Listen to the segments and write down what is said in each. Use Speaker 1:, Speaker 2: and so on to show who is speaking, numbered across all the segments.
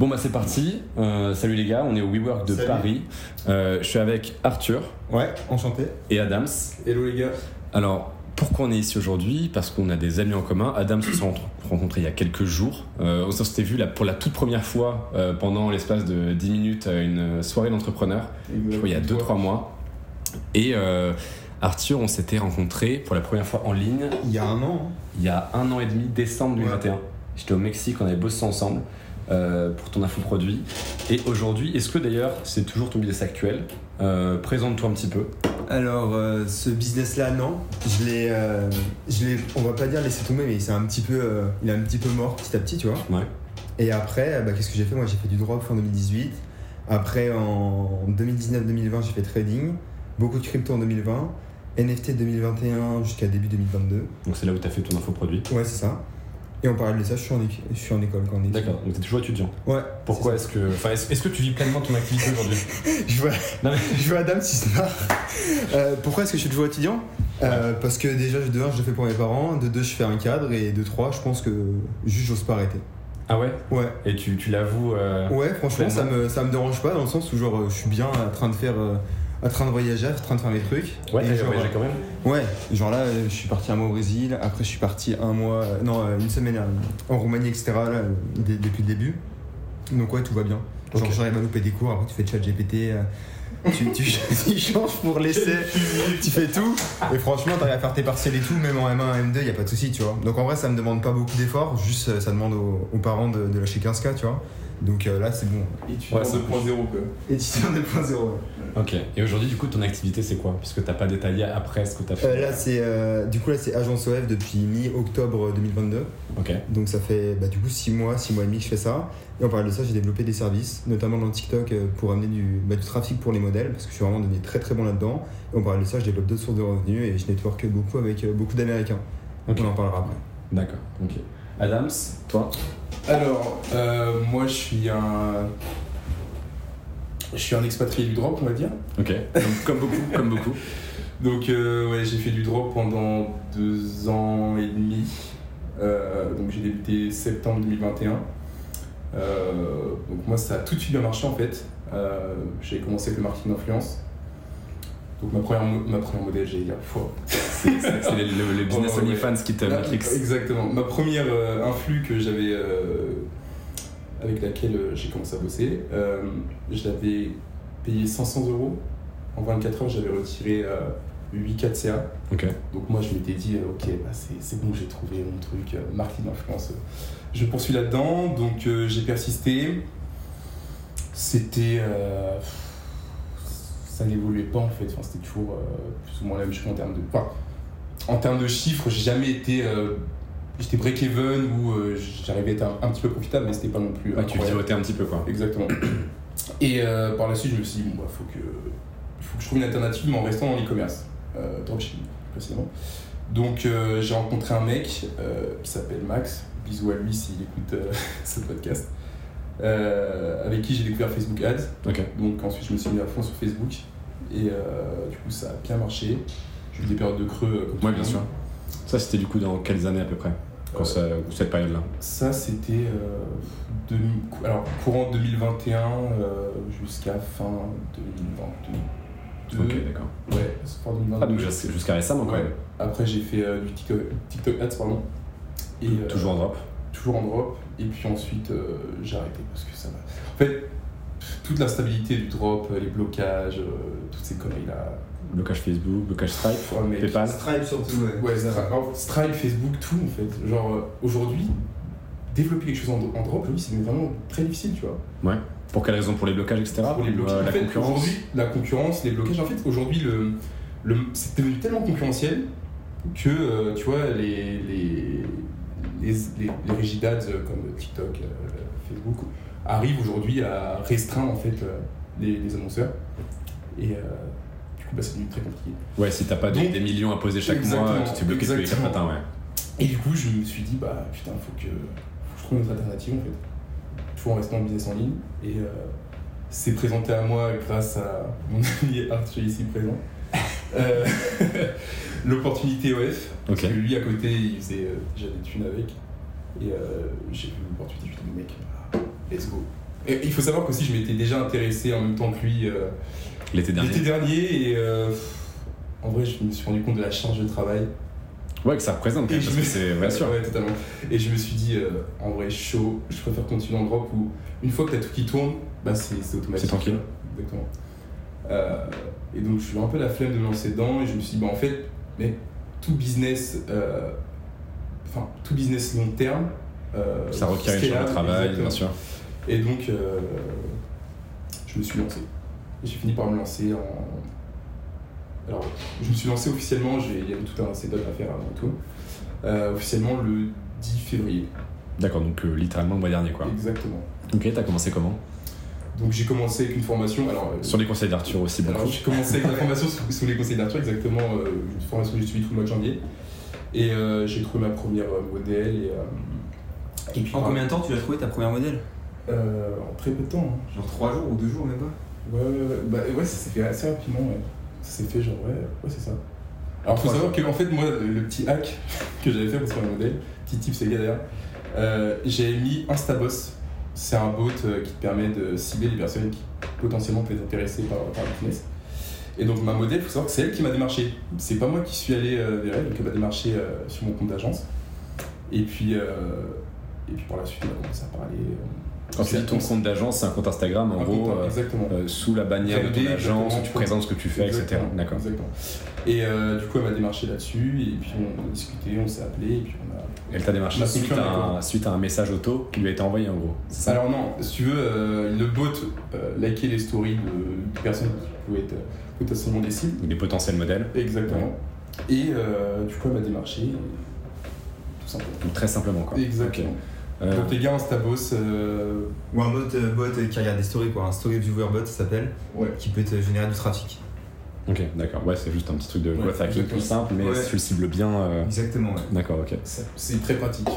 Speaker 1: Bon bah c'est parti. Euh, salut les gars, on est au WeWork de
Speaker 2: Salut.
Speaker 1: Paris. Euh, je suis avec Arthur
Speaker 2: Ouais, enchanté.
Speaker 1: et Adams.
Speaker 3: Hello les gars.
Speaker 1: Alors pourquoi on est ici aujourd'hui? Parce qu'on a des amis en commun. Adams se sont rencontrés il y a quelques jours. Euh, on s'était vu là, pour la toute première fois euh, pendant l'espace de 10 minutes à une soirée d'entrepreneurs. Je crois il y a 2-3 mois. Et euh, Arthur, on s'était rencontrés pour la première fois en ligne
Speaker 2: Il y a un an. hein.
Speaker 1: il y a un an et demi, décembre 2021. J'étais au Mexique, on avait bossé ensemble euh, pour ton infoproduit. Et aujourd'hui, est-ce que d'ailleurs c'est toujours ton business actuel? Euh, Présente-toi un petit peu.
Speaker 2: Alors, euh, ce business-là, non. Je l'ai, je l'ai, on va pas dire laissé tomber, mais c'est un petit peu, il est un petit peu mort petit à petit, tu vois.
Speaker 1: Ouais.
Speaker 2: Et après, bah, qu'est-ce que j'ai fait? Moi, j'ai fait du drop en 2018. Après, en 2019-2020, j'ai fait trading. Beaucoup de crypto en 2020. NFT 2021 jusqu'à début 2022.
Speaker 1: Donc c'est là où tu as fait ton infoproduit.
Speaker 2: Ouais, c'est ça. Et en parallèle de ça, je suis en, éc- je suis en école quand on est.
Speaker 1: D'accord, donc tu es toujours étudiant.
Speaker 2: Ouais.
Speaker 1: Pourquoi est-ce que. Enfin, est-ce que tu vis pleinement ton activité aujourd'hui?
Speaker 2: Je vois,
Speaker 1: Non, mais-
Speaker 2: je vois Adam si marre. Euh, pourquoi est-ce que je suis toujours étudiant? Euh, Parce que déjà, de 1, je le fais pour mes parents. De 2, je fais un cadre. Et de 3, je pense que juste, j'ose pas arrêter.
Speaker 1: Ah ouais?
Speaker 2: Ouais.
Speaker 1: Et tu, tu l'avoues. euh,
Speaker 2: Ouais, franchement, ça me, ça me dérange pas dans le sens où, genre, euh, je suis bien en train de faire. Euh, en train de voyager, en train de faire mes trucs.
Speaker 1: Ouais, t'as voyagé quand même
Speaker 2: Ouais, genre là, euh, je suis parti un mois au Brésil, après je suis parti un mois, euh, non, euh, une semaine euh, en Roumanie, etc. Là, euh, depuis le début. Donc ouais, tout va bien. Genre
Speaker 1: Ok.
Speaker 2: j'arrive à louper des cours, après tu fais chat GPT, euh, tu, tu, tu changes pour l'essai, tu fais tout. Et franchement, t'arrives à faire tes partiels et tout, même en M1, M2, y a pas de souci, tu vois. Donc en vrai, ça me demande pas beaucoup d'efforts, juste euh, ça demande aux, aux parents de, de lâcher 15K, tu vois. Donc euh, là, c'est bon.
Speaker 3: Étudiant
Speaker 1: Ouais, ça
Speaker 3: 2.0 quoi.
Speaker 2: Édition 2.0. ouais.
Speaker 1: Ok. Et aujourd'hui, du coup, ton activité c'est quoi? Puisque t'as pas détaillé après ce que t'as fait.
Speaker 2: Euh, là, c'est euh, du coup là, c'est agence OF depuis mi-octobre 2022.
Speaker 1: Ok.
Speaker 2: Donc ça fait bah, du coup 6 mois, 6 mois et demi que je fais ça. Et en parallèle de ça, j'ai développé des services, notamment dans TikTok euh, pour amener du, bah, du trafic pour les modèles, parce que je suis vraiment devenu très très bon là-dedans. Et en parallèle de ça, je développe d'autres sources de revenus et je network beaucoup avec euh, beaucoup d'Américains.
Speaker 1: Ok.
Speaker 2: On en parlera après.
Speaker 1: D'accord. Ok. Adams, toi
Speaker 3: Alors, euh, moi je suis un. Je suis un expatrié du drop, on va dire.
Speaker 1: Ok. Comme, comme beaucoup, comme beaucoup.
Speaker 3: Donc, euh, ouais, j'ai fait du drop pendant deux ans et demi. Euh, donc, j'ai débuté septembre 2021. Euh, donc, moi, ça a tout de suite bien marché en fait. J'ai commencé avec le marketing d'influence. Donc, ma première, ma première modèle, j'allais dire, fois.
Speaker 1: C'est les, le- les business
Speaker 3: Oh.
Speaker 1: OnlyFans qui te matrix.
Speaker 3: Exactement. Ma première euh, influx que j'avais, euh, avec laquelle euh, j'ai commencé à bosser, euh, je l'avais payé 500 euros. En 24 heures, j'avais retiré euh, 8 4 CA. Donc moi, je m'étais dit, euh, ok, bah, c'est, bon, j'ai trouvé mon truc, marketing d'influence. Je poursuis là-dedans, donc j'ai persisté. C'était... ça n'évoluait pas en fait, enfin, c'était toujours euh, plus ou moins la même chose en termes de... Enfin, en termes de chiffres, j'ai jamais été... euh, J'étais break-even ou euh, j'arrivais à être un, un petit peu profitable, mais c'était pas non plus...
Speaker 1: Ouais, tu vivotais un petit peu quoi.
Speaker 3: Exactement. Et par la suite, je me suis dit, bon, bah, faut que, faut que je trouve une alternative, mais en restant dans l'e-commerce, dropshipping, précisément. Donc, euh, j'ai rencontré un mec euh, qui s'appelle Max, bisous à lui s'il écoute euh, ce podcast, euh, avec qui j'ai découvert Facebook Ads. Donc, ensuite, je me suis mis à fond sur Facebook, et euh, du coup, ça a bien marché. J'ai eu des périodes de creux, euh, comme
Speaker 1: Ouais, bien sûr. Ça, c'était du coup dans quelles années à peu près Quand ça, cette période-là?
Speaker 3: Ça, c'était alors, courant 2021 euh, jusqu'à fin 2022.
Speaker 1: Ok, d'accord.
Speaker 3: Ouais, fin 2022.
Speaker 1: Ah, donc jusqu'à récemment quand
Speaker 3: Ouais.
Speaker 1: même.
Speaker 3: Après, j'ai fait euh, du TikTok, TikTok Ads, pardon. Et, euh,
Speaker 1: Toujours en drop.
Speaker 3: Toujours en drop. Et puis ensuite, euh, j'ai arrêté parce que ça va. En fait, toute la stabilité du drop, euh, les blocages, euh, toutes ces conneries-là.
Speaker 1: Blocage Facebook, blocage Stripe,
Speaker 3: Ouais, mais-
Speaker 1: PayPal.
Speaker 2: Stripe surtout,
Speaker 3: Ouais, Stripe, alors, Stripe, Facebook, tout en fait. Genre, euh, aujourd'hui, développer quelque chose en, en drop, oui, c'est vraiment très difficile, tu vois.
Speaker 1: Pour quelle raison? Pour les blocages, etc.
Speaker 3: pour les blocages.
Speaker 1: euh, la
Speaker 3: fait,
Speaker 1: concurrence
Speaker 3: la concurrence, les blocages, en fait, aujourd'hui, le, le, c'est devenu tellement concurrentiel que, euh, tu vois, les, les, les, les, euh, comme TikTok, euh, Facebook, arrivent aujourd'hui à restreindre, en fait, euh, les, les annonceurs. Et du coup, bah, c'est devenu très compliqué.
Speaker 1: Ouais, si t'as pas des,
Speaker 3: Donc-
Speaker 1: des millions à poser chaque mois, tu t'es bloqué tous les quatre
Speaker 3: exactement.
Speaker 1: matins, ouais.
Speaker 3: Et du coup, je me suis dit, bah putain, faut que, faut que je trouve une autre alternative en fait. Toujours en restant en business en ligne. Et euh, c'est présenté à moi grâce à mon ami Arthur ici présent. Euh, L'opportunité OF. Parce que lui à côté, il faisait euh, déjà des thunes avec. Et euh, j'ai vu l'opportunité, je me suis dit, mec, let's go. Et il faut savoir qu'aussi, je m'étais déjà intéressé en même temps que lui
Speaker 1: L'été dernier.
Speaker 3: l'été dernier. Et en vrai, je me suis rendu compte de la charge de travail.
Speaker 1: Ouais, que ça représente parce
Speaker 3: me-
Speaker 1: que c'est. Ouais, sûr.
Speaker 3: Ouais, totalement. Et je me suis dit, euh, en vrai, chaud, je préfère continuer en drop où une fois que t'as tout qui tourne, bah c'est c'est automatique.
Speaker 1: C'est tranquille.
Speaker 3: Exactement. Euh, et donc, je suis un peu la flemme de me lancer dedans et je me suis dit, bah en fait, mais tout business, euh, enfin, tout business long terme, euh,
Speaker 1: Ça requiert une charge de travail,
Speaker 3: exactement.
Speaker 1: bien sûr.
Speaker 3: Et donc, je me suis lancé. Et j'ai fini par me lancer en. Alors, je me suis lancé officiellement, j'ai- il y avait tout un setup à faire avant tout. Officiellement le 10 février.
Speaker 1: D'accord, donc littéralement le mois dernier, quoi.
Speaker 3: Exactement.
Speaker 1: Ok, t'as commencé comment?
Speaker 3: Donc, j'ai commencé avec une formation. Alors, euh,
Speaker 1: Sur les conseils d'Arthur aussi, beaucoup.
Speaker 3: alors, j'ai commencé avec la formation sous, sous les conseils d'Arthur, exactement, euh, une formation que j'ai suivie tout le mois de janvier. Et euh, j'ai trouvé ma première euh, modèle. Et, euh, et puis,
Speaker 2: En combien de temps tu as trouvé ta première modèle?
Speaker 3: Euh, En très peu de temps. hein.
Speaker 2: Genre 3 jours ou 2 jours même pas?
Speaker 3: Ouais, ouais, ouais. Bah, ouais, ça s'est fait assez rapidement, ouais. Ça s'est fait genre, ouais, ouais, c'est ça. Alors, faut
Speaker 2: Trois
Speaker 3: savoir que, en fait, moi, le, petit hack que j'avais fait pour ce modèle, petit tip, c'est d'ailleurs, euh, j'avais mis Instaboss. C'est un bot euh, qui te permet de cibler les personnes qui potentiellement peuvent être intéressées par, par le fitness. Et donc, ma modèle, faut savoir que c'est elle qui m'a démarché. C'est pas moi qui suis allé euh, vers elle, donc elle m'a démarché euh, sur mon compte d'agence. Et puis, euh, et puis par la suite, on a commencé à parler.
Speaker 1: Quand tu dis ton compte d'agence, c'est un compte Instagram, en
Speaker 3: un
Speaker 1: gros,
Speaker 3: compte, exactement.
Speaker 1: sous la bannière de ton agence, où tu présentes ce que tu fais, etc. D'accord.
Speaker 3: Exactement. Et du coup, elle m'a démarché là-dessus, et puis on a discuté, on s'est appelé, et puis on a.
Speaker 1: Elle t'a démarché suite suite à un message auto qui lui a été envoyé en gros. Ça?
Speaker 3: Alors, non, si tu veux, euh, le bot euh, likait les stories de, de personnes qui pouvaient être euh, potentiellement des cibles.
Speaker 1: Des potentiels modèles.
Speaker 3: Exactement. Et euh, du coup, elle m'a démarché, et tout simplement.
Speaker 1: Donc très simplement quoi.
Speaker 3: Exactement.
Speaker 1: Euh,
Speaker 3: Donc, les gars, Instabos, euh,
Speaker 2: Ou un bot, euh, bot qui regarde des stories quoi, un story viewer bot ça s'appelle,
Speaker 3: ouais.
Speaker 2: qui peut te générer du trafic.
Speaker 1: Ok, d'accord. Ouais, c'est juste un petit truc de growth hacking plus simple, mais si tu le cibles bien. euh,
Speaker 2: Exactement ouais.
Speaker 1: D'accord, ok.
Speaker 3: C'est très pratique.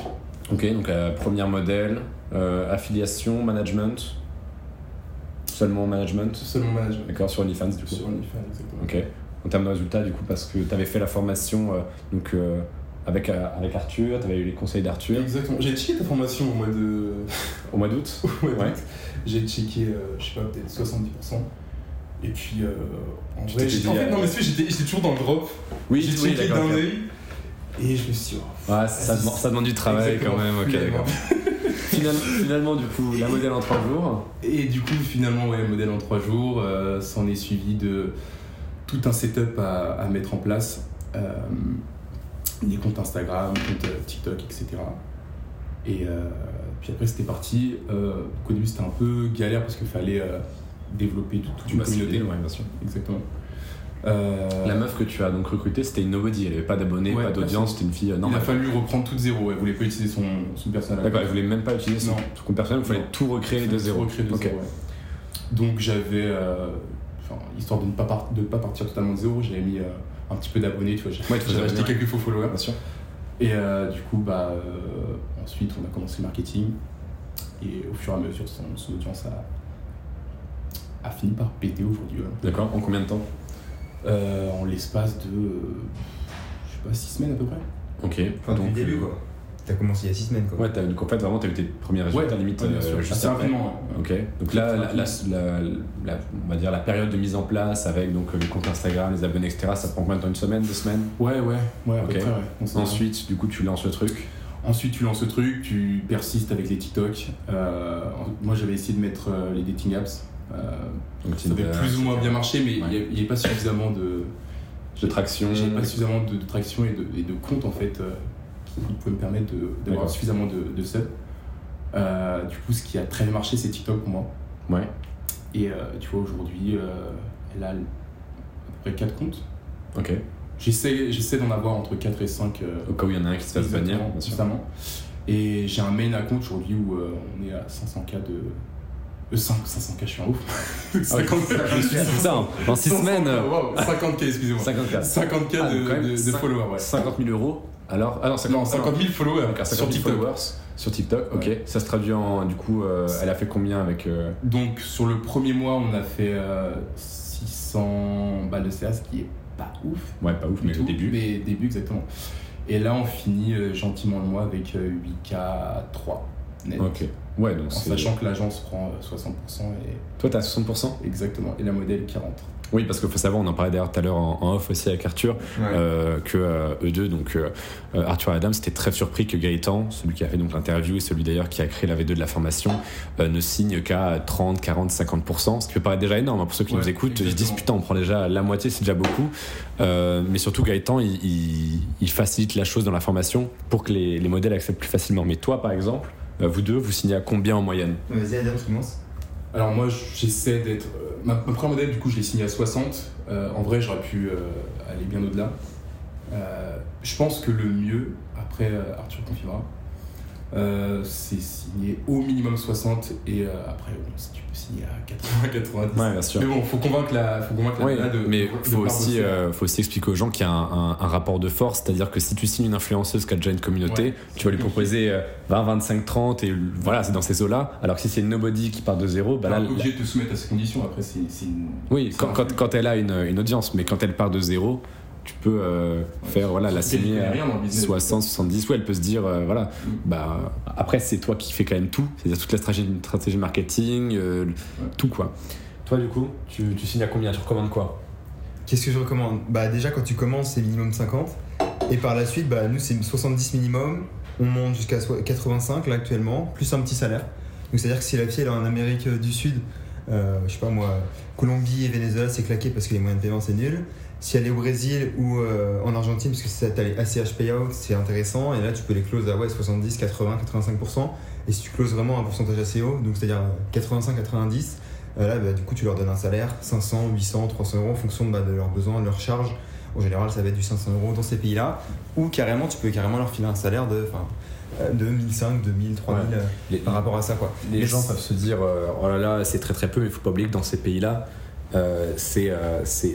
Speaker 1: Ok, donc euh, première modèle, euh, affiliation, management. Seulement management.
Speaker 3: Seulement management.
Speaker 1: D'accord, sur OnlyFans du coup.
Speaker 3: Sur OnlyFans, exactement.
Speaker 1: Ok. En termes de résultats, du coup, parce que tu avais fait la formation donc, avec, avec Arthur, tu avais eu les conseils d'Arthur
Speaker 3: Exactement. J'ai checké ta formation au mois de.
Speaker 1: au mois d'août.
Speaker 3: Ouais,
Speaker 1: Ouais.
Speaker 3: J'ai checké, euh, je sais pas, peut-être 70%. Et puis, euh, en vrai, j'étais- en fait,
Speaker 1: euh,
Speaker 3: non, mais j'étais j'étais toujours dans le drop.
Speaker 1: Oui,
Speaker 3: j'ai
Speaker 1: oui,
Speaker 3: checké d'un œil. Et je me suis dit, oh,
Speaker 1: Ouais, ça, demande, ça demande du travail quand même, ok,
Speaker 3: Finalement.
Speaker 1: d'accord. Finalement, finalement, du coup, la modèle en 3 jours.
Speaker 3: Et du coup, finalement, ouais, modèle en 3 jours, euh, s'en est suivi de tout un setup à, à mettre en place. Euh, des comptes Instagram, comptes euh, TikTok, etc. Et euh, puis après, c'était parti. Euh, au début, c'était un peu galère parce qu'il fallait euh, développer toute, toute
Speaker 1: Tu
Speaker 3: une communauté.
Speaker 1: cité, ouais, bien sûr.
Speaker 3: Exactement. Euh,
Speaker 1: La meuf que tu as donc recrutée, c'était une nobody, elle avait pas d'abonnés,
Speaker 3: Ouais,
Speaker 1: pas d'audience, c'était une fille euh,
Speaker 3: il a
Speaker 1: normale.
Speaker 3: fallu reprendre tout de zéro. Elle voulait pas utiliser son, son personnel.
Speaker 1: D'accord, elle voulait même pas utiliser son son compte personnel, il fallait tout recréer de zéro.
Speaker 3: Recréer de zéro, ouais. Donc j'avais, euh, enfin, histoire de ne pas, par- de pas partir totalement de zéro, j'avais mis euh, un petit peu d'abonnés, tu vois. J'avais acheté quelques faux followers.
Speaker 1: Bien sûr.
Speaker 3: Et euh, du coup, bah, euh, ensuite, on a commencé le marketing. Et au fur et à mesure, son, son audience a, a fini par péter aujourd'hui. ouais.
Speaker 1: D'accord, en combien de temps?
Speaker 3: Euh, en l'espace de, je sais pas, 6 semaines à peu près.
Speaker 1: Ok.
Speaker 2: Enfin depuis
Speaker 1: donc,
Speaker 2: le début
Speaker 1: euh,
Speaker 2: quoi. T'as commencé il y a 6 semaines quoi.
Speaker 1: Ouais, t'as- donc en fait, vraiment, t'as eu tes premiers résultats limite
Speaker 3: ouais, bien
Speaker 1: euh,
Speaker 3: sûr.
Speaker 1: juste après.
Speaker 3: rapidement. ouais.
Speaker 1: Ok, donc là, la, la,
Speaker 3: Rapidement.
Speaker 1: la- la- on va dire la période de mise en place avec donc les comptes Instagram, les abonnés, etc. Ça prend combien de temps? Une semaine, deux semaines?
Speaker 3: Ouais, ouais, ouais, à peu près, ouais.
Speaker 1: Ensuite, du coup, tu lances le truc?
Speaker 3: Ensuite, tu lances ce truc, tu persistes avec les TikTok. Euh, moi, j'avais essayé de mettre euh, les dating apps. Euh,
Speaker 1: Donc,
Speaker 3: ça avait plus ou moins bien marché, mais il n'y avait pas suffisamment de,
Speaker 1: de traction.
Speaker 3: j'avais pas suffisamment de, de traction et de, et de comptes en fait euh, qui pouvaient me permettre d'avoir suffisamment de, de subs. Euh, du coup, ce qui a très bien marché, c'est TikTok pour moi.
Speaker 1: Ouais.
Speaker 3: Et euh, tu vois, aujourd'hui, euh, elle a à peu près 4 comptes.
Speaker 1: Ok.
Speaker 3: J'essaie, d'en avoir entre 4 et 5 euh,
Speaker 1: Au cas où il y en a un qui se fasse bannir, bien sûr.
Speaker 3: Et j'ai un main account aujourd'hui où on est à 500k de. Euh, 5, 500k, je suis un ouf.
Speaker 1: Ah oui,
Speaker 3: 50
Speaker 1: je me suis dit, putain, en 6 semaines,
Speaker 3: euh, Wow, 50k, excusez-moi.
Speaker 1: 50K.
Speaker 3: 50k
Speaker 1: Ah,
Speaker 3: de,
Speaker 1: donc quand même
Speaker 3: de- de
Speaker 1: cinq-
Speaker 3: followers, ouais.
Speaker 1: 50 000 euros. Alors, ah non, 50,
Speaker 3: Non, 50 000 followers
Speaker 1: D'accord,
Speaker 3: sur
Speaker 1: 50 000
Speaker 3: TikTok.
Speaker 1: followers sur TikTok, ok. Ça se traduit en, du coup, euh, elle a fait combien avec... euh,
Speaker 3: Donc sur le premier mois, on a fait euh, 600 balles de CA, ce qui est pas ouf.
Speaker 1: Ouais, pas ouf, mais au
Speaker 3: tout,
Speaker 1: début.
Speaker 3: Mais début, exactement. Et là, on finit euh, gentiment le mois avec euh, 8K 3 net.
Speaker 1: Ok. Ouais, donc
Speaker 3: En sachant que l'agence prend euh, 60% et
Speaker 1: Toi, t'as 60%
Speaker 3: exactement, et la modèle 40.
Speaker 1: Oui, parce qu'il faut savoir, on en parlait d'ailleurs tout à l'heure en, en off aussi avec Arthur,
Speaker 2: Ouais.
Speaker 1: euh, que euh, eux deux, donc euh, euh, Arthur et Adam, c'était très surpris que Gaëtan, celui qui a fait donc l'interview et celui d'ailleurs qui a créé la V2 de la formation, euh, ne signe qu'à 30, 40, 50%, ce qui peut paraître déjà énorme hein, pour ceux qui
Speaker 3: Ouais,
Speaker 1: nous écoutent. Ils se disent putain, on prend déjà la moitié, c'est déjà beaucoup. Euh, mais surtout, Gaëtan, il, il- il facilite la chose dans la formation pour que les, les modèles acceptent plus facilement. Mais toi, par exemple, euh, vous deux, vous signez à combien en moyenne
Speaker 2: Vas-y, Adam, commence.
Speaker 3: Alors moi j'essaie d'être... euh, ma, ma première modèle du coup je l'ai signée à 60. Euh, en vrai j'aurais pu euh, aller bien au-delà. Euh, je pense que le mieux, après euh, Arthur confirmera, euh, c'est signer au minimum 60 et euh, après bon, si tu peux signer à 80, 90.
Speaker 1: Ouais, bien sûr.
Speaker 3: Mais bon, faut convaincre la, faut convaincre la
Speaker 1: Oui,
Speaker 3: nana de.
Speaker 1: mais
Speaker 3: de-
Speaker 1: faut aussi, euh, faut aussi expliquer aux gens qu'il y a un, un- un rapport de force, c'est-à-dire que si tu signes une influenceuse qui a déjà une communauté,
Speaker 3: Ouais.
Speaker 1: tu vas lui proposer euh, 20, 25, 30 et voilà, c'est dans ces eaux-là. Alors que si c'est une nobody qui part de zéro, bah là,
Speaker 3: un peu obligé de te soumettre à ces conditions. Après, c'est une.
Speaker 1: oui, quand, quand, quand elle a une, une audience, mais quand elle part de zéro, tu peux euh, faire voilà la signer à
Speaker 3: rien dans le business.
Speaker 1: 60, 70, ouais, elle peut se dire euh, voilà,
Speaker 3: Mm.
Speaker 1: bah après c'est toi qui fais quand même tout, c'est-à-dire toute la stratégie, stratégie marketing, euh, tout quoi. Toi du coup, tu, tu signes à combien, tu recommandes quoi?
Speaker 2: Qu'est-ce que je recommande? Bah déjà quand tu commences c'est minimum 50 et par la suite bah nous c'est 70 minimum, on monte jusqu'à so- 85 là actuellement, plus un petit salaire. Donc c'est à dire que si la fille elle est en Amérique du Sud, euh, je sais pas moi, Colombie et Venezuela c'est claqué parce que les moyens de paiement c'est nul. Si elle est au Brésil ou euh, en Argentine, parce que ça t'as les ACH payout, c'est intéressant, et là tu peux les close à ouais, 70, 80, 85%, et si tu closes vraiment un pourcentage assez haut, donc c'est-à-dire 85, 90, euh, là, bah, du coup, tu leur donnes un salaire 500, 800, 300 euros en fonction bah, de leurs besoins, de leurs charges. En général, ça va être du 500 euros dans ces pays-là. Ou carrément, tu peux carrément leur filer un salaire de, euh, de 1500, 2000, 3000 euh,
Speaker 1: Les-
Speaker 2: par rapport à ça, quoi.
Speaker 1: Les gens peuvent se dire euh, oh là là, c'est très très peu, mais il faut pas oublier que dans ces pays-là, euh, c'est euh, c'est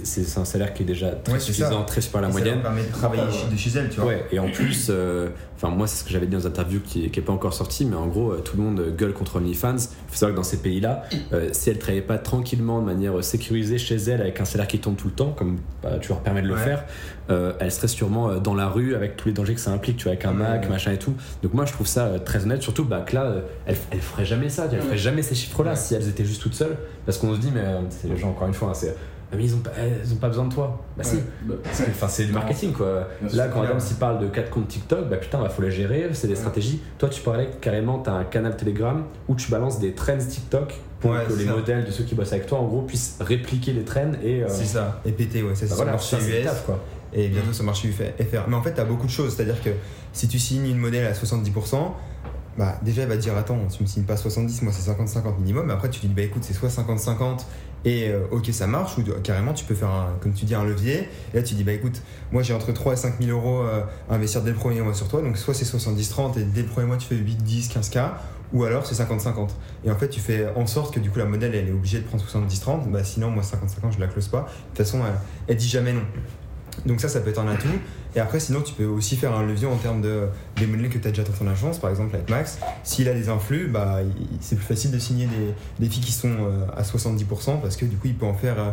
Speaker 1: c'est un salaire qui est déjà très
Speaker 2: Ouais,
Speaker 1: suffisant,
Speaker 2: ça.
Speaker 1: très supérieur à la
Speaker 2: Et ça
Speaker 1: moyenne.
Speaker 2: leur permet de travailler chez- de chez elles, tu vois.
Speaker 1: Ouais, et en plus, euh, enfin moi c'est ce que j'avais dit dans les interviews qui n'est pas encore sorti, mais en gros euh, tout le monde gueule contre OnlyFans. Il faut savoir que dans ces pays-là, euh, si elle travaillait pas tranquillement de manière sécurisée chez elle avec un salaire qui tombe tout le temps, comme bah, tu leur permets de le
Speaker 2: Ouais.
Speaker 1: faire, euh, elle serait sûrement euh, dans la rue avec tous les dangers que ça implique, tu vois, avec un
Speaker 2: Ouais,
Speaker 1: Mac,
Speaker 2: ouais.
Speaker 1: machin et tout. Donc moi je trouve ça euh, très honnête, surtout bah, que là, euh, elle, elle ferait jamais ça, elle ferait jamais ces chiffres-là si elles étaient juste toutes seules, parce qu'on se dit mais euh, c'est les gens encore une fois, hein, c'est mais ils ont, pas, ils ont pas besoin de toi. Bah si.
Speaker 3: Bah,
Speaker 1: C'est- Enfin, c'est du marketing quoi.
Speaker 3: Bien sûr,
Speaker 1: Là, quand
Speaker 2: clair.
Speaker 1: Adam s'y parle de 4 comptes TikTok, bah putain, bah faut les gérer, c'est des
Speaker 3: Ouais.
Speaker 1: stratégies. Toi, tu parlais carrément, t'as un canal Telegram où tu balances des trends TikTok pour
Speaker 2: Ouais,
Speaker 1: que les
Speaker 2: ça.
Speaker 1: modèles de ceux qui bossent avec toi, en gros, puissent répliquer les trends et. euh,
Speaker 2: C'est ça. Et péter, ouais, ça
Speaker 1: bah
Speaker 2: c'est
Speaker 1: voilà,
Speaker 2: sur
Speaker 1: ça,
Speaker 2: le
Speaker 1: c'est
Speaker 2: marché US.
Speaker 1: taf, quoi.
Speaker 2: Et bientôt le marché FR. Mais en fait, tu as beaucoup de choses. C'est-à-dire que si tu signes une modèle à 70%, bah, déjà, elle va te dire Attends, tu me signes pas 70, moi c'est 50-50 minimum. Mais après, tu dis Bah écoute, c'est soit 50-50 et euh, ok, ça marche. Ou carrément, tu peux faire, un, comme tu dis, un levier. Et là, tu dis Bah écoute, moi j'ai entre 3 et 5 000 euros euh, à investir dès le premier mois sur toi. Donc, soit c'est 70-30 et dès le premier mois, tu fais 8, 10, 15K. Ou alors c'est 50-50. Et en fait, tu fais en sorte que du coup, la modèle, elle est obligée de prendre 70-30. Bah sinon, moi 50-50, je la close pas. De toute façon, elle dit jamais non. Donc ça, ça peut être un atout. Et après, sinon, tu peux aussi faire un levier en termes de des modèles que tu as déjà dans ton agence, par exemple avec Max. S'il a des influx, bah, c'est plus facile de signer des, des filles qui sont euh, à 70% parce que du coup, il peut en faire euh,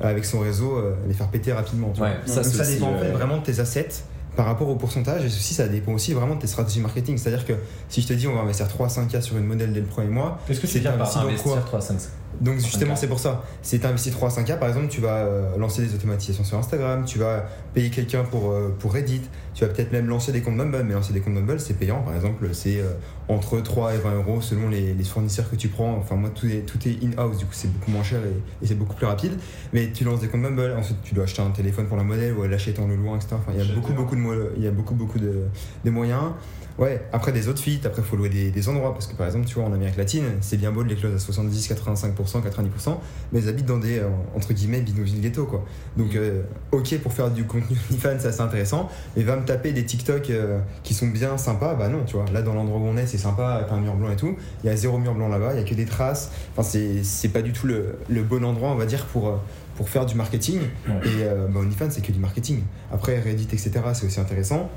Speaker 2: avec son réseau, euh, les faire péter rapidement. tu vois.
Speaker 1: Ouais, ça,
Speaker 2: Donc ça dépend vraiment de tes assets par rapport au pourcentage et ceci ça dépend aussi vraiment de tes stratégies marketing c'est à dire que si je te dis on va investir 3 à 5K sur une modèle dès le premier mois
Speaker 1: Qu'est-ce que
Speaker 2: c'est investi dans quoi
Speaker 1: 3 5
Speaker 2: donc justement
Speaker 1: 5K.
Speaker 2: c'est pour ça. Si tu investis 3 à 5K par exemple, tu vas euh, lancer des automatisations sur Instagram, tu vas payer quelqu'un pour, euh, pour Reddit, tu vas peut-être même lancer des comptes Mumble, mais lancer des comptes Mumble c'est payant par exemple, c'est euh, entre 3 et 20 euros selon les, les fournisseurs que tu prends. Enfin moi tout est, tout est in-house, du coup c'est beaucoup moins cher et, et c'est beaucoup plus rapide. Mais tu lances des comptes Mumble, ensuite tu dois acheter un téléphone pour la modèle ou l'acheter en le loin, etc. Enfin il y a beaucoup beaucoup de, mo- il y a beaucoup beaucoup de, de moyens. Ouais, après des autres feats, après il faut louer des, des endroits parce que par exemple, tu vois, en Amérique latine, c'est bien beau de les close à 70, 85%, 90%, mais ils habitent dans des, euh, entre guillemets, bidonvilles ghetto quoi. Donc, euh, ok, pour faire du contenu OnlyFans, c'est assez intéressant, mais va me taper des TikTok euh, qui sont bien sympas, bah non, tu vois. Là, dans l'endroit où on est, c'est sympa, t'as un mur blanc et tout, il y a zéro mur blanc là-bas, il y a que des traces, enfin, c'est pas du tout le, le bon endroit, on va dire, pour. pour faire du marketing et euh, bah, OnlyFans c'est que du marketing après Reddit etc c'est aussi intéressant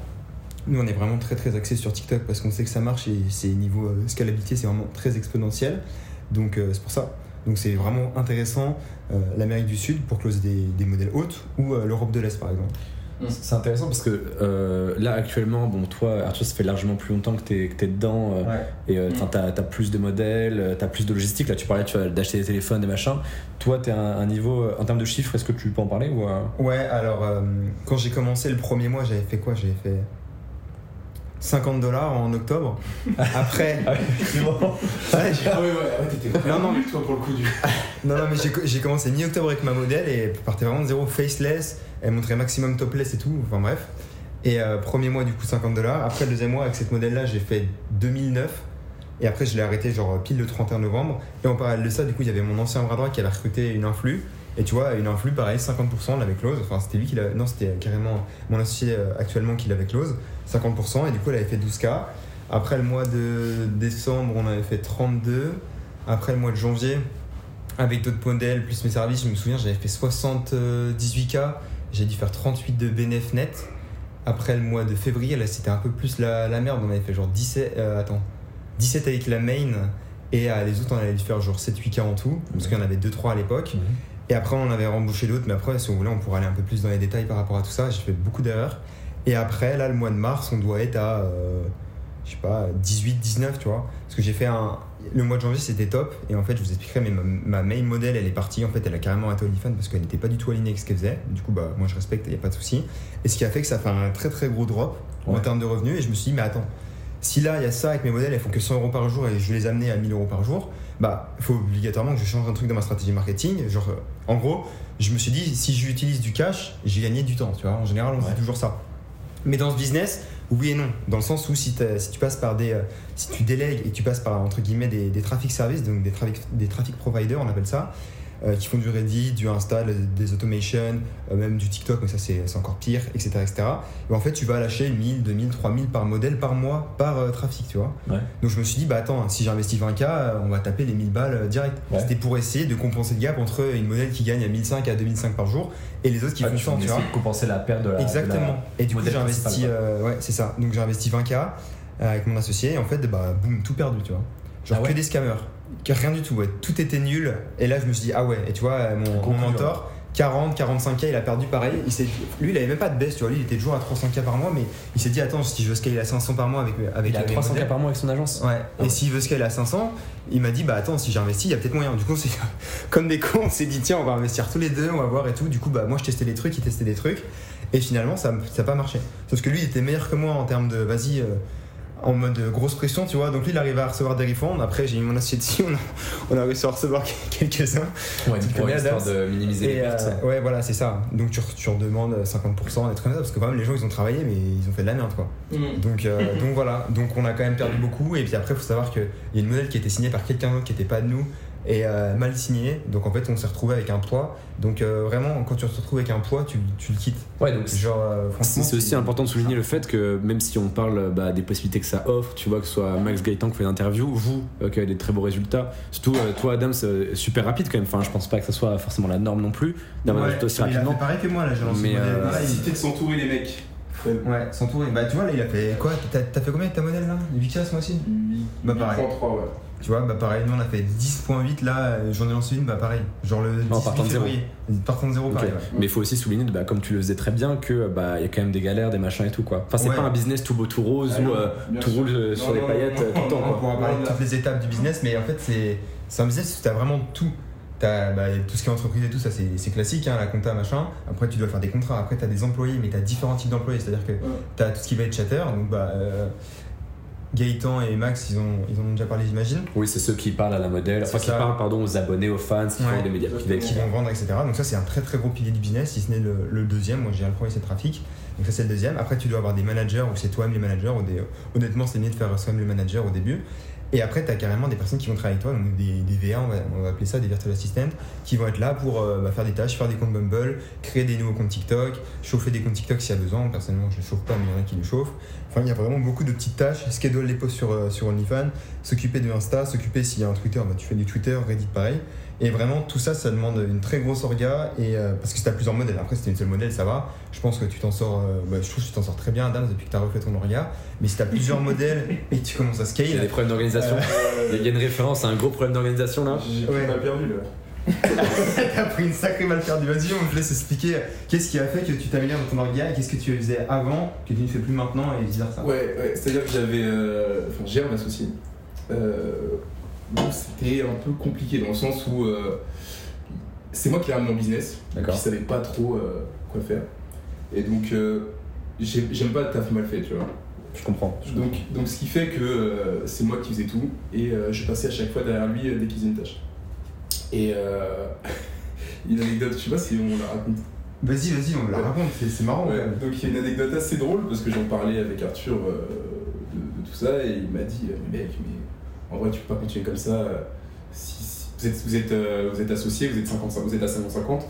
Speaker 2: nous, on est vraiment très très axé sur TikTok parce qu'on sait que ça marche et c'est niveau euh, scalabilité, c'est vraiment très exponentiel. Donc euh, c'est pour ça. Donc c'est vraiment intéressant euh, l'Amérique du Sud pour closer des, des modèles hautes ou euh, l'Europe de l'Est par exemple.
Speaker 1: C'est intéressant parce que euh, là actuellement, bon toi Arthur, ça fait largement plus longtemps que tu es, dedans euh,
Speaker 2: Ouais.
Speaker 1: et euh,
Speaker 3: Mm.
Speaker 1: t'as as plus de modèles, tu as plus de logistique. Là tu parlais tu d'acheter des téléphones, des machins. Toi tu es un, un niveau en termes de chiffres, est-ce que tu peux en parler ou, euh,
Speaker 2: Ouais, alors euh, quand j'ai commencé le premier mois, j'avais fait quoi? J'avais fait 50 dollars en octobre. Après, ouais,
Speaker 3: Ah ouais, ouais, ouais, t'étais vraiment
Speaker 2: Non, non.
Speaker 3: nul, toi, pour le coup du.
Speaker 2: non, non, mais j'ai commencé mi-octobre avec ma modèle et partait vraiment de zéro faceless. Elle montrait maximum topless et tout. Enfin bref. Et euh, premier mois, du coup, 50 dollars. Après, le deuxième mois, avec cette modèle-là, j'ai fait 2009. Et après, je l'ai arrêté genre pile le 31 novembre. Et en parallèle de ça, du coup, il y avait mon ancien bras droit qui avait recruté une influx. Et tu vois, une influx, pareil, 50%, on l'avait close. Enfin, c'était lui qui l'avait. Non, c'était carrément mon associé euh, actuellement qui l'avait close. 50%. Et du coup, elle avait fait 12K. Après, le mois de décembre, on avait fait 32. Après, le mois de janvier, avec d'autres modèles, plus mes services, je me souviens, j'avais fait 78K. J'ai dû faire 38 de bénéf net. Après le mois de février, là c'était un peu plus la, la merde. On avait fait genre 17, euh, attends, 17 avec la main. Et euh, les autres, on avait dû faire genre 7-8K en tout. Parce qu'il y en avait 2-3 à l'époque. Et après, on avait rembauché d'autres. Mais après, si on voulait, on pourrait aller un peu plus dans les détails par rapport à tout ça. J'ai fait beaucoup d'erreurs. Et après, là, le mois de mars, on doit être à, euh, je sais pas, 18-19, tu vois. Parce que j'ai fait un. Le mois de janvier, c'était top. Et en fait, je vous expliquerai, mais ma, ma main modèle, elle est partie. En fait, elle a carrément arrêté OnlyFans parce qu'elle n'était pas du tout alignée avec ce qu'elle faisait. Du coup, bah, moi, je respecte, il n'y a pas de souci. Et ce qui a fait que ça fait un très très gros drop en termes de revenus. Et je me suis dit, mais attends, si là, il y a ça avec mes modèles, elles font que 100 euros par jour et je vais les amener à 1000 euros par jour, bah, il faut obligatoirement que je change un truc dans ma stratégie marketing. Genre, en gros, je me suis dit, si j'utilise du cash, j'ai gagné du temps. Tu vois, en général, on
Speaker 1: Ouais.
Speaker 2: fait toujours ça. Mais dans ce business, oui et non. Dans le sens où si, tu passes par des. euh, si tu délègues et tu passes par, entre guillemets, des, des traffic services, donc des traffic, des traffic providers, on appelle ça, euh, qui font du Reddit, du Insta, des automations, euh, même du TikTok, mais ça c'est encore pire, etc., etc. Et en fait, tu vas lâcher 1000, 2000, 3000 par modèle par mois, par euh, trafic, tu vois.
Speaker 1: Ouais.
Speaker 2: Donc je me suis dit, bah attends, si j'investis 20K, euh, on va taper les 1000 balles direct.
Speaker 1: Ouais.
Speaker 2: C'était pour essayer de compenser le gap entre une modèle qui gagne à 1005 à 2005 par jour et les autres qui
Speaker 1: Ah,
Speaker 2: font
Speaker 1: tu
Speaker 2: 100, tu vois.
Speaker 1: compenser la perte de la.
Speaker 2: Exactement.
Speaker 1: de la-
Speaker 2: Et du coup, j'ai investi, ouais, c'est ça. Donc j'ai investi 20K euh, avec mon associé et en fait, bah, boum, tout perdu, tu vois. Genre
Speaker 1: Ah ouais
Speaker 2: que des scammers. Que rien du tout, ouais. Tout était nul. Et là, je me suis dit, ah ouais. Et tu vois, euh, mon, mon mentor, 40, 45K, il a perdu pareil. Il s'est- lui, il avait même pas de baisse, tu vois. Lui, il était toujours à 300K par mois, mais il s'est dit, attends, si je veux scaler à 500 par mois avec, avec
Speaker 1: Il a
Speaker 2: mes
Speaker 1: 300
Speaker 2: modèles-
Speaker 1: k par mois avec son agence.
Speaker 2: Ouais,
Speaker 1: Ah
Speaker 2: et
Speaker 1: ouais.
Speaker 2: s'il veut scaler à 500, il m'a dit bah attends, si j'investis, il y a peut-être moyen. Du coup, c'est comme des cons, on s'est dit tiens, on va investir tous les deux, on va voir et tout. Du coup, bah moi je testais des trucs, il testait des trucs, et finalement ça n'a pas marché. Sauf que lui, il était meilleur que moi en termes de vas-y, euh, en mode grosse pression, tu vois. Donc lui, il arrivait à recevoir des refunds. Après, j'ai mis mon assiette dessus, on a, on a réussi à recevoir quelques-uns.
Speaker 1: Ouais,
Speaker 2: Tu
Speaker 1: pour histoire de minimiser les
Speaker 2: Et,
Speaker 1: pertes.
Speaker 2: euh, ouais, voilà, c'est ça. Donc tu, tu en demandes 50%, des trucs comme ça, parce que quand même les gens ils ont travaillé, mais ils ont fait de la merde quoi. Donc, euh, donc voilà, donc on a quand même perdu beaucoup. Et puis après, il faut savoir qu'il y a une modèle qui a été signée par quelqu'un d'autre qui n'était pas de nous et euh, mal signée. Donc en fait, on s'est retrouvé avec un poids. Donc euh, vraiment, quand tu te retrouves avec un poids, tu, tu le quittes.
Speaker 1: Ouais, donc
Speaker 2: Genre, euh,
Speaker 1: C'est
Speaker 2: franchement.
Speaker 1: c'est aussi important de souligner le fait que même si on parle bah, des possibilités que ça offre, tu vois, que ce soit Max Gaëtan qui fait l'interview, vous euh, qui avez des très beaux résultats, surtout euh, toi Adam, c'est super rapide quand même, enfin je pense pas que ça soit forcément la norme non plus d'avoir résultats aussi
Speaker 2: il a fait
Speaker 1: rapidement.
Speaker 2: pareil que moi là, j'ai lancé
Speaker 1: Mais, euh,
Speaker 3: de s'entourer les mecs.
Speaker 2: Ouais, son tour, bah tu vois là, il a fait quoi? T'as fait combien avec ta modèle là? 8K ce mois-ci Bah pareil.
Speaker 3: 33, ouais.
Speaker 2: Tu vois, bah pareil, nous on a fait 10.8 là, euh, j'en ai lancé une, bah pareil. Genre le 18
Speaker 1: En partant de zéro.
Speaker 2: février. Partant de zéro, pareil, ouais.
Speaker 1: Mais il faut aussi souligner, bah, comme tu le faisais très bien, que bah il y a quand même des galères, des machins et tout quoi. Enfin c'est
Speaker 2: Ouais.
Speaker 1: pas un business tout beau tout rose
Speaker 3: Ah
Speaker 1: où euh, tout roule euh, sur
Speaker 3: Non,
Speaker 1: les
Speaker 3: non,
Speaker 1: paillettes
Speaker 3: non,
Speaker 1: tout le temps
Speaker 2: On pourra parler de toutes les étapes du business, mais en fait, c'est c'est un business où tu as vraiment tout. T'as, bah, tout ce qui est entreprise et tout, ça c'est c'est classique, hein, la compta, machin. Après, tu dois faire des contrats. Après, tu as des employés, mais tu as différents types d'employés. C'est-à-dire que tu as tout ce qui va être chatter. Donc, bah, euh, Gaëtan et Max, ils, ont, ils en ont déjà parlé, j'imagine.
Speaker 1: Oui, c'est ceux qui parlent à la modèle, enfin qui
Speaker 2: ça.
Speaker 1: parlent pardon aux abonnés, aux fans, qui
Speaker 2: Ouais.
Speaker 1: font des médias privés.
Speaker 2: qui vont vendre, etc. Donc ça c'est un très très gros pilier du business, si ce n'est le, le deuxième. Moi j'ai le premier c'est le trafic. Donc ça c'est le deuxième. Après tu dois avoir des managers ou c'est toi-même les managers. Ou des, honnêtement c'est mieux de faire soi-même les managers au début. Et après tu as carrément des personnes qui vont travailler avec toi, donc des, des VA, on va, appeler ça des virtual assistants, qui vont être là pour euh, bah, faire des tâches, faire des comptes Bumble, créer des nouveaux comptes TikTok, chauffer des comptes TikTok s'il y a besoin. Personnellement je ne chauffe pas mais il y en a qui le chauffent. Enfin il y a vraiment beaucoup de petites tâches, schedule les posts sur, euh, sur OnlyFans, s'occuper de Insta, s'occuper s'il y a un Twitter, bah, tu fais du Twitter, Reddit pareil. Et vraiment, tout ça, ça demande une très grosse orga. Et, euh, parce que si tu as plusieurs modèles, après, si tu une seule modèle, ça va. Je pense que tu t'en sors. euh, bah, je trouve que tu t'en sors très bien, Adam, depuis que tu as refait ton orga. Mais si tu as plusieurs modèles et que tu commences à
Speaker 1: Il y a des
Speaker 2: scale.
Speaker 1: problèmes d'organisation. Il y a une référence à un gros problème d'organisation là.
Speaker 3: J'ai
Speaker 2: Ouais.
Speaker 3: on a perdu là.
Speaker 2: T'as pris une sacrée mal perdue. Vas-y, on te laisse expliquer qu'est-ce qui a fait que tu t'améliores dans ton orga et qu'est-ce que tu faisais avant que tu ne fais plus maintenant et vice versa.
Speaker 3: Ouais, ouais, c'est-à-dire que j'avais. euh, Enfin, j'ai un associé. Euh, c'était un peu compliqué dans le sens où euh, c'est moi qui ai ramené mon business. Je savais pas trop euh, quoi faire. Et donc, euh, j'ai- j'aime pas le taf mal fait, tu vois.
Speaker 1: Je comprends.
Speaker 3: Donc, donc ce qui fait que euh, c'est moi qui faisais tout et euh, je passais à chaque fois derrière lui euh, dès qu'il faisait une tâche. Et euh, une anecdote, je sais pas si on la raconte.
Speaker 2: Vas-y, vas-y, on me la
Speaker 3: Ouais.
Speaker 2: raconte, c'est- marrant.
Speaker 3: Ouais, donc il y a une anecdote assez drôle parce que j'en parlais avec Arthur de, de tout ça et il m'a dit mais mec mais en vrai tu peux pas continuer comme ça euh, si, si- vous êtes vous êtes euh, vous êtes associé vous êtes 55 vous êtes à 50-50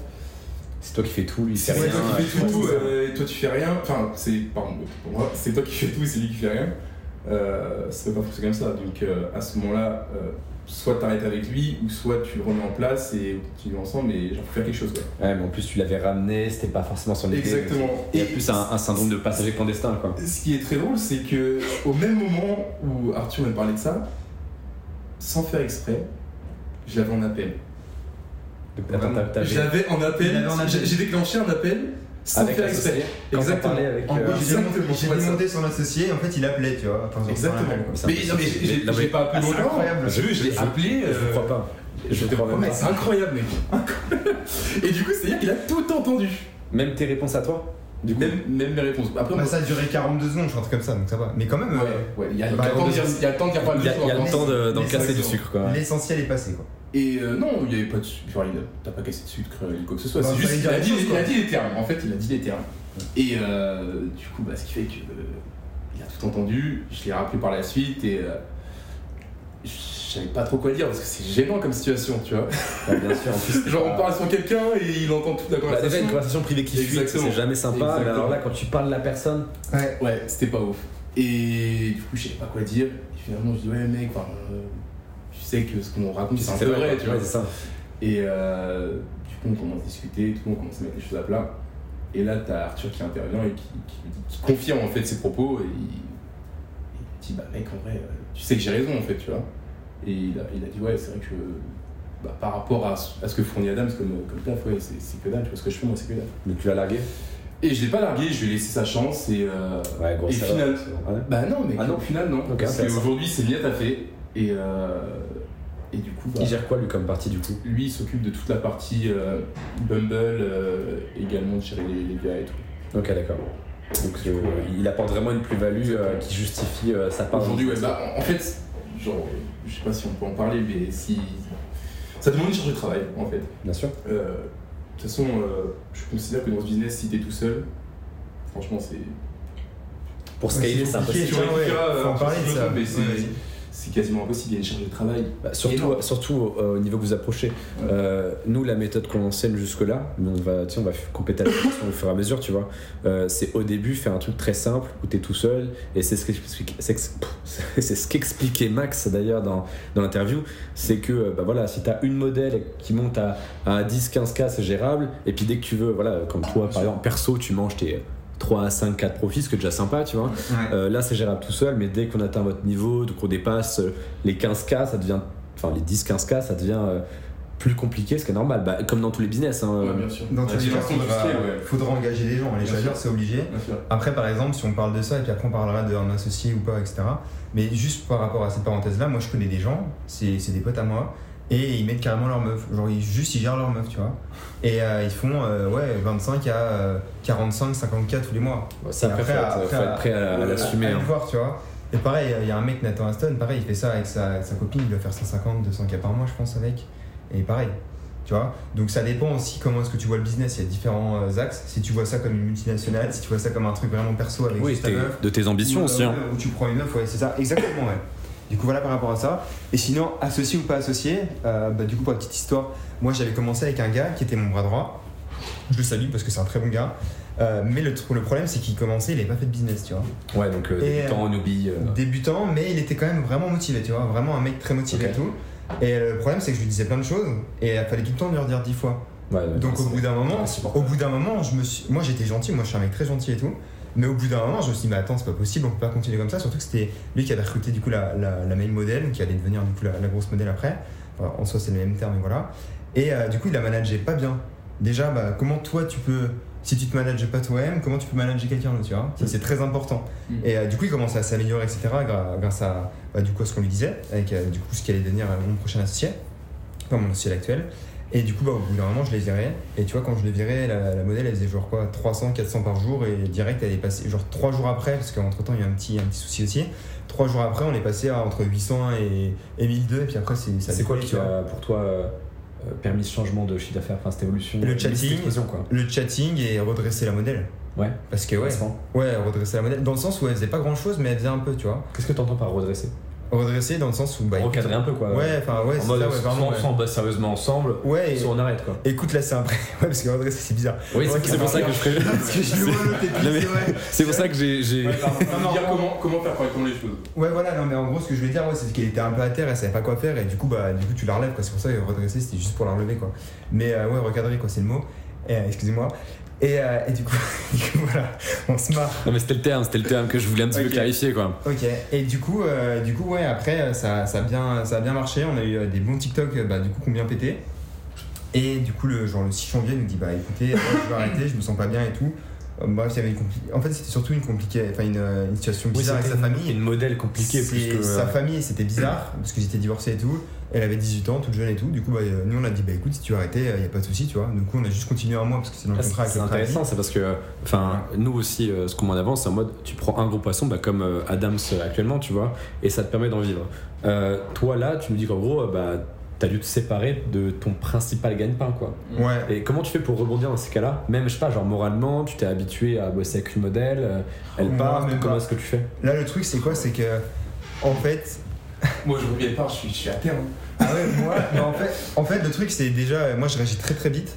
Speaker 1: C'est toi qui fais tout, lui,
Speaker 3: c'est
Speaker 1: c'est rien.
Speaker 3: toi qui fais
Speaker 1: ouais,
Speaker 3: tout
Speaker 1: c'est
Speaker 3: euh, et toi tu fais rien enfin c'est pardon pour moi c'est toi qui fais tout et c'est lui qui fait rien euh, ça peut pas fonctionner comme ça donc euh, à ce moment là soit t'arrêtes avec lui ou soit tu le remets en place et vous continuez ensemble et genre faire quelque chose quoi.
Speaker 1: Ouais, mais en plus, tu l'avais ramené, c'était pas forcément son idée.
Speaker 3: exactement
Speaker 1: y a plus un, un syndrome de passager clandestin, quoi.
Speaker 3: Ce qui est très drôle, c'est que au même moment où Arthur me parlait de ça, sans faire exprès, je l'avais en appel. Je l'avais en appel, j'ai j'ai déclenché un appel sans
Speaker 1: Avec
Speaker 3: faire
Speaker 1: l'associé.
Speaker 3: exprès. Exactement.
Speaker 1: avec, euh,
Speaker 2: j'ai j'ai démonté son associé et en fait il appelait, tu vois.
Speaker 3: Exactement. Mais, non, mais j'ai- j'ai
Speaker 1: Non, mais-
Speaker 3: j'ai pas appelé longtemps.
Speaker 2: incroyable.
Speaker 3: Je, je l'ai appelé.
Speaker 1: Je
Speaker 3: euh,
Speaker 1: crois pas. Je te crois même
Speaker 3: mais
Speaker 1: pas.
Speaker 3: C'est incroyable, mec. Et du coup, c'est-à-dire qu'il a tout entendu.
Speaker 1: Même tes réponses à toi Du coup
Speaker 3: Même, même mes réponses. Après,
Speaker 2: Bah,
Speaker 3: moi,
Speaker 2: ça a duré 42 secondes, je truc comme ça, donc ça va. Mais quand même,
Speaker 3: ouais,
Speaker 2: euh,
Speaker 3: ouais, il y a
Speaker 2: Bah,
Speaker 3: le temps de dire- il y a le temps
Speaker 1: Il y a,
Speaker 3: le
Speaker 1: d'en casser du sucre, quoi.
Speaker 2: l'essentiel est passé, quoi.
Speaker 3: Et euh, non, il n'y avait pas de sucre. T'as pas cassé de sucre euh, ni quoi que ce soit.
Speaker 2: Bah,
Speaker 3: c'est
Speaker 2: fallait
Speaker 3: juste
Speaker 2: dire
Speaker 3: qu'il a,
Speaker 2: les
Speaker 3: dit,
Speaker 2: choses,
Speaker 3: il a dit les termes. En fait, il a dit les termes. Et euh, du coup, bah, ce qui fait que euh, il a tout entendu. Je l'ai rappelé par la suite et euh, je savais pas trop quoi dire parce que c'est gênant comme situation, tu vois.
Speaker 1: Ouais, bien sûr, en plus.
Speaker 3: Genre, on parle sur quelqu'un et il entend toute la
Speaker 1: Bah,
Speaker 3: conversation.
Speaker 1: déjà, une conversation privée qui fuit, c'est jamais sympa. Mais alors là, quand tu parles de la personne,
Speaker 2: Ouais.
Speaker 3: Ouais, c'était pas ouf. Et du coup, je savais pas quoi dire. Et finalement, je dis, ouais, mec, enfin, euh, tu sais que ce qu'on raconte, c'est un peu vrai, tu vois.
Speaker 1: Ouais, ça.
Speaker 3: Et euh, du coup, on commence à discuter, tout, on commence à mettre les choses à plat. Et là, t'as Arthur qui intervient et qui confirme en fait ses propos. Et il, il dit, bah mec, en vrai, euh, tu sais que j'ai raison en fait, tu vois. Et il a, il a dit, ouais, c'est vrai que bah, par rapport à, ce- à ce que fournit Adams comme, comme taf, ouais, c'est que dalle, tu vois, ce que je fais, moi, c'est que dalle.
Speaker 1: Donc tu l'as largué?
Speaker 3: Et je l'ai pas largué, je lui ai laissé sa chance et. euh,
Speaker 1: Ouais, gros,
Speaker 3: Et final-
Speaker 1: va. Ouais.
Speaker 3: bah non, mais
Speaker 1: Ah non.
Speaker 3: au final, non.
Speaker 1: Ok,
Speaker 3: parce qu'aujourd'hui, c'est bien taffé. Et, euh, et du coup, bah,
Speaker 1: Il gère quoi, lui, comme partie, du coup?
Speaker 3: lui, il s'occupe de toute la partie euh, Bumble, euh, également de gérer les, les gars et tout.
Speaker 1: Ok, d'accord. Donc euh, il apporte vraiment une plus-value euh, qui justifie euh, sa part.
Speaker 3: Aujourd'hui, ouais, bah, en- en fait, genre, je sais pas si on peut en parler, mais si. Ça demande une charge de travail, en fait.
Speaker 1: Bien sûr.
Speaker 3: Euh, De toute façon, euh, je considère que dans ce business, si t'es tout seul, franchement, c'est.
Speaker 1: Pour scaler, c'est impossible.
Speaker 3: euh,
Speaker 2: faut en parler de
Speaker 3: je
Speaker 2: ça.
Speaker 3: trouve, mais c'est- quasiment impossible, il y a une charge de travail.
Speaker 1: Bah, surtout, euh, au niveau que vous approchez. Euh, nous, la méthode qu'on enseigne jusque-là, on va, on va compléter la formation au fur et à mesure, tu vois. Euh, c'est au début faire un truc très simple où tu es tout seul. Et c'est ce qu'explique- c'est que- pff, c'est ce qu'expliquait Max d'ailleurs dans, dans l'interview. C'est que bah, voilà, si tu as une modèle qui monte à, à 10-15K, c'est gérable. Et puis dès que tu veux, voilà, comme toi par exemple, perso, tu manges tes 3 à 5, 4 profits, ce qui est déjà sympa, tu vois.
Speaker 2: Ouais.
Speaker 1: Euh, là, c'est gérable tout seul, mais dès qu'on atteint votre niveau, donc on dépasse euh, les 15K, ça devient, enfin les 10-15K, ça devient euh, plus compliqué, ce qui est normal, bah, comme dans tous les business. hein,
Speaker 3: bien sûr.
Speaker 2: Dans tous les cas,
Speaker 3: dimension du
Speaker 2: faudra,
Speaker 3: scale, ouais.
Speaker 2: faudra engager des gens. Les chasseurs, c'est obligé.
Speaker 3: Bien sûr.
Speaker 2: Après, par exemple, si on parle de ça, et puis après on parlera d'un associé ou pas, etc. Mais juste par rapport à cette parenthèse-là, moi je connais des gens, c'est c'est des potes à moi, et ils mettent carrément leur meuf. Genre, ils, juste ils gèrent leur meuf, tu vois. Et euh, ils font euh, ouais, 25 à euh, 45, 50K tous les mois.
Speaker 1: ça,
Speaker 2: Et
Speaker 1: après, faut, être, faut être prêt à, à l'assumer.
Speaker 2: à
Speaker 1: hein.
Speaker 2: voir, tu vois. Et pareil, il y a un mec, Nathan Aston, pareil, il fait ça avec sa, avec sa copine, il doit faire 150, 200K par mois, je pense, avec. Et pareil, tu vois. Donc ça dépend aussi comment est-ce que tu vois le business. Il y a différents euh, axes. Si tu vois ça comme une multinationale, si tu vois ça comme un truc vraiment perso avec
Speaker 1: Oui,
Speaker 2: ta meuf,
Speaker 1: de tes ambitions
Speaker 2: ou,
Speaker 1: aussi.
Speaker 2: euh,
Speaker 1: hein.
Speaker 2: Où tu prends une meuf, ouais, c'est ça, exactement, ouais. Du coup, voilà par rapport à ça. Et sinon, associé ou pas associé, euh, bah, du coup, pour la petite histoire, moi j'avais commencé avec un gars qui était mon bras droit. Je le salue parce que c'est un très bon gars. Euh, mais le, problème, c'est qu'il commençait, il n'avait pas fait de business, tu vois.
Speaker 1: Ouais, donc euh,
Speaker 2: Et,
Speaker 1: débutant, newbie. euh,
Speaker 2: Débutant, mais il était quand même vraiment motivé, tu vois. Vraiment un mec très motivé et tout. Et le problème, c'est que je lui disais plein de choses et il fallait tout le temps lui redire dix fois.
Speaker 1: ouais,
Speaker 2: Donc au bout d'un moment, au bout d'un moment, je me suis, moi j'étais gentil, moi je suis un mec très gentil et tout, mais au bout d'un moment, je me suis dit mais attends c'est pas possible, on peut pas continuer comme ça, surtout que c'était lui qui avait recruté du coup la, la, la main modèle, qui allait devenir du coup la, la grosse modèle après, Enfin, en soi, c'est le même terme, mais voilà. Et euh, du coup, il a managé pas bien. Déjà, bah, comment toi, tu peux. Si tu te manages pas toi-même, comment tu peux manager quelqu'un d'autre, tu vois? Ça, c'est très important.
Speaker 3: Mm.
Speaker 2: Et euh, du coup, il commence à s'améliorer, etc., grâce à, bah, du coup, à ce qu'on lui disait, avec euh, du coup, ce qui allait devenir mon prochain associé, pas mon associé actuel. Et du coup, bah, au bout d'un moment, je l'ai viré. Et tu vois, quand je l'ai viré, la, la modèle, elle faisait genre quoi 300, 400 par jour. Et direct, elle est passée, genre 3 jours après, parce qu'entre temps, il y a un petit, un petit souci aussi. 3 jours après, on est passé à entre 800 et, et 1002. Et puis après, c'est ça
Speaker 1: C'est quoi qui a pour toi euh, euh, permis ce changement de chiffre d'affaires, enfin cette évolution
Speaker 2: Le chatting.
Speaker 1: quoi.
Speaker 2: Le chatting et redresser la modèle.
Speaker 1: Ouais.
Speaker 2: Parce que, ouais, ouais, redresser la modèle. Dans le sens où elle faisait pas grand chose, mais elle faisait un peu, tu vois.
Speaker 1: Qu'est-ce que tu entends par redresser?
Speaker 2: Redresser dans le sens où. Bah,
Speaker 1: Recadrer un peu, quoi.
Speaker 2: Ouais, enfin, ouais,
Speaker 1: en
Speaker 2: c'est
Speaker 1: mode
Speaker 2: ça, ouais, vraiment.
Speaker 1: soit, on sérieusement ensemble,
Speaker 2: Ouais,
Speaker 1: soit on arrête, quoi.
Speaker 2: écoute, là, c'est un vrai. Ouais, parce que redresser, c'est bizarre.
Speaker 1: Oui,
Speaker 2: Ouais,
Speaker 1: c'est c'est pour ça que je mais-
Speaker 2: c'est
Speaker 1: pour ça que j'ai.
Speaker 3: comment, comment faire correctement les choses?
Speaker 2: Ouais, voilà, non, mais en gros, ce que je voulais dire, ouais, c'est qu'elle était un peu à terre, elle savait pas quoi faire, et du coup, bah, du coup, tu la relèves, quoi. C'est pour ça que redresser, c'était juste pour la relever, quoi. Mais euh, ouais, recadrer, quoi, c'est le mot. Euh, excusez-moi. Et, euh, et du coup, du coup, voilà, on se marre.
Speaker 1: Non, mais c'était le terme, c'était le terme que je voulais un petit peu clarifier, quoi.
Speaker 2: Ok, et du coup, euh, du coup ouais, après, euh, ça, ça, a bien, ça a bien marché. On a eu euh, des bons TikTok bah, du coup, qui ont bien pété. Et du coup, le, genre, le 6 janvier, il nous dit Bah écoutez, je vais arrêter, je me sens pas bien et tout. Euh, bref, il y avait une compli- En fait, c'était surtout une, compliquée, enfin, une, euh, une situation bizarre avec sa famille.
Speaker 1: Une modèle compliquée plus que.
Speaker 2: Sa famille, c'était bizarre, parce qu'ils étaient divorcés et tout. Elle avait 18 ans, toute jeune et tout. Du coup, bah, euh, nous, on a dit Bah écoute, si tu veux arrêter, il n'y a pas de souci, tu vois. Du coup, on a juste continué un mois, parce que c'est dans le
Speaker 1: Ah,
Speaker 2: contrat
Speaker 1: c'est
Speaker 2: avec
Speaker 1: intéressant, c'est parce que, enfin, nous aussi, euh, ce qu'on en avant, c'est en mode, tu prends un gros poisson, bah, comme euh, Adams euh, actuellement, tu vois, et ça te permet d'en vivre. Euh, toi, là, tu nous dis qu'en gros, euh, bah, t'as dû te séparer de ton principal gagne-pain, quoi.
Speaker 2: Ouais,
Speaker 1: Et comment tu fais pour rebondir dans ces cas-là? Même, je sais pas, genre moralement, tu t'es habitué à bosser avec une modèle, euh, elle part,
Speaker 2: mais
Speaker 1: comment est-ce que tu fais?
Speaker 2: Là, le truc, c'est quoi? C'est que, en fait,
Speaker 3: Moi, je reviens pas, je suis, je suis à terre. hein.
Speaker 2: Ah ouais, moi, bah en, fait, en fait, le truc, c'est déjà, euh, moi, je réagis très très vite.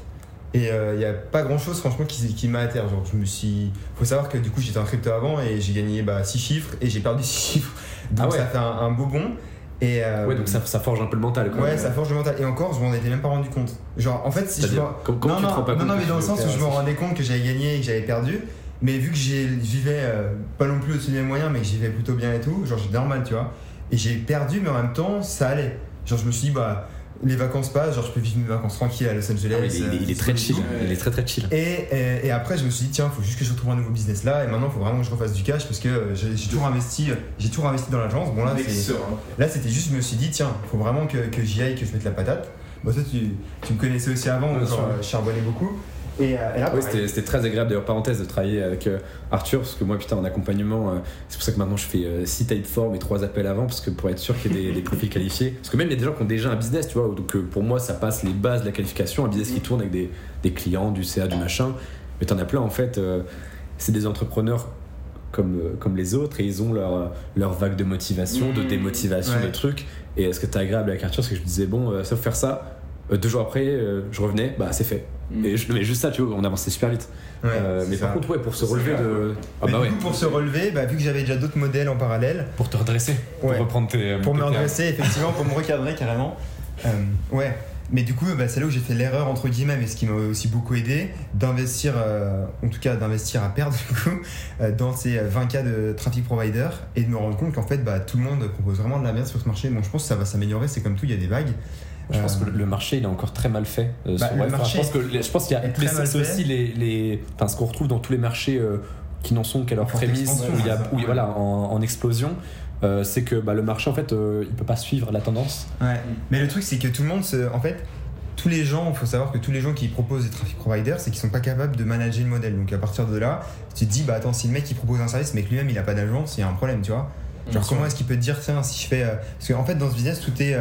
Speaker 2: Et il n'y a pas grand chose, franchement, qui, qui m'a atterri. Genre, je me suis. Faut savoir que du coup, j'étais en crypto avant et j'ai gagné 6 chiffres et j'ai perdu 6 chiffres. Donc,
Speaker 1: Ah ouais.
Speaker 2: ça fait un, un beau bond. Et, euh,
Speaker 1: Ouais, donc ça, ça forge un peu le mental, quoi.
Speaker 2: Ouais, ça forge le mental. Et encore, je m'en étais même pas rendu compte. Genre, en fait, si je
Speaker 1: C'est-à-dire,
Speaker 2: m'en-
Speaker 1: com- comment
Speaker 2: non,
Speaker 1: tu te rends pas
Speaker 2: non,
Speaker 1: compte
Speaker 2: non, mais dans le sens où je me rendais compte que j'avais gagné et que j'avais perdu. Mais vu que je vivais euh, pas non plus au-dessus de mes moyens, mais que j'y vivais plutôt bien et tout, genre, j'étais normal, tu vois. Et j'ai perdu, mais en même temps, ça allait. Genre, je me suis dit, bah, les vacances passent, genre, je peux vivre mes vacances tranquilles à Los Angeles.
Speaker 1: Ah ouais, il, est- il est- il est très
Speaker 2: euh,
Speaker 1: chill,
Speaker 3: Ouais.
Speaker 1: il est très très chill.
Speaker 2: et, et, et après, je me suis dit, tiens, faut juste que je retrouve un nouveau business là. Et maintenant, il faut vraiment que je refasse du cash parce que euh, j'ai j'ai toujours investi, euh, j'ai toujours investi dans l'agence. Bon, là,
Speaker 3: serein.
Speaker 2: Là, c'était juste, je me suis dit, tiens, faut vraiment que, que j'y aille, que je mette la patate. Bon, toi, tu, tu me connaissais aussi avant,
Speaker 1: sûr.
Speaker 2: euh, je charbonnais beaucoup. Et, euh, et là,
Speaker 1: Oui, c'était très agréable d'ailleurs, parenthèse, de travailler avec euh, Arthur, parce que moi, putain, en accompagnement, euh, c'est pour ça que maintenant je fais 6 type form et 3 appels avant, parce que pour être sûr qu'il y ait des, des profils qualifiés. Parce que même il y a des gens qui ont déjà un business, tu vois, donc euh, pour moi, ça passe les bases de la qualification, un business qui tourne avec des, des clients, du CA, du machin. Mais t'en as plein, en fait, euh, c'est des entrepreneurs. Comme, comme les autres, et ils ont leur, leur vague de motivation, de
Speaker 3: Mmh.
Speaker 1: démotivation,
Speaker 2: Ouais.
Speaker 1: de trucs. Et ce qui était agréable avec Arthur, c'est que je me disais, bon, euh, sauf faire ça, euh, deux jours après, euh, je revenais, bah c'est fait.
Speaker 3: Mm.
Speaker 1: Et je, mais juste ça, tu vois, on avançait super vite.
Speaker 2: Ouais,
Speaker 1: Euh, mais
Speaker 2: ça.
Speaker 1: par contre, ouais, pour se relever de. Ah
Speaker 2: Mais
Speaker 1: bah
Speaker 2: du
Speaker 1: ouais.
Speaker 2: coup, pour se relever, bah, vu que j'avais déjà d'autres modèles en parallèle,
Speaker 1: Pour te redresser.
Speaker 2: Ouais.
Speaker 1: reprendre tes.
Speaker 2: pour
Speaker 1: tes
Speaker 2: me redresser, effectivement, pour me recadrer carrément. Euh, ouais. Mais du coup, bah, c'est là où j'ai fait l'erreur, entre guillemets, mais ce qui m'a aussi beaucoup aidé, d'investir, euh, en tout cas d'investir à perdre, du coup, euh, dans ces 20 cas de traffic provider et de me rendre compte qu'en fait, bah, tout le monde propose vraiment de la merde sur ce marché. Bon, je pense que ça va s'améliorer, c'est comme tout, il y a des vagues.
Speaker 1: Je pense
Speaker 2: Euh,
Speaker 1: que le marché, il est encore très mal fait. euh,
Speaker 2: Bah,
Speaker 1: sur-
Speaker 2: le
Speaker 1: ouais, enfin,
Speaker 2: marché
Speaker 1: je pense qu'il y a. mais c'est aussi les, les, enfin, ce qu'on retrouve dans tous les marchés euh, qui n'en sont qu'à leur prémisse, où il y a, où
Speaker 2: ouais.
Speaker 1: voilà, en, en explosion. euh, c'est que bah, le marché, en fait, euh, il peut pas suivre la tendance.
Speaker 2: Ouais. Mais le truc, c'est que tout le monde, se... en fait, tous les gens, il faut savoir que tous les gens qui proposent des traffic providers, c'est qu'ils sont pas capables de manager le modèle. Donc à partir de là, tu te dis, bah attends, si le mec il propose un service, mais que lui-même il a pas d'agence, il y a un problème, tu vois. Genre,
Speaker 3: Bien
Speaker 2: comment est-ce qu'il peut te dire, tiens, si je fais. euh, Parce qu'en fait, dans ce business, tout est.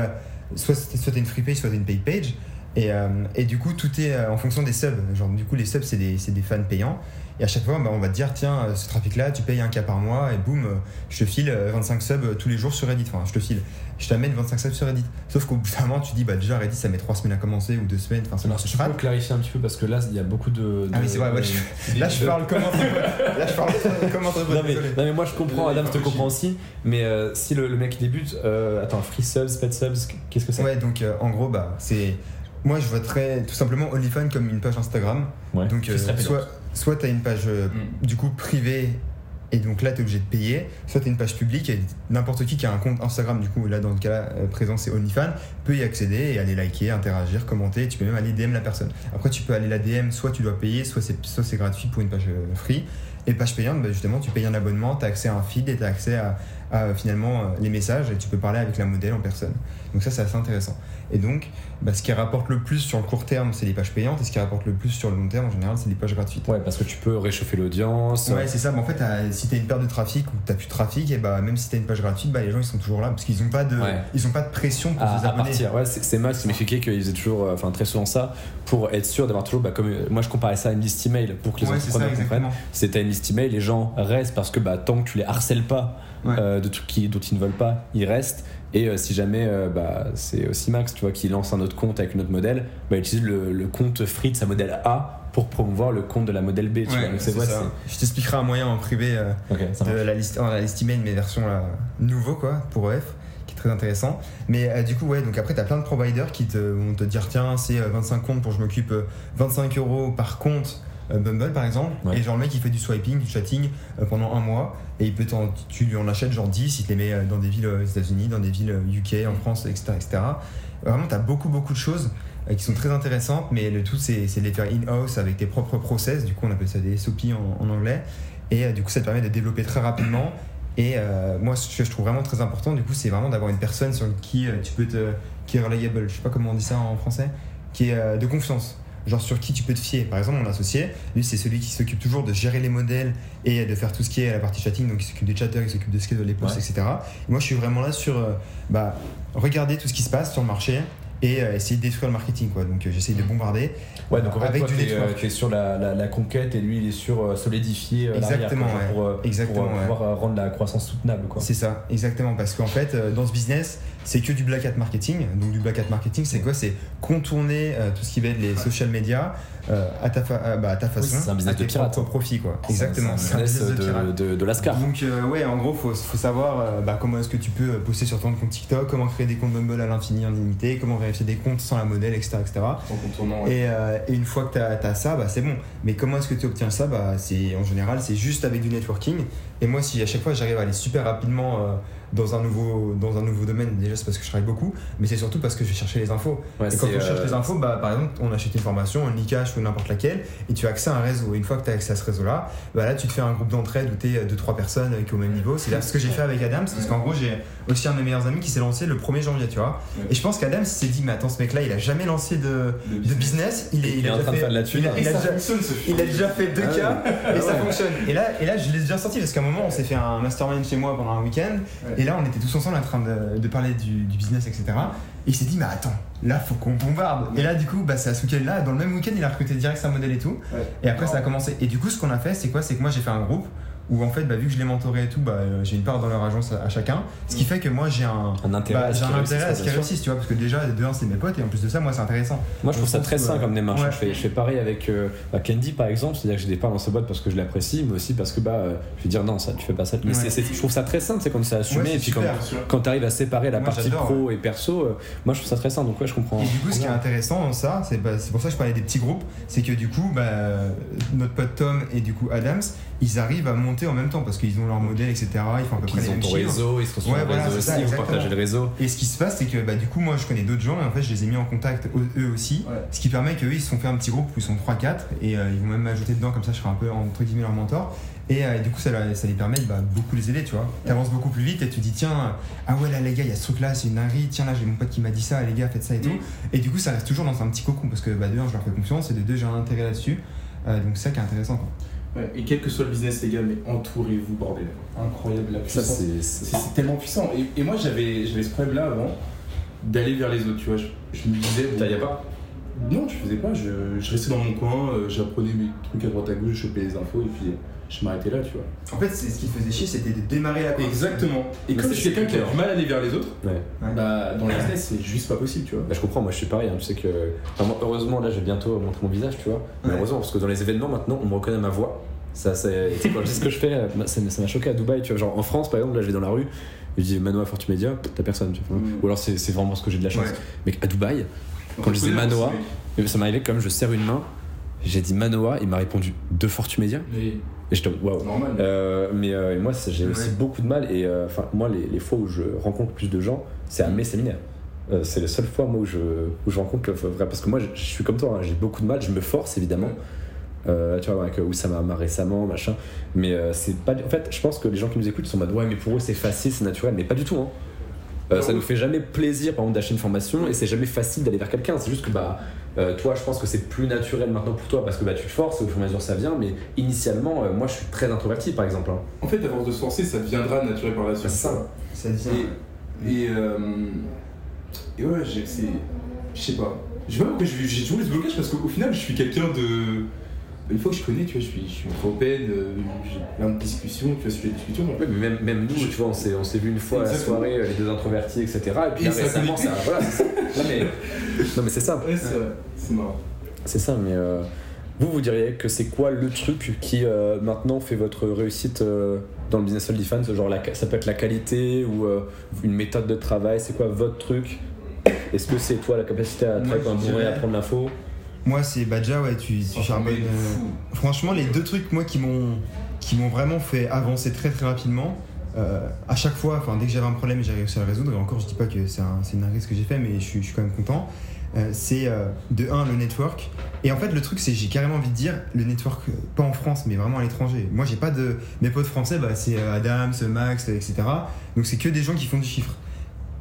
Speaker 2: Soit t'as une free page, soit une paid page. Et, euh, et du coup, tout est euh, en fonction des subs. Genre, du coup, les subs, c'est des, c'est des fans payants. Et à chaque fois, bah, on va te dire, tiens, euh, ce trafic-là, tu payes un cas par mois, et boum, je te file euh, 25 subs tous les jours sur Reddit. Enfin, je te file. Je t'amène 25 subs sur Reddit. Sauf qu'au bout d'un moment, tu dis, bah déjà, Reddit, ça met 3 semaines à commencer, ou 2 semaines. Enfin, ça
Speaker 1: Alors, tu peux clarifier un petit peu parce que là, il y a beaucoup de.
Speaker 2: Ah oui,
Speaker 1: de-
Speaker 2: c'est vrai, ouais,
Speaker 1: de-
Speaker 2: je- Là, je parle comme un Là, je parle comme un
Speaker 1: Non mais, non, mais moi je comprends, Adam, je te comprends aussi. Mais euh, si le, le mec débute, euh, attends, free subs, pet subs, qu'est-ce que c'est?
Speaker 2: Ouais, donc euh, en gros, bah, c'est. Moi, je vois très tout simplement OnlyFans comme une page Instagram.
Speaker 1: Ouais.
Speaker 2: Donc, euh, soit, soit tu as une page euh,
Speaker 3: Mm.
Speaker 2: du coup privée Et donc là, tu es obligé de payer. Soit tu une page publique et n'importe qui qui a un compte Instagram, du coup, là, dans le cas euh, présent, c'est OnlyFans, peut y accéder et aller liker, interagir, commenter. Tu peux même aller DM la personne. Après, tu peux aller la DM, soit tu dois payer, soit c'est, soit c'est gratuit pour une page euh, free. Et page payante, bah, justement, tu payes un abonnement, tu as accès à un feed et tu as accès à, à, finalement euh, les messages et tu peux parler avec la modèle en personne. Donc ça, c'est assez intéressant. Et donc, bah, ce qui rapporte le plus sur le court terme, c'est les pages payantes et ce qui rapporte le plus sur le long terme, en général, c'est les pages gratuites.
Speaker 1: Ouais, parce que tu peux réchauffer l'audience.
Speaker 2: Ouais, c'est ça. Mais en fait, t'as- si tu as une perte de trafic ou tu plus de trafic, et bah, même si tu as une page gratuite, bah, les gens ils sont toujours là parce qu'ils n'ont pas, de,
Speaker 1: Ouais.
Speaker 2: ils ont pas de pression pour
Speaker 1: à,
Speaker 2: se abonner.
Speaker 1: partir. Ouais, c'est Max qui m'expliquait qu'il faisait toujours, euh, enfin très souvent ça, pour être sûr d'avoir toujours, bah, comme euh, moi je comparais ça à une liste email pour que les
Speaker 2: Ouais,
Speaker 1: entrepreneurs comprennent. C'est t'as une liste email, les gens restent parce que bah, tant que tu les harcèles pas
Speaker 2: Ouais.
Speaker 1: euh, de trucs qui- dont ils ne veulent pas, ils restent. Et euh, si jamais euh, bah, c'est aussi Max, tu vois, qui lance un autre compte avec une autre modèle, bah, il utilise le, le compte free de sa modèle A pour promouvoir le compte de la modèle B. Tu vois. Donc
Speaker 2: c'est
Speaker 1: c'est ouais,
Speaker 2: ça. Je t'expliquerai un moyen en privé euh, de la liste, en la liste email, mais version là, nouveau quoi, pour EF, qui est très intéressant. Mais euh, du coup, ouais, donc après, tu as plein de providers qui te, vont te dire tiens, c'est euh, 25 comptes pour je m'occupe euh, 25 euros par compte. Euh, Bumble par exemple,
Speaker 1: Ouais.
Speaker 2: et genre le mec il fait du swiping, du chatting euh, pendant un mois, et il peut tu lui en achètes genre 10, il te les met euh, dans des villes aux États-Unis, dans des villes UK, en France, etc. etc. Vraiment, tu as beaucoup beaucoup de choses qui sont très intéressantes, mais le tout c'est de les faire in-house avec tes propres process, du coup on appelle ça des SOP en, en anglais, et du coup ça te permet de développer très rapidement. Et euh, moi ce que je trouve vraiment très important, du coup c'est vraiment d'avoir une personne sur qui euh, tu peux te. qui est reliable, je sais pas comment on dit ça en français, qui est euh, de confiance. Genre sur qui tu peux te fier. Par exemple, mon associé, lui, c'est celui qui s'occupe toujours de gérer les modèles et de faire tout ce qui est la partie chatting. Donc, il s'occupe des chatters, il s'occupe de scheduler les posts,
Speaker 1: Ouais.
Speaker 2: etc. Et moi, je suis vraiment là sur euh, bah, regarder tout ce qui se passe sur le marché et euh, essayer de détruire le marketing. Quoi. Donc, euh, j'essaye de bombarder.
Speaker 1: Ouais, donc en fait,
Speaker 2: Avec
Speaker 1: toi,
Speaker 2: du network.
Speaker 1: euh, t'es sur la, la, la conquête et lui, il est sur euh, solidifier euh,
Speaker 2: Exactement,
Speaker 1: quoi,
Speaker 2: ouais.
Speaker 1: pour, euh,
Speaker 2: Exactement,
Speaker 1: pour, euh,
Speaker 2: ouais.
Speaker 1: pouvoir euh, rendre la croissance soutenable. Quoi.
Speaker 2: C'est ça, exactement. Parce qu'en fait, euh, dans ce business, c'est que du black hat marketing. Donc, du black hat marketing, c'est quoi? C'est contourner euh, tout ce qui va être les social media euh, à, ta euh, bah, à ta façon,
Speaker 1: c'est un business
Speaker 2: à tes
Speaker 1: de pirate.
Speaker 2: profits. Quoi. Exactement,
Speaker 1: C'est un business
Speaker 2: de pirate.
Speaker 1: de, de, de Lascar.
Speaker 2: Donc euh, ouais, en gros, faut, faut savoir euh, bah, comment est-ce que tu peux poster sur ton compte TikTok, comment créer des comptes Bumble à l'infini, illimité, comment vérifier des comptes sans la modèle, etc. etc.
Speaker 3: En.
Speaker 2: Et, et une fois que tu as, ça, bah, c'est bon. Mais comment est-ce que tu obtiens ça bah, c'est, En général, c'est juste avec du networking. Et moi, si à chaque fois j'arrive à aller super rapidement euh, dans, un nouveau, dans un nouveau domaine, déjà c'est parce que je travaille beaucoup, mais c'est surtout parce que je vais chercher les infos.
Speaker 1: Ouais,
Speaker 2: Et quand on cherche
Speaker 1: euh,
Speaker 2: les infos, bah, par exemple, on achète une formation, un e-cash ou n'importe laquelle, et tu as accès à un réseau. Et une fois que tu as accès à ce réseau-là, bah, là, tu te fais un groupe d'entraide où tu es 2-3 personnes qui au même niveau. C'est ce que j'ai fait avec Adam, parce qu'en gros, j'ai aussi un de mes meilleurs amis qui s'est lancé le 1er janvier, tu vois.
Speaker 3: Ouais.
Speaker 2: Et je pense qu'Adam s'est dit, mais attends, ce mec-là, il a jamais lancé de, business, il est,
Speaker 1: Il est
Speaker 2: a
Speaker 1: en train de faire de la thune.
Speaker 2: Il a, il a
Speaker 3: Et ça
Speaker 2: déjà,
Speaker 3: fonctionne ce
Speaker 2: il a déjà fait 2
Speaker 1: Ah
Speaker 2: cas
Speaker 1: ouais.
Speaker 2: et ça
Speaker 1: Ah ouais.
Speaker 2: fonctionne. Et là, et là, je l'ai déjà sorti parce qu'à un moment, on s'est fait un mastermind chez moi pendant un week-end.
Speaker 3: Ouais.
Speaker 2: Et là, on était tous ensemble en train de, de parler du, du business, etc. Et il s'est dit, mais attends, là, faut qu'on bombarde. Et là, du coup, bah, c'est à ce week-end-là. Dans le même week-end, il a recruté direct sa modèle et tout. Et après, ça a commencé. Et du coup, ce qu'on a fait, c'est quoi? C'est que moi, j'ai fait un groupe où, en fait, bah, vu que je l'ai mentoré et tout, bah, euh, j'ai une part dans leur agence à, à chacun. Ce qui fait que moi, j'ai un.
Speaker 1: Un intérêt
Speaker 2: bah,
Speaker 1: à ce
Speaker 2: un
Speaker 1: réussissent,
Speaker 2: intérêt à ce qu'ils réussissent, tu vois, parce que déjà, de un, c'est mes potes, et en plus de ça, moi, c'est intéressant.
Speaker 1: Moi, je trouve ça très sain comme démarche.
Speaker 2: ouais.
Speaker 1: Je, fais, je fais pareil avec euh, bah, Candy, par exemple. C'est-à-dire que j'ai des parts dans sa boîte parce que je l'apprécie, mais aussi parce que bah, euh, je vais dire non, ça, tu fais pas ça. Mais
Speaker 2: Ouais.
Speaker 1: je trouve ça très sain, c'est quand c'est assumé.
Speaker 2: Ouais,
Speaker 1: et puis quand,
Speaker 2: super.
Speaker 1: Tu arrives à séparer la
Speaker 2: Moi,
Speaker 1: partie pro et perso, euh, moi, je trouve ça très sain. Donc, ouais, je comprends.
Speaker 2: Et du coup, ce qui est intéressant dans ça, c'est pour ça que je parlais des petits groupes, c'est que du coup, notre pote Tom et du coup Adams, ils arrivent à monter en même temps parce qu'ils ont leur modèle, etc. Ils font à peu près
Speaker 1: Ils
Speaker 2: les
Speaker 1: ont
Speaker 2: mêmes
Speaker 1: ton
Speaker 2: chiffres.
Speaker 1: réseau, ils sont sur
Speaker 2: Ouais, voilà,
Speaker 1: réseau
Speaker 2: c'est
Speaker 1: aussi,
Speaker 2: ça,
Speaker 1: vous partagez le réseau.
Speaker 2: Et ce qui se passe, c'est que bah, du coup, moi, je connais d'autres gens et en fait, je les ai mis en contact eux- aussi.
Speaker 3: Ouais.
Speaker 2: Ce qui permet qu'eux, ils se sont fait un petit groupe où ils sont 3-4 et euh, ils vont même m'ajouter dedans, comme ça, je serai un peu entre guillemets leur mentor. Et euh, du coup, ça, ça les permet de bah, beaucoup les aider, tu vois. T'avances beaucoup plus vite et tu dis, tiens, ah ouais, là, les gars, il y a ce truc-là, c'est une dinguerie. Tiens, là, j'ai mon pote qui m'a dit ça, les gars, faites ça et tout.
Speaker 3: Mm.
Speaker 2: Et du coup, ça reste toujours dans un petit cocon parce que bah, de un, je leur fais confiance et de deux, j'ai un intérêt là-dessus. Euh, donc, c'est ça qui est intéressant, quoi.
Speaker 3: Ouais, et quel que soit le business, les gars, mais entourez-vous, bordel. Incroyable la puissance.
Speaker 1: c'est.
Speaker 3: Tellement puissant. Et, et moi, j'avais ce problème-là avant, d'aller vers les autres, tu vois. Je, je me disais. bon,
Speaker 1: a pas?
Speaker 3: Non, je faisais pas. Je, je restais dans mon coin, euh, j'apprenais mes trucs à droite à gauche, je chopais les infos, et puis je m'arrêtais là, tu vois.
Speaker 2: En fait, c'est ce qui faisait chier, c'était de démarrer la
Speaker 3: Exactement. Et comme
Speaker 1: c'est
Speaker 3: je suis quelqu'un qui a du mal à aller vers les autres,
Speaker 1: Ouais.
Speaker 3: Bah, dans le business, c'est juste pas possible, tu vois.
Speaker 1: Bah, je comprends, moi je suis pareil, hein, tu sais que. enfin, moi, heureusement, là, je vais bientôt montrer mon visage, tu vois. Mais
Speaker 2: Ouais.
Speaker 1: heureusement, parce que dans les événements maintenant, on me reconnaît ma voix. Ça, c'est. Je ce que je fais, euh, ça ça m'a choqué à Dubaï, tu vois. Genre en France, par exemple, là, je vais dans la rue, je dis Manoa Fortumedia, t'as personne, tu vois.
Speaker 3: Mm.
Speaker 1: Ou alors c'est c'est vraiment ce que j'ai de la chance.
Speaker 2: Ouais.
Speaker 1: Mais à Dubaï,
Speaker 3: On
Speaker 1: Quand je disais Manoa, ça m'est arrivé comme je serre une main, j'ai dit Manoa, il m'a répondu deux Fortumedia. Et j'étais waouh.
Speaker 3: Normal.
Speaker 1: Euh, mais euh, moi, j'ai aussi beaucoup de mal. Et euh, enfin, moi, les, les fois où je rencontre plus de gens, c'est à mes séminaires. C'est la seule fois moi où je, où je rencontre le vrai. Parce que moi, je, je suis comme toi, hein, j'ai beaucoup de mal, je me force évidemment. Euh, tu vois, avec Oussama récemment, machin. Mais euh, c'est pas. En fait, je pense que les gens qui nous écoutent sont en mode ouais, mais pour eux c'est facile, c'est naturel. Mais pas du tout. Hein. Euh, ça nous fait jamais plaisir, par exemple, d'acheter une formation et c'est jamais facile d'aller vers quelqu'un. C'est juste que bah. Euh, toi, je pense que c'est plus naturel maintenant pour toi parce que bah, tu te forces, au fur et à mesure ça vient, mais initialement, euh, moi je suis très introverti par exemple. hein.
Speaker 3: En fait, à force de se forcer, ça deviendra naturel par la suite.
Speaker 1: C'est ça.
Speaker 2: Ça devient.
Speaker 3: Et, euh, et ouais, j'ai- c'est. Je sais pas. Je sais pas pourquoi j'ai toujours eu ce blocage parce qu'au final, je suis quelqu'un de. Une fois que je connais, tu vois, je suis, je suis trop open, euh, j'ai plein de discussions, tu vois,
Speaker 1: mais même, même nous, tu vois, on s'est, on s'est vu une fois à la soirée, euh, les deux introvertis, etc. Et puis
Speaker 3: Et
Speaker 1: là,
Speaker 3: ça
Speaker 1: récemment, ça. Voilà, c'est ça. Non, mais, non, mais c'est ça.
Speaker 3: Ouais, c'est c'est marrant.
Speaker 1: C'est ça, mais euh, vous, vous diriez que c'est quoi le truc qui euh, maintenant fait votre réussite euh, dans le business self-defense Genre, la, ça peut être la qualité ou une méthode de travail, c'est quoi votre truc? Est-ce que c'est toi la capacité à travailler un bourré, à prendre l'info?
Speaker 2: Moi, c'est Badja, ouais, tu, tu
Speaker 3: Oh,
Speaker 2: charbonnes. euh. Franchement, les deux trucs, moi, qui m'ont qui m'ont vraiment fait avancer très très rapidement, euh, à chaque fois, enfin, dès que j'avais un problème, j'ai réussi à le résoudre. Et encore, je dis pas que c'est un, une dinguerie ce que j'ai fait, mais je suis, je suis quand même content. Euh, c'est de un le network. Et en fait, le truc, c'est que j'ai carrément envie de dire le network, pas en France, mais vraiment à l'étranger. Moi, j'ai pas de. Mes potes français, bah, c'est Adams, Max, etc. Donc, c'est que des gens qui font du chiffre.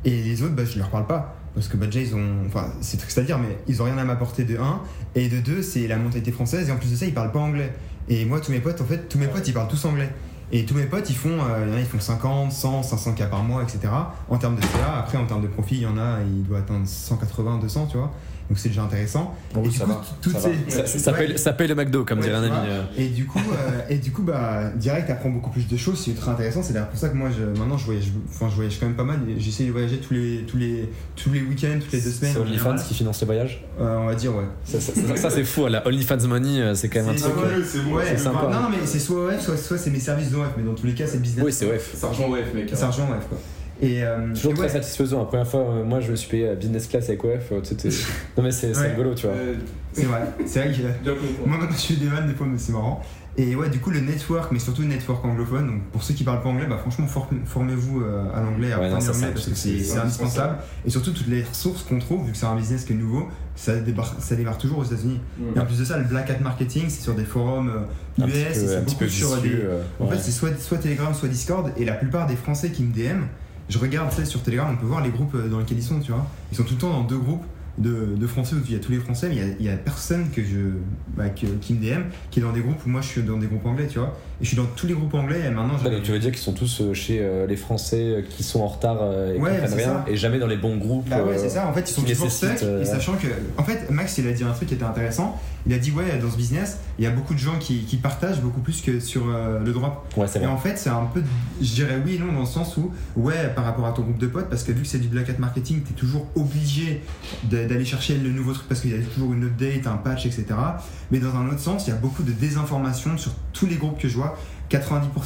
Speaker 2: Et les autres, bah, je leur parle pas. Parce que Badja, ils ont. Enfin, c'est à dire, mais ils ont rien à m'apporter de un. Et de deux, c'est la mentalité française. Et en plus de ça, ils parlent pas anglais. Et moi, tous mes potes, en fait, tous mes potes, ils parlent tous anglais. Et tous mes potes, ils font, euh, y en a, ils font 50, 100, 500 k par mois, etc. En termes de CA, après, en termes de profit, il y en a, il doit atteindre 180, 200, tu vois. Donc c'est déjà intéressant.
Speaker 1: Bon,
Speaker 2: et
Speaker 1: oui,
Speaker 2: du
Speaker 1: ça
Speaker 2: coup,
Speaker 1: va,
Speaker 2: toutes
Speaker 1: ça va.
Speaker 2: ces.
Speaker 1: Ça, ça
Speaker 2: Ouais.
Speaker 1: paye, ça paye le McDo, comme
Speaker 2: Ouais,
Speaker 1: dirait un ami. euh.
Speaker 2: Et du coup, euh, et du coup, bah, direct, apprends beaucoup plus de choses. C'est ultra intéressant. C'est d'ailleurs pour ça que moi, je, maintenant, je voyage, enfin, je voyage quand même pas mal. J'essaie de voyager tous les, tous les, tous les week-ends, toutes les deux semaines.
Speaker 1: C'est OnlyFans qui finance les voyages
Speaker 2: Euh, on va dire, ouais.
Speaker 1: Ça, ça- ça- ça, c'est fou, la OnlyFans Money, c'est quand même un truc.
Speaker 2: ouais,
Speaker 3: c'est bon.
Speaker 2: Ouais,
Speaker 1: c'est sympa.
Speaker 2: non, mais c'est soit OF, soit, soit c'est mes services d'OF. Mais dans tous les cas, c'est business.
Speaker 1: Oui, c'est ouais.
Speaker 3: C'est argent OF, mec. hein.
Speaker 2: C'est argent OF, quoi. Et, euh,
Speaker 1: Toujours
Speaker 2: et
Speaker 1: très
Speaker 2: ouais,
Speaker 1: satisfaisant. La première fois, euh, moi, je me suis payé à business class avec OF. euh, non, mais c'est
Speaker 2: Ouais.
Speaker 1: rigolo, tu vois.
Speaker 3: Euh,
Speaker 2: c'est vrai. C'est vrai que. Moi maintenant je fais des vannes des fois mais c'est marrant. Et ouais du coup le network mais surtout le network anglophone donc pour ceux qui parlent pas anglais bah franchement for- formez-vous à l'anglais,
Speaker 1: Ouais, non,
Speaker 2: apprenez
Speaker 1: ça,
Speaker 2: l'anglais
Speaker 1: c'est-
Speaker 2: parce que
Speaker 1: c'est-
Speaker 2: indispensable. Et surtout toutes les ressources qu'on trouve vu que c'est un business qui est nouveau ça débarque, ça démarre toujours aux États-Unis. Et en plus de ça le black hat marketing c'est sur des forums US c'est
Speaker 1: un petit
Speaker 2: beaucoup
Speaker 1: peu
Speaker 2: sur
Speaker 1: vicieux,
Speaker 2: des...
Speaker 1: euh,
Speaker 2: En
Speaker 1: ouais.
Speaker 2: fait c'est soit, soit Telegram soit Discord et la plupart des Français qui me DM je regarde sur Telegram on peut voir les groupes euh, dans lesquels ils sont tu vois. Ils sont tout le temps dans deux groupes de, Français où il y a tous les Français, mais il y a, personne bah, qui me DM qui est dans des groupes où moi je suis dans des groupes anglais, tu vois. Et je suis dans tous les groupes anglais et maintenant
Speaker 1: Ouais, donc tu veux dire qu'ils sont tous euh, chez euh, les Français euh, qui sont en retard euh, et
Speaker 2: Ouais,
Speaker 1: comprennent rien
Speaker 2: ça.
Speaker 1: et jamais dans les bons groupes.
Speaker 2: Bah ouais, c'est ça. En fait, ils sont toujours stuck. Et sachant que, en fait, Max, il a dit un truc qui était intéressant. Il a dit, ouais, dans ce business, il y a beaucoup de gens qui, qui partagent beaucoup plus que sur le drop.
Speaker 1: Ouais, c'est
Speaker 2: Et en fait, c'est un peu, je dirais oui et non dans le sens où, ouais, par rapport à ton groupe de potes, parce que vu que c'est du black hat marketing, t'es toujours obligé d'aller chercher le nouveau truc parce qu'il y a toujours une update, un patch, etc. Mais dans un autre sens, il y a beaucoup de désinformation sur tous les groupes que je vois. 90%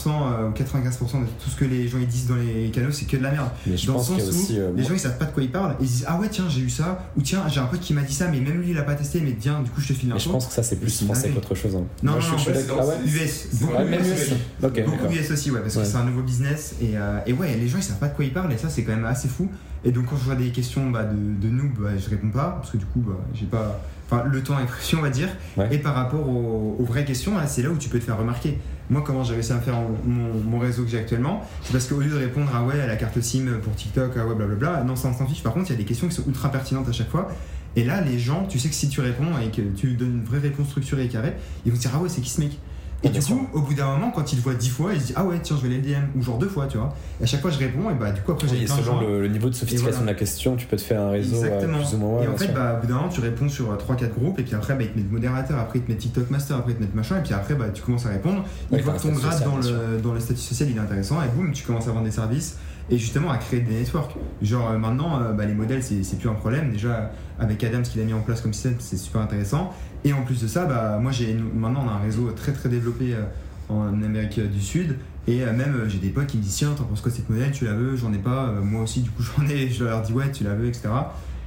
Speaker 2: euh, ou 95% de tout ce que les gens ils disent dans les canaux, c'est que de la merde.
Speaker 1: Mais je
Speaker 2: dans le sens
Speaker 1: aussi.
Speaker 2: où
Speaker 1: euh,
Speaker 2: les
Speaker 1: moi-
Speaker 2: gens ils savent pas de quoi ils parlent et ils disent ah ouais tiens j'ai eu ça ou tiens j'ai un pote qui m'a dit ça mais même lui il a pas testé mais tiens du coup je te file
Speaker 1: mais je pense que ça, c'est plus français qu'autre chose. hein.
Speaker 2: Non,
Speaker 1: Moi,
Speaker 2: non,
Speaker 1: je,
Speaker 2: non,
Speaker 1: je suis. Ah ouais
Speaker 2: US, beaucoup
Speaker 1: Ouais, même
Speaker 3: US,
Speaker 1: US. Ok,
Speaker 2: Beaucoup. US aussi, ouais, parce
Speaker 1: Ouais.
Speaker 2: que c'est un nouveau business et, euh, et ouais, les gens ils savent pas de quoi ils parlent et ça c'est quand même assez fou. Et donc quand je vois des questions bah, de, de nous, bah, je réponds pas parce que du coup bah, j'ai pas. Enfin, le temps est précieux, on va dire. Et par rapport aux, aux vraies questions, c'est là où tu peux te faire remarquer. Moi, comment j'ai réussi à me faire mon, réseau que j'ai actuellement C'est parce qu'au lieu de répondre à ouais, à la carte SIM pour TikTok, ah ouais, blablabla, non, ça on s'en fiche. Par contre, il y a des questions qui sont ultra pertinentes à chaque fois. Et là, les gens, tu sais que si tu réponds et que tu donnes une vraie réponse structurée et carrée, ils vont se dire ah ouais, c'est qui ce mec? Et du coup, au bout d'un moment, quand il voit dix fois, il se dit Ah ouais, tiens, je vais aller le DM, ou genre deux fois, tu vois. Et à chaque fois, je réponds, et bah, du coup, après, j'ai de
Speaker 1: selon le, le niveau de sophistication
Speaker 2: voilà.
Speaker 1: de la question, tu peux te faire un réseau euh,
Speaker 2: Exactement.
Speaker 1: plus ou moins. ouais,
Speaker 2: et en fait, bah, au bout d'un moment, tu réponds sur 3-4 groupes, et puis après, bah, ils te mettent modérateur, après, ils te mettent TikTok Master, après, ils te mettent machin, et puis après, bah, tu commences à répondre. Ils
Speaker 1: Ouais,
Speaker 2: voient que ton grade dans le, dans le statut social, il est intéressant, et boum, tu commences à vendre des services, et justement à créer des networks. Genre, euh, maintenant, euh, bah, les modèles, c'est c'est plus un problème. Déjà, avec Adam, ce qu'il a mis en place comme système, c'est super intéressant. Et en plus de ça, bah, moi, j'ai maintenant, on a un réseau très très développé euh, en Amérique du Sud. Et euh, même, euh, j'ai des potes qui me disent Tiens, t'en penses quoi cette modèle? Tu la veux? J'en ai pas. Moi aussi, du coup, j'en ai. Je leur dis Ouais, tu la veux, etc.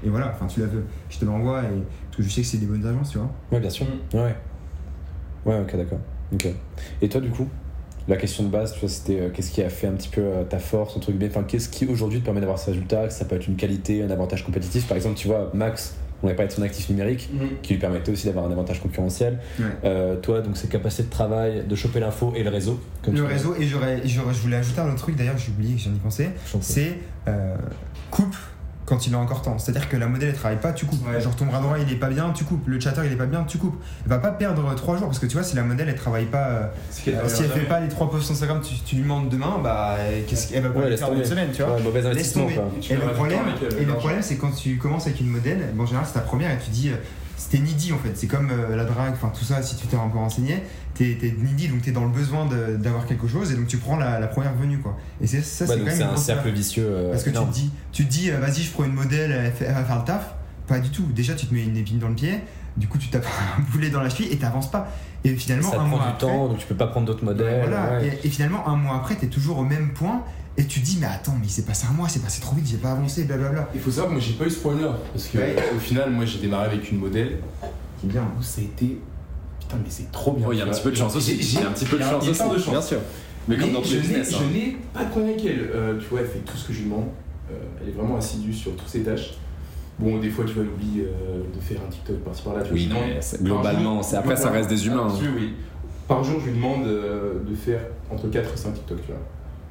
Speaker 2: Et voilà, enfin, tu la veux. Je te l'envoie. Et... Parce que je sais que c'est des bonnes agences, tu vois.
Speaker 1: Ouais, bien sûr. Ouais. Ouais, ok, d'accord. Ok. Et toi, du coup la question de base, tu vois, c'était euh, qu'est-ce qui a fait un petit peu euh, ta force, ton truc bien, enfin, qu'est-ce qui aujourd'hui te permet d'avoir ce résultat, que ça peut être une qualité, un avantage compétitif? Par exemple, tu vois, Max, on avait parlé de son actif numérique, qui lui permettait aussi d'avoir un avantage concurrentiel.
Speaker 2: Ouais.
Speaker 1: Euh, toi, donc, ses capacités de travail, de choper l'info et le réseau. Comme
Speaker 2: Le réseau, et je voulais ajouter un autre truc d'ailleurs, j'ai oublié que j'en ai pensé, c'est euh, coupe quand il a encore temps. C'est-à-dire que la modèle elle travaille pas, tu coupes.
Speaker 3: Ouais.
Speaker 2: Genre ton bras droit il est pas bien, tu coupes. Le chatter il est pas bien, tu coupes. Elle va pas perdre 3 jours parce que tu vois, si la modèle elle travaille pas, euh, euh, si elle fait pas les 3 posts Instagram, tu, tu lui demandes demain, bah qu'est-ce qu'elle va pas
Speaker 1: Ouais,
Speaker 2: faire une semaine, tu vois.
Speaker 1: Ouais, mauvais
Speaker 2: Laisse
Speaker 1: investissement,
Speaker 2: tomber. Et le problème,
Speaker 3: euh,
Speaker 2: et le problème c'est quand tu commences avec une modèle, bon, en général c'est ta première et tu dis euh, c'était needy en fait, c'est comme euh, la drague, enfin tout ça, si tu t'es un peu renseigné, t'es t'es needy donc t'es dans le besoin d'avoir quelque chose et donc tu prends la, la première venue quoi. Et c'est ça,
Speaker 1: Ouais,
Speaker 2: c'est quand
Speaker 1: donc
Speaker 2: même
Speaker 1: c'est
Speaker 2: une
Speaker 1: un cercle vicieux. euh,
Speaker 2: Parce que tu te dis, tu te dis euh, vas-y, je prends une modèle, elle, fait- elle va faire le taf. Pas du tout. Déjà, tu te mets une épine dans le pied, du coup, tu tapes un boulet dans la cheville et t'avances pas. Et finalement,
Speaker 1: ça
Speaker 2: un
Speaker 1: prend
Speaker 2: mois
Speaker 1: du
Speaker 2: après,
Speaker 1: temps, donc tu peux pas prendre d'autres modèles.
Speaker 2: voilà,
Speaker 1: ouais.
Speaker 2: et, et finalement, un mois après, t'es toujours au même point et tu te dis, mais attends, mais il s'est passé un mois, c'est passé trop vite, j'ai pas avancé, blablabla.
Speaker 3: Il faut savoir que moi j'ai pas eu ce problème-là. Parce que
Speaker 2: Ouais.
Speaker 3: au final, moi j'ai démarré avec une modèle
Speaker 2: C'est bien.
Speaker 3: où ça a été. Putain, mais c'est trop bien.
Speaker 4: Oh, il y a un petit peu de chance aussi.
Speaker 3: J'ai-
Speaker 4: Il y a un petit peu de chance
Speaker 3: il y a une part
Speaker 4: aussi.
Speaker 3: de chance.
Speaker 4: Bien sûr. Mais comme dans tous
Speaker 3: je
Speaker 4: business. hein.
Speaker 3: Je n'ai pas de problème avec elle. Euh, tu vois, elle fait tout ce que je lui demande. Euh, elle est vraiment assidue sur toutes ses tâches. Bon, des fois, tu vas l'oublier euh, de faire un TikTok par-ci par-là. tu vois,
Speaker 4: Oui, non, mais globalement, c'est- après, ça reste des humains, hein.
Speaker 3: Par jour, je lui demande euh, de faire entre 4 et 5 TikTok. Tu vois.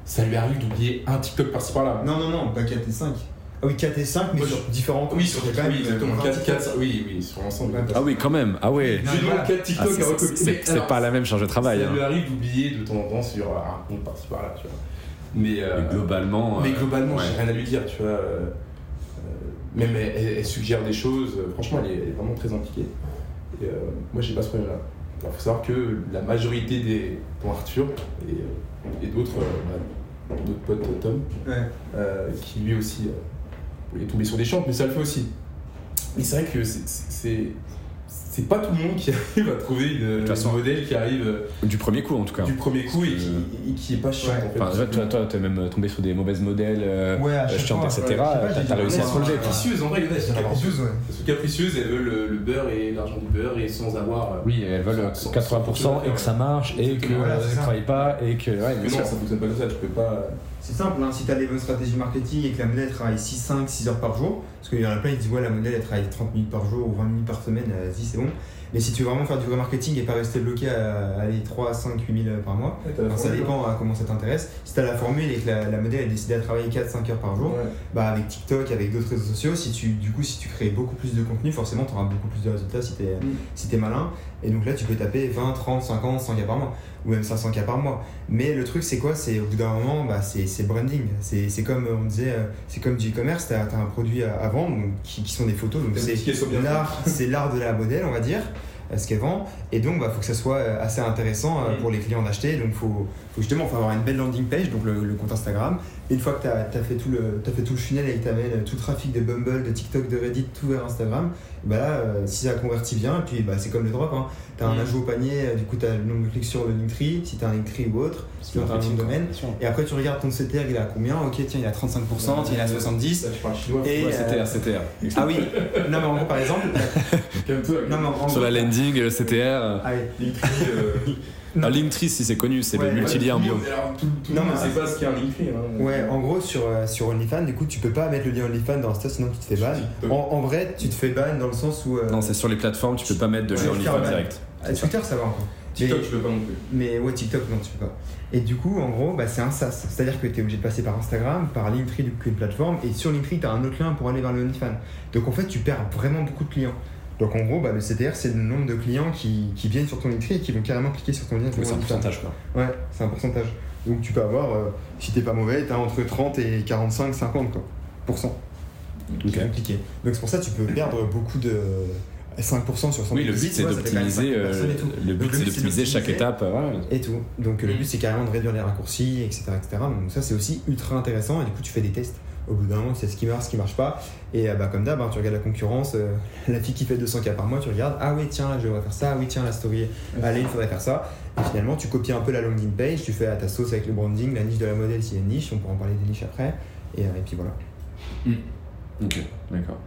Speaker 3: Ça lui arrive d'oublier un TikTok par-ci par-là.
Speaker 2: Non, non, non, pas 4 et 5. Ah oui, 4 et 5, mais
Speaker 3: Ouais,
Speaker 2: sur différents
Speaker 3: Oui, sur
Speaker 2: même,
Speaker 3: oui, exactement. 4, 4, oui, oui, sur l'ensemble.
Speaker 4: Ah oui, quand même. Ah ouais.
Speaker 3: Je lui demande 4
Speaker 4: Ah,
Speaker 3: TikTok
Speaker 4: c'est-
Speaker 3: à recopier.
Speaker 4: c'est pas la même charge de travail.
Speaker 3: Ça
Speaker 4: hein.
Speaker 3: lui arrive d'oublier de temps en temps sur un compte par-ci par-là, tu vois. Mais, euh,
Speaker 4: Mais globalement.
Speaker 3: mais
Speaker 4: euh,
Speaker 3: globalement,
Speaker 4: ouais.
Speaker 3: j'ai rien à lui dire, tu vois. euh, même elle, elle- elle suggère des choses, franchement, elle est, elle est vraiment très impliquée. Et euh, moi, j'ai pas ce problème-là. Il faut savoir que la majorité des. dont Arthur et, et d'autres euh, bah, potes, euh, Tom,
Speaker 2: Ouais.
Speaker 3: euh, qui lui aussi euh, est tombé sur des chantes, mais ça le fait aussi. Mais c'est vrai que c'est- c'est pas tout le monde qui arrive à trouver une,
Speaker 4: façon-
Speaker 3: un modèle qui arrive euh,
Speaker 4: Du premier coup, en tout cas.
Speaker 3: du premier coup et qui, et qui est pas chiant
Speaker 2: Ouais.
Speaker 3: en fait.
Speaker 4: Enfin, toi, toi, t'es même tombé sur des mauvaises modèles, euh,
Speaker 2: Ouais, à
Speaker 4: euh, chiantes, etc. T'as réussi à te relever.
Speaker 3: capricieuses, en vrai, il y en a, elles sont
Speaker 2: Capricieuses, ouais.
Speaker 3: Elles sont capricieuses, elles veulent le, le beurre et l'argent du beurre et sans avoir.
Speaker 4: Oui, elles veulent
Speaker 3: Sans-
Speaker 1: 80% et que ça marche et que ça
Speaker 2: ça.
Speaker 1: travaille pas et que. Ouais,
Speaker 3: Mais non, ça fonctionne pas comme ça, tu peux pas.
Speaker 2: C'est simple, hein, si tu as les bonnes stratégies marketing et que la modèle travaille 6, 5, 6 heures par jour, parce qu'il y en a plein qui disent ouais la modèle elle travaille 30 minutes par jour ou 20 minutes par semaine, euh, vas-y c'est bon. Mais si tu veux vraiment faire du vrai marketing et pas rester bloqué à aller 3, 5, 8 000 par mois, enfin, ça dépend à comment ça t'intéresse. Si tu as la formule et que la, la modèle est décidée à travailler 4-5 heures par jour,
Speaker 3: Ouais.
Speaker 2: bah avec TikTok, avec d'autres réseaux sociaux, si tu, du coup si tu crées beaucoup plus de contenu, forcément tu auras beaucoup plus de résultats si tu es,
Speaker 3: Mm.
Speaker 2: si t'es malin. Et donc là tu peux taper 20, 30, 50, 100 cas par mois, ou même 500 cas par mois. Mais le truc c'est quoi? C'est au bout d'un moment, bah, c'est branding. C'est c'est comme on disait, euh, c'est comme du e-commerce, tu as, un produit à, vendre donc, qui, qui sont des photos. Donc c'est l'art, c'est l'art de la modèle, on va dire, euh, ce qu'elle vend. Et donc, il faut que ça soit euh, assez intéressant pour les clients d'acheter. Donc, faut, faut justement faut avoir une belle landing page, donc le, le compte Instagram. Et une fois que tu as, fait tout le t'as fait tout le funnel et que tu amènes tout le trafic de Bumble, de TikTok, de Reddit, tout vers Instagram, bah là, euh, si ça convertit bien, puis bah, c'est comme le drop. Hein. Tu as un
Speaker 3: Mm.
Speaker 2: ajout au panier, euh, du coup, tu as le nombre de clics sur le Linktree, si tu as un Linktree ou autre, si tu as un domaine. Et après, tu regardes ton CTR, il est à combien? Ok, tiens, il est à 35%, tiens, il est à 70%.
Speaker 3: Là, tu parles chinois.
Speaker 2: Et,
Speaker 4: Ouais,
Speaker 2: euh,
Speaker 4: CTR, CTR.
Speaker 2: Ah oui, non mais en gros par exemple, non mais en,
Speaker 4: Sur la landing, le CTR.
Speaker 2: Ah oui.
Speaker 3: Linktree, euh,
Speaker 4: Un Linktree, si c'est connu, c'est
Speaker 2: Ouais,
Speaker 4: le multilien bio.
Speaker 2: Non, mais
Speaker 3: sait pas ce qu'est un Linktree. Hein.
Speaker 2: Ouais, en gros sur, euh, sur OnlyFans, du coup tu peux pas mettre le lien OnlyFans dans Insta sinon tu te fais ban. En, en vrai, tu te fais ban dans le sens où. euh,
Speaker 4: Non, c'est sur les plateformes, tu peux pas mettre de lien OnlyFans direct.
Speaker 2: à Twitter ça va encore.
Speaker 3: TikTok,
Speaker 2: Mais-
Speaker 3: tu peux pas non plus.
Speaker 2: Mais ouais, TikTok, non, tu peux pas. Et du coup, en gros, bah, c'est un SaaS. C'est-à-dire que tu es obligé de passer par Instagram, par Linktree, du coup, une plateforme, et sur Linktree, tu as un autre lien pour aller vers le OnlyFans. Donc en fait, tu perds vraiment beaucoup de clients. Donc en gros, bah, le CTR, c'est le nombre de clients qui, qui viennent sur ton Linktree et qui vont carrément cliquer sur ton lien
Speaker 4: Oui, c'est un pourcentage quoi.
Speaker 2: Ouais, c'est un pourcentage. Donc tu peux avoir, euh, si t'es pas mauvais, t'as entre 30 et 45, 50 quoi, pour cent.
Speaker 4: Ok.
Speaker 2: qui vont cliquer. Donc c'est pour ça que tu peux perdre beaucoup de 5% sur 100
Speaker 4: Oui, le but c'est d'optimiser. euh, Le but c'est d'optimiser chaque étape. voilà.
Speaker 2: Et tout. Donc le but c'est carrément de réduire les raccourcis, etc. etc. Donc ça c'est aussi ultra intéressant et du coup tu fais des tests. Au bout d'un moment, tu sais ce qui marche, ce qui marche pas. Et euh, bah, comme d'hab, hein, tu regardes la concurrence, euh, la fille qui fait 200K par mois, tu regardes, ah oui, tiens, là je devrais faire ça, ah oui, tiens, la story, allez, il faudrait faire ça. Et finalement, tu copies un peu la landing page, tu fais à ta sauce avec le branding, la niche de la modèle s'il y a une niche, on pourra en parler des niches après. Et, euh, et puis voilà.
Speaker 4: Ok, d'accord.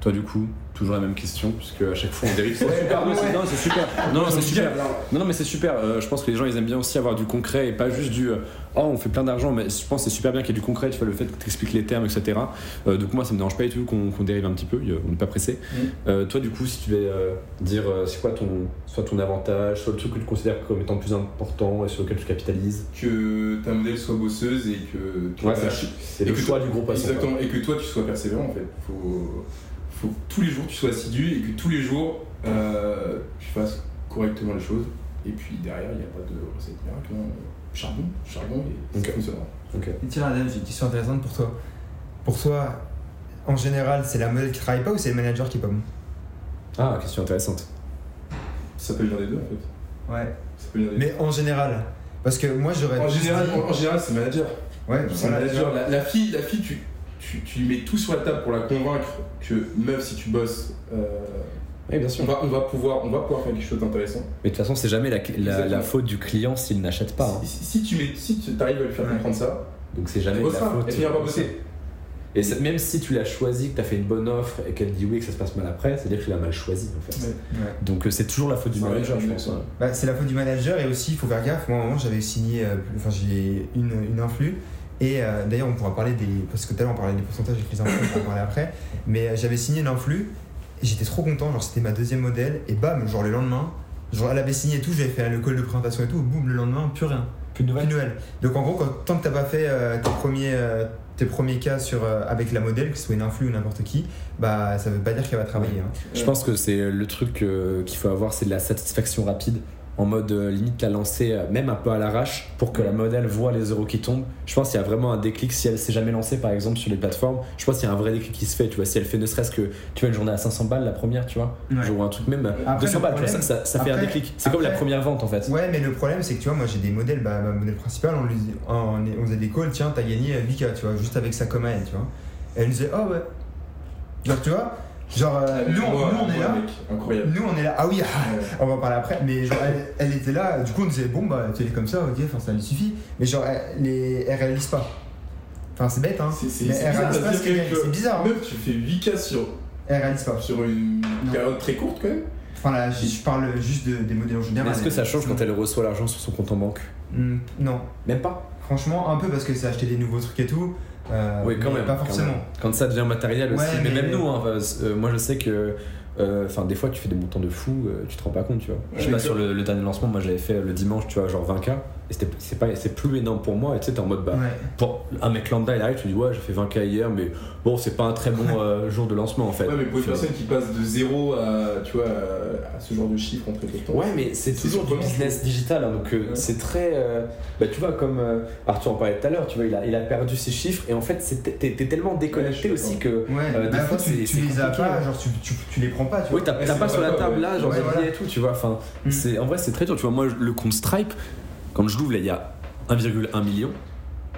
Speaker 1: Toi, du coup, toujours la même question, puisque à chaque fois on dérive. C'est super, non, c'est- non, c'est super. Non, c'est super. Non, non, mais c'est super. Euh, je pense que les gens ils aiment bien aussi avoir du concret et pas juste du euh, oh on fait plein d'argent. Mais je pense que c'est super bien qu'il y ait du concret. Tu vois le fait que tu expliques les termes, etc. Euh, donc moi ça me dérange pas du tout qu'on dérive un petit peu. On n'est pas pressé.
Speaker 3: Mm.
Speaker 1: Euh, toi du coup si tu euh, dire euh, c'est quoi ton soit ton avantage, soit le truc que tu considères comme étant le plus important et sur lequel tu capitalises?
Speaker 3: Que ta modèle soit bosseuse et que tu
Speaker 1: Ouais, c'est le choix du quoi.
Speaker 3: Exactement, et que toi tu sois persévérant en fait. Faut, faut que tous les jours tu sois assidu et que tous les jours tu fasses correctement les choses. Et puis derrière, il n'y a pas de recette miracle. hein. Charbon, charbon et
Speaker 1: Ok.
Speaker 3: ça fonctionnera.
Speaker 1: Ok.
Speaker 2: Et tiens, Adam, j'ai une question intéressante pour toi. Pour toi, en général, c'est la modèle qui travaille pas ou c'est le manager qui est pas bon
Speaker 1: Ah question intéressante.
Speaker 3: Ça peut venir des deux en fait.
Speaker 2: Ouais.
Speaker 3: Ça peut venir des deux.
Speaker 2: Mais en général, parce que moi j'aurais.
Speaker 3: En général,
Speaker 2: dit-
Speaker 3: en, en général, c'est le manager.
Speaker 2: Ouais,
Speaker 3: C'est
Speaker 2: voilà,
Speaker 3: manager. La, la fille, la fille tu, tu, tu lui mets tout sur la table pour la convaincre que meuf, si tu bosses, euh,
Speaker 1: Oui bien
Speaker 3: on,
Speaker 1: sûr.
Speaker 3: va, on, va pouvoir, on va pouvoir faire quelque chose d'intéressant.
Speaker 1: Mais de toute façon c'est jamais la, la,
Speaker 3: Exactement.
Speaker 1: la faute du client s'il n'achète pas. hein.
Speaker 3: Si, si tu mets, si tu arrives à lui faire
Speaker 2: Ouais.
Speaker 3: comprendre ça,
Speaker 1: Donc c'est jamais la faute.
Speaker 3: finira par bosser.
Speaker 1: Et c'est- même si tu l'as choisi, que tu as fait une bonne offre et qu'elle dit oui et que ça se passe mal après, c'est-à-dire que tu l'as mal choisi en fait.
Speaker 3: Ouais.
Speaker 2: Ouais.
Speaker 1: Donc euh, c'est toujours la faute du manager, je pense. ouais.
Speaker 2: Bah, c'est la faute du manager et aussi il faut faire gaffe. Moi, à un moment, j'avais signé, euh, enfin j'ai une, une influx. Et euh, d'ailleurs, on pourra parler des. Parce que tout à l'heure, on parlait des pourcentages avec les influx, on va en parler après. Mais euh, j'avais signé une influx et j'étais trop content. Genre, c'était ma deuxième modèle. Et bam, genre le lendemain, genre elle avait signé et tout, j'avais fait le call de présentation et tout. Boum, le lendemain, plus rien.
Speaker 1: Plus de
Speaker 2: Plus de nouvelles. Donc en gros, quand, tant que t'as pas fait euh, tes, premiers, euh, tes premiers cas sur, euh, avec la modèle, que ce soit une influx ou n'importe qui, bah ça veut pas dire qu'elle va travailler. hein.
Speaker 1: Je pense que c'est le truc euh, qu'il faut avoir, c'est de la satisfaction rapide. En mode euh, limite la lancer euh, même un peu à l'arrache pour que la modèle voit les euros qui tombent. Je pense qu'il y a vraiment un déclic si elle s'est jamais lancée par exemple sur les plateformes. Je pense qu'il y a un vrai déclic qui se fait. Tu vois, si elle fait ne serait-ce que tu vois une journée à 500 balles la première, tu vois,
Speaker 2: Ouais.
Speaker 1: genre un truc même euh,
Speaker 2: Après,
Speaker 1: 200
Speaker 2: le
Speaker 1: balles, tu vois, ça,
Speaker 2: problème-
Speaker 1: fait un déclic. C'est comme la première vente en fait.
Speaker 2: Ouais, mais le problème, c'est que tu vois, moi j'ai des modèles, bah, ma modèle principale, on, lui, on, on faisait des calls, tiens, t'as gagné 8K, tu vois, juste avec sa com à elle, tu vois. Et elle nous disait, oh ouais. Genre, tu vois, genre, euh, nous, on-
Speaker 3: Moi,
Speaker 2: nous, on est là.
Speaker 3: mec, incroyable.
Speaker 2: Nous on est là, ah oui, ah, on va en parler après, mais genre, elle, elle était là, du coup on disait bon bah tu es comme ça, ok, enfin ça lui suffit, mais genre elle, les, elle réalise pas. Enfin c'est bête hein,
Speaker 3: C'est bizarre,
Speaker 2: réalise pas
Speaker 3: c'est-à-dire
Speaker 2: ce qu'elle gagne,
Speaker 3: que-
Speaker 2: c'est bizarre, hein.
Speaker 3: Meuf, tu fais 8K sur,
Speaker 2: elle réalise pas.
Speaker 3: sur une
Speaker 2: Non.
Speaker 3: période très courte quand même.
Speaker 2: Enfin là je, je parle juste de- des modèles en
Speaker 1: Mais
Speaker 2: général.
Speaker 1: est-ce que ça change quand elle reçoit l'argent sur son compte en banque?
Speaker 2: Hmm, Non,
Speaker 1: Même pas?
Speaker 2: franchement un peu parce que c'est acheter des nouveaux trucs et tout. Euh,
Speaker 1: Oui, quand
Speaker 2: mais
Speaker 1: même.
Speaker 2: Pas
Speaker 1: quand
Speaker 2: forcément.
Speaker 1: Quand ça devient matériel aussi. Mais,
Speaker 2: mais-
Speaker 1: même nous, hein, euh, moi je sais que. euh, Enfin, des fois, tu fais des montants de fou, euh, tu te rends pas compte, tu vois. Je sais pas, sur le, le dernier lancement, moi j'avais fait le dimanche, tu vois, genre 20K, et c'était- c'est pas- c'est plus énorme pour moi, et tu sais, t'es en mode, bah,
Speaker 2: Ouais.
Speaker 1: pour un mec lambda, il arrive, tu dis, ouais, j'ai fait 20K hier, mais bon, c'est pas un très bon euh, jour de lancement en fait.
Speaker 3: Ouais, mais pour une personne qui passe de 0 à, tu vois, à, ce genre de chiffre en très peu de temps.
Speaker 1: Ouais, mais c'est toujours du business digital, hein, donc euh,
Speaker 3: Ouais.
Speaker 1: c'est très. euh, bah, tu vois, comme euh, Arthur en parlait tout à l'heure, tu vois, il a, il a perdu ses chiffres, et en fait, t'es tellement déconnecté
Speaker 3: Ouais,
Speaker 1: aussi que.
Speaker 2: Ouais,
Speaker 1: Euh, des
Speaker 2: bah,
Speaker 1: fois,
Speaker 2: tu, tu les as pas,
Speaker 1: ouais.
Speaker 2: genre tu, tu, tu les prends pas, tu vois.
Speaker 1: Oui, t'as
Speaker 3: Ouais,
Speaker 1: t'as
Speaker 3: c'est
Speaker 1: pas sur la table là, genre et tout, tu vois. Enfin,
Speaker 2: Mm.
Speaker 1: c'est en vrai c'est très dur. Tu vois, moi le compte Stripe, quand je l'ouvre là, il y a 1,1 million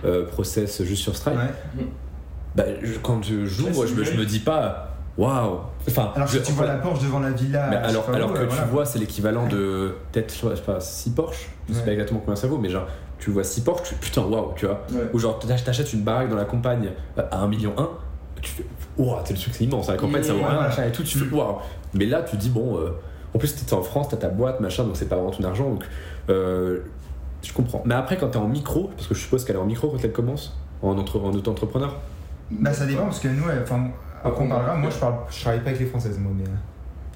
Speaker 1: euh, process juste sur Stripe.
Speaker 2: Ouais.
Speaker 1: Bah, je- quand je- j'ouvre,
Speaker 3: Ouais,
Speaker 1: je, me- je me dis pas waouh. Enfin,
Speaker 2: Alors que tu vois la Porsche devant la villa.
Speaker 1: alors, alors
Speaker 2: où,
Speaker 1: que
Speaker 2: euh,
Speaker 1: tu vois, c'est l'équivalent de peut-être je sais pas 6 Porsche. Je sais
Speaker 2: Ouais.
Speaker 1: pas exactement combien ça vaut, mais genre tu vois 6 Porsche, tu fais putain waouh, tu vois.
Speaker 3: Ouais.
Speaker 1: Ou genre t'ach- t'achètes une baraque dans la campagne euh, à 1 million 1, tu fais waouh, c'est le truc c'est immense, à la campagne ça vaut rien,
Speaker 2: voilà.
Speaker 1: machin et tout, tu fais waouh. Mais là tu dis bon, euh, en plus t'es en France, t'as ta boîte, machin, donc c'est pas vraiment ton argent, donc euh, je comprends. Mais après quand t'es en micro, parce que je suppose qu'elle est en micro quand elle commence, en, entre, en auto-entrepreneur.
Speaker 2: Bah ça dépend parce que nous, enfin, après on parlera. Moi je parle, je travaille pas avec les françaises moi, mais. euh.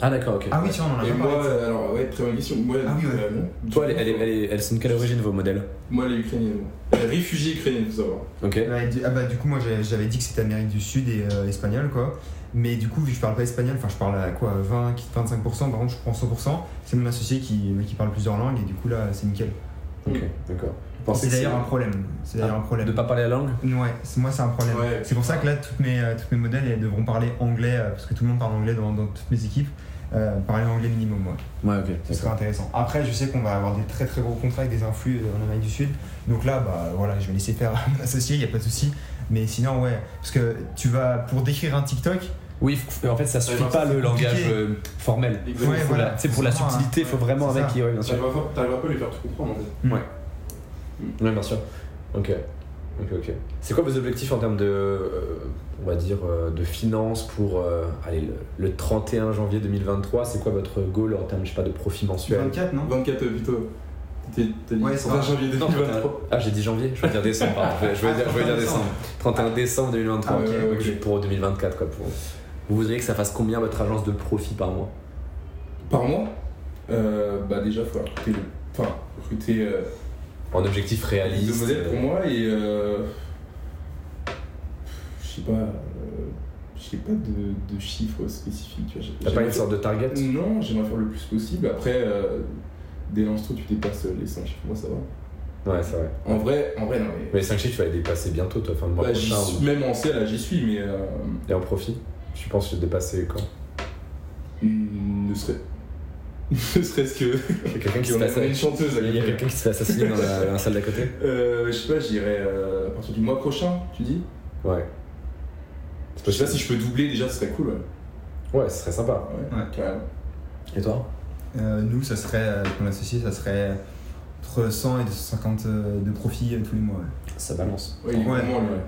Speaker 1: Ah d'accord, ok.
Speaker 2: Ah oui, tiens, on en a
Speaker 3: Et moi,
Speaker 2: parlé.
Speaker 3: alors, ouais, très bonne question. Moi,
Speaker 2: Ah oui, ouais.
Speaker 3: euh, non.
Speaker 1: Toi, elle, elle, est- elle, est- elles sont de quelle origine vos modèles?
Speaker 3: Moi, elle est ukrainienne. moi. Elle est réfugiée ukrainienne, faut savoir.
Speaker 1: Ok.
Speaker 2: Ouais, du- ah bah du coup moi j'avais j'avais dit que c'était Amérique du Sud et euh, espagnol quoi. Mais du coup vu que je parle pas espagnol, enfin je parle à quoi 20, 25%, par contre je prends 100%, c'est mon associé qui, qui parle plusieurs langues et du coup là c'est nickel.
Speaker 1: Ok, d'accord. Vous pensez
Speaker 2: C'est d'ailleurs un problème. C'est d'ailleurs
Speaker 1: Ah,
Speaker 2: un problème.
Speaker 1: De pas parler la langue?
Speaker 2: Ouais, moi c'est un problème.
Speaker 3: Ouais.
Speaker 2: c'est pour ça que là toutes mes, euh, toutes mes modèles elles devront parler anglais euh, parce que tout le monde parle anglais dans, dans toutes mes équipes. Euh, parler anglais minimum, ouais.
Speaker 1: Ouais, ok.
Speaker 2: Ce serait intéressant. Après, je sais qu'on va avoir des très très gros contrats avec des influx en Amérique du Sud. Donc là, bah voilà, je vais laisser faire mon associé, il n'y a pas de souci. Mais sinon, ouais, parce que tu vas, pour décrire un TikTok,
Speaker 1: Oui, f- en fait, ça suffit
Speaker 3: Ouais,
Speaker 1: pas
Speaker 2: c'est
Speaker 1: le langage euh, formel.
Speaker 3: Exactement.
Speaker 2: Ouais, voilà.
Speaker 1: C'est pour la
Speaker 2: C'est
Speaker 1: subtilité, il
Speaker 2: un-
Speaker 1: faut vraiment
Speaker 2: c'est
Speaker 1: un mec
Speaker 2: ça.
Speaker 1: qui. Ouais, bien sûr.
Speaker 3: T'arrives pas, t'arrives pas à lui faire tout comprendre en fait.
Speaker 1: Ouais, bien sûr. Ok. Ok, ok. C'est quoi vos objectifs en termes de. euh, on va dire, euh, de finances pour euh, allez, le, le 31 janvier 2023 C'est quoi votre goal en termes, je sais pas, de profit mensuel?
Speaker 2: 24, non?
Speaker 3: 24 euh, plutôt. Dit
Speaker 2: Ouais, c'est
Speaker 3: 31
Speaker 2: vrai.
Speaker 3: janvier
Speaker 1: Non,
Speaker 3: 2023.
Speaker 1: Ah, j'ai dit janvier, je veux dire décembre, pardon. Je veux- veux dire, je veux dire décembre. 31 décembre 2023,
Speaker 3: Ah, ok,
Speaker 1: donc
Speaker 3: ok.
Speaker 1: pour 2024, quoi. Pour... Vous voudriez que ça fasse combien votre agence de profit par mois
Speaker 3: Par mois euh, Bah déjà, il faut recruter, le... enfin, recruter euh,
Speaker 1: En objectif
Speaker 3: deux
Speaker 1: réaliste
Speaker 3: modèles pour
Speaker 1: euh,
Speaker 3: moi et. Euh... Je sais pas. Euh... Je sais pas de, de chiffres spécifiques.
Speaker 1: T'as pas une sorte de target?
Speaker 3: Non, j'aimerais faire le plus possible. Après, euh, dès l'instru, tu dépasses les 5 chiffres. Moi, ça va.
Speaker 1: Ouais, c'est vrai.
Speaker 3: En vrai, en vrai, non. Mais...
Speaker 1: Mais les 5 chiffres, tu vas les dépasser bientôt, toi, fin de mois
Speaker 3: Bah, j'y
Speaker 1: prochain.
Speaker 3: suis-
Speaker 1: ou-
Speaker 3: Même en C, là, j'y suis, mais. Euh...
Speaker 1: Et en profit? Tu penses que tu dépasser quand
Speaker 3: hmm, Ne serait. ne serait-ce que.
Speaker 1: Il y a quelqu'un qui se
Speaker 3: On
Speaker 1: fait
Speaker 3: a- on a une
Speaker 1: assassiner.
Speaker 3: chanteuse à
Speaker 1: Il y a
Speaker 3: côté.
Speaker 1: quelqu'un qui se fait assassiner dans la, dans la salle d'à côté
Speaker 3: Euh, je sais pas, j'irai euh, à partir du mois prochain, tu dis
Speaker 1: Ouais.
Speaker 3: Je sais pas si je peux doubler déjà, ce serait cool. Ouais,
Speaker 1: Ouais, ce serait sympa.
Speaker 3: ouais,
Speaker 2: Ouais.
Speaker 3: carrément.
Speaker 1: Et toi
Speaker 2: Euh, Nous, ça serait, euh, avec mon associé, ça serait entre 100 et 250 euh, de profit euh, tous les mois. ouais.
Speaker 1: Ça balance.
Speaker 3: Ouais, il est
Speaker 2: Ouais.
Speaker 3: gourmand, lui, ouais.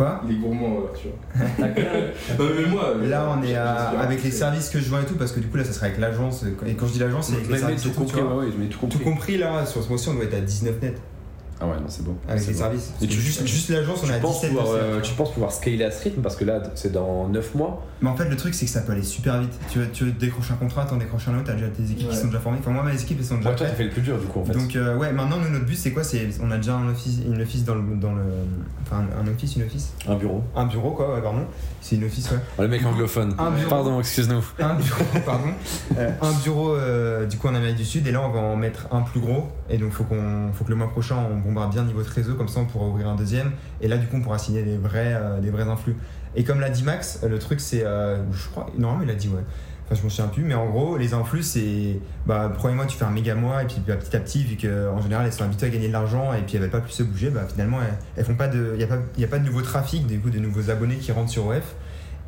Speaker 2: Quoi
Speaker 3: Il est gourmand, vois. non, mais moi. euh,
Speaker 2: Là, on est à- avec les services que je vois et tout, parce que du coup, là, ça serait avec l'agence. Et quand je dis l'agence, c'est avec les services tout,
Speaker 1: ouais, tout
Speaker 2: Tout compris, là, sur ce mois-ci, on doit être à 19 net
Speaker 1: Ah ouais, non, c'est bon.
Speaker 2: avec
Speaker 1: bon.
Speaker 2: services.
Speaker 1: Et tu-
Speaker 2: juste, juste l'agence, on est à
Speaker 1: Tu penses,
Speaker 2: 17
Speaker 1: pouvoir, euh, tu penses pouvoir scaler à ce rythme parce que là c'est dans 9 mois
Speaker 2: Mais en fait, le truc, c'est que ça peut aller super vite. Tu veux, tu veux décrocher un contrat, t'en décroches un autre, t'as déjà tes équipes qui sont déjà formées. Enfin, moi, mes équipes, elles sont déjà
Speaker 1: Ouais, toi t'as fait le plus dur du coup en fait.
Speaker 2: Donc, euh, ouais, maintenant, nous, notre but, c'est quoi? C'est On a déjà un office, une office dans le. Dans le enfin, un office, une office?
Speaker 1: Un bureau.
Speaker 2: Un bureau, quoi, ouais, pardon. C'est une office, ouais.
Speaker 1: Oh, le mec anglophone.
Speaker 2: Un bureau.
Speaker 1: Pardon, excuse-nous.
Speaker 2: un bureau, pardon, Euh, un bureau euh, du coup en Amérique du Sud et là on va en mettre un plus gros et donc faut qu'on faut que le mois prochain on bombarde bien niveau de réseau comme ça on pourra ouvrir un deuxième et là du coup on pourra signer des vrais euh, des vrais influx et comme l'a dit Max le truc c'est euh, je crois normalement il a dit ouais enfin je m'en souviens plus mais en gros les influx c'est bah le premier mois tu fais un méga mois et puis bah, petit à petit vu qu'en général elles sont habituées à gagner de l'argent et puis elles veulent pas plus se bouger bah finalement elles, elles font pas de il y a pas il y a pas de nouveau trafic du coup de nouveaux abonnés qui rentrent sur OF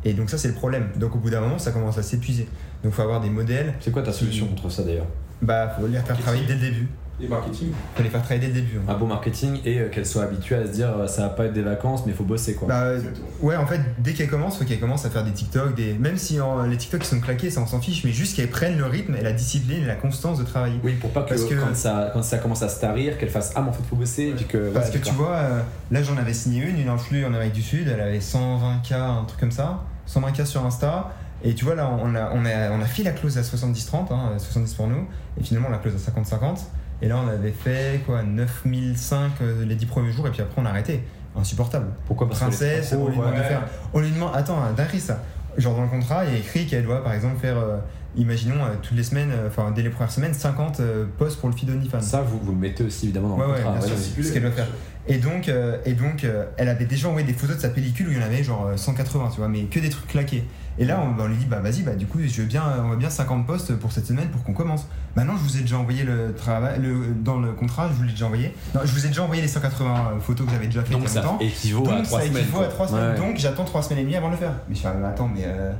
Speaker 2: et donc ça c'est le problème. Donc au bout d'un moment ça commence à s'épuiser. Donc faut avoir des modèles.
Speaker 1: C'est quoi ta solution contre ça d'ailleurs?
Speaker 2: Bah faut les faire travailler dès le début.
Speaker 3: Et marketing
Speaker 2: Faut les faire travailler dès le début. hein.
Speaker 1: Un bon marketing et euh, qu'elle soit habituée à se dire euh, ça va pas être des vacances mais il faut bosser quoi.
Speaker 2: Bah euh, ouais en fait dès qu'elles commencent faut qu'elles commencent à faire des TikTok, des même si en- les TikTok ils sont claqués ça on s'en fiche mais juste qu'elles prennent le rythme et la discipline et la constance de travailler.
Speaker 1: oui, pour pas que,
Speaker 2: Parce que-
Speaker 1: Quand, ça, quand ça commence à se tarir, qu'elle fasse ah mais en fait faut bosser et puis que.
Speaker 2: Parce
Speaker 1: ouais,
Speaker 2: que tu vois, euh, là j'en avais signé une, une influe en Amérique du Sud, elle avait 120K, un truc comme ça, 120K sur Insta, et tu vois là on a, on a, on a fait la clause à 70-30, hein, 70 pour nous, et finalement la clause à 50-50, et là on avait fait quoi 9005 euh, les 10 premiers jours, et puis après on a arrêté. Insupportable.
Speaker 1: Pourquoi Parce que
Speaker 2: Princesse, on lui demande de faire. On lui demande, attends, dinguerie ça. Genre dans le contrat, il y a écrit qu'elle doit par exemple faire, euh, imaginons euh, toutes les semaines, euh, enfin dès les premières semaines, 50 euh, posts pour le feed OnlyFans.
Speaker 1: Ça, vous, vous le mettez aussi évidemment dans
Speaker 2: Ouais,
Speaker 1: le
Speaker 2: ouais,
Speaker 1: contrat.
Speaker 2: bien sûr,
Speaker 1: ouais.
Speaker 2: c'est ce qu'elle doit faire. Et donc, euh, et donc euh, elle avait déjà envoyé des photos de sa pellicule où il y en avait genre euh, 180, tu vois, mais que des trucs claqués. Et là, on, bah, on lui dit, bah vas-y, bah du coup, je veux bien, on veut bien 50 postes pour cette semaine pour qu'on commence. Bah non, je vous ai déjà envoyé le travail, le, dans le contrat, je vous l'ai déjà envoyé. Non, je vous ai déjà envoyé les 180 photos que j'avais déjà faites
Speaker 1: Donc ça
Speaker 2: longtemps.
Speaker 1: équivaut
Speaker 2: Donc
Speaker 1: à 3
Speaker 2: ça
Speaker 1: semaines.
Speaker 2: équivaut à 3 semaines.
Speaker 1: Ouais.
Speaker 2: Donc j'attends 3 semaines et demie avant de le faire. Mais je fais, ah, mais attends, mais euh,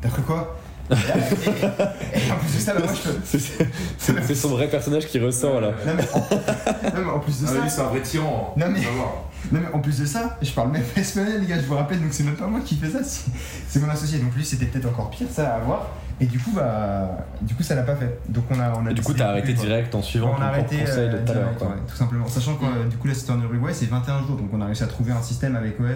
Speaker 2: t'as cru quoi? Et, en plus de ça, moi je peux.
Speaker 1: C'est- son vrai personnage qui ressort là.
Speaker 2: Non mais, en, non, mais en plus de
Speaker 3: Ah,
Speaker 2: ça.
Speaker 3: lui, c'est un vrai tyran.
Speaker 2: Non, mais-. Non mais en plus de ça, je parle même pas espagnol les gars, je vous rappelle, donc c'est même pas moi qui fais ça, c'est- mon associé. Donc lui c'était peut-être encore pire ça à avoir. Et du coup bah du coup ça l'a pas fait. Donc on a on a
Speaker 1: Et du coup, t'as arrêté direct en suivant
Speaker 2: On a
Speaker 1: ton
Speaker 2: arrêté
Speaker 1: conseil de
Speaker 2: euh,
Speaker 1: tout à l'heure.
Speaker 2: tout simplement. Sachant que euh, du coup là c'était en Uruguay, c'est 21 jours, donc on a réussi à trouver un système avec OF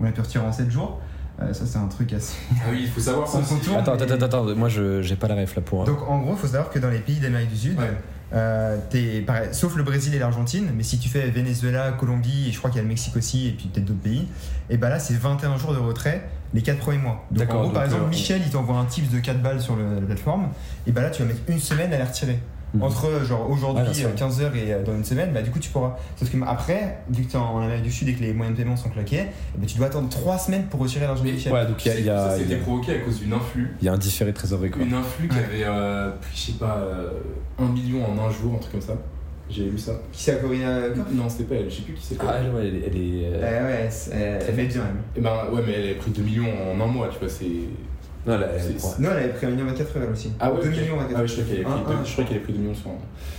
Speaker 2: où on a pu retirer en 7 jours. Euh, ça c'est un truc assez.
Speaker 3: Ah oui, il faut savoir ça.
Speaker 1: Attends, attends, attends, attends, moi je j'ai pas la ref là pour.
Speaker 2: Donc en gros, il faut savoir que dans les pays d'Amérique du Sud,
Speaker 3: Ouais.
Speaker 2: euh, pareil, sauf le Brésil et l'Argentine, mais si tu fais Venezuela, Colombie, et je crois qu'il y a le Mexique aussi, et puis peut-être d'autres pays, et bah là c'est 21 jours de retrait les 4 premiers mois. Donc en gros, par exemple,
Speaker 1: euh,
Speaker 2: Michel il t'envoie un tips de 4 balles sur le- la plateforme, et bah là tu vas mettre une semaine à les retirer.
Speaker 1: Mhm.
Speaker 2: Entre euh, genre
Speaker 1: Ouais,
Speaker 2: aujourd'hui
Speaker 1: sûr.
Speaker 2: 15h et euh, dans une semaine, bah du coup tu pourras. Sauf que après, vu que t'es en Amérique du Sud et que les moyens de paiement sont claqués, eh ben, tu dois attendre 3 semaines pour retirer l'argent Michel.
Speaker 1: Ouais, donc il y a- il y a-
Speaker 3: Ça,
Speaker 1: il y
Speaker 3: c'était
Speaker 1: a-
Speaker 3: provoqué à cause d'une influx.
Speaker 1: il y a un différé de trésorerie quoi.
Speaker 3: Une influx qui avait, euh, je sais pas, euh, un million en un jour, un truc comme ça. J'ai lu ça.
Speaker 2: Qui c'est à Corina
Speaker 3: Non, c'était pas elle, je sais plus qui c'était.
Speaker 1: Ah ouais, elle est. elle est, euh,
Speaker 2: Ouais, ouais, c'est- elle elle fait bien même.
Speaker 3: Et ben ouais, mais elle a pris 2 millions en un mois, tu vois, c'est.
Speaker 1: Non, elle
Speaker 3: C'est-
Speaker 1: prend-
Speaker 2: Non, elle avait pris un million 24 heures elle aussi.
Speaker 3: Ah ouais,
Speaker 2: 2
Speaker 3: ok.
Speaker 2: millions 24
Speaker 3: Ah ouais, je croyais qu'elle avait,
Speaker 2: Un,
Speaker 3: pris
Speaker 2: un.
Speaker 3: deux- je croyais qu'elle avait pris 2 millions sur un.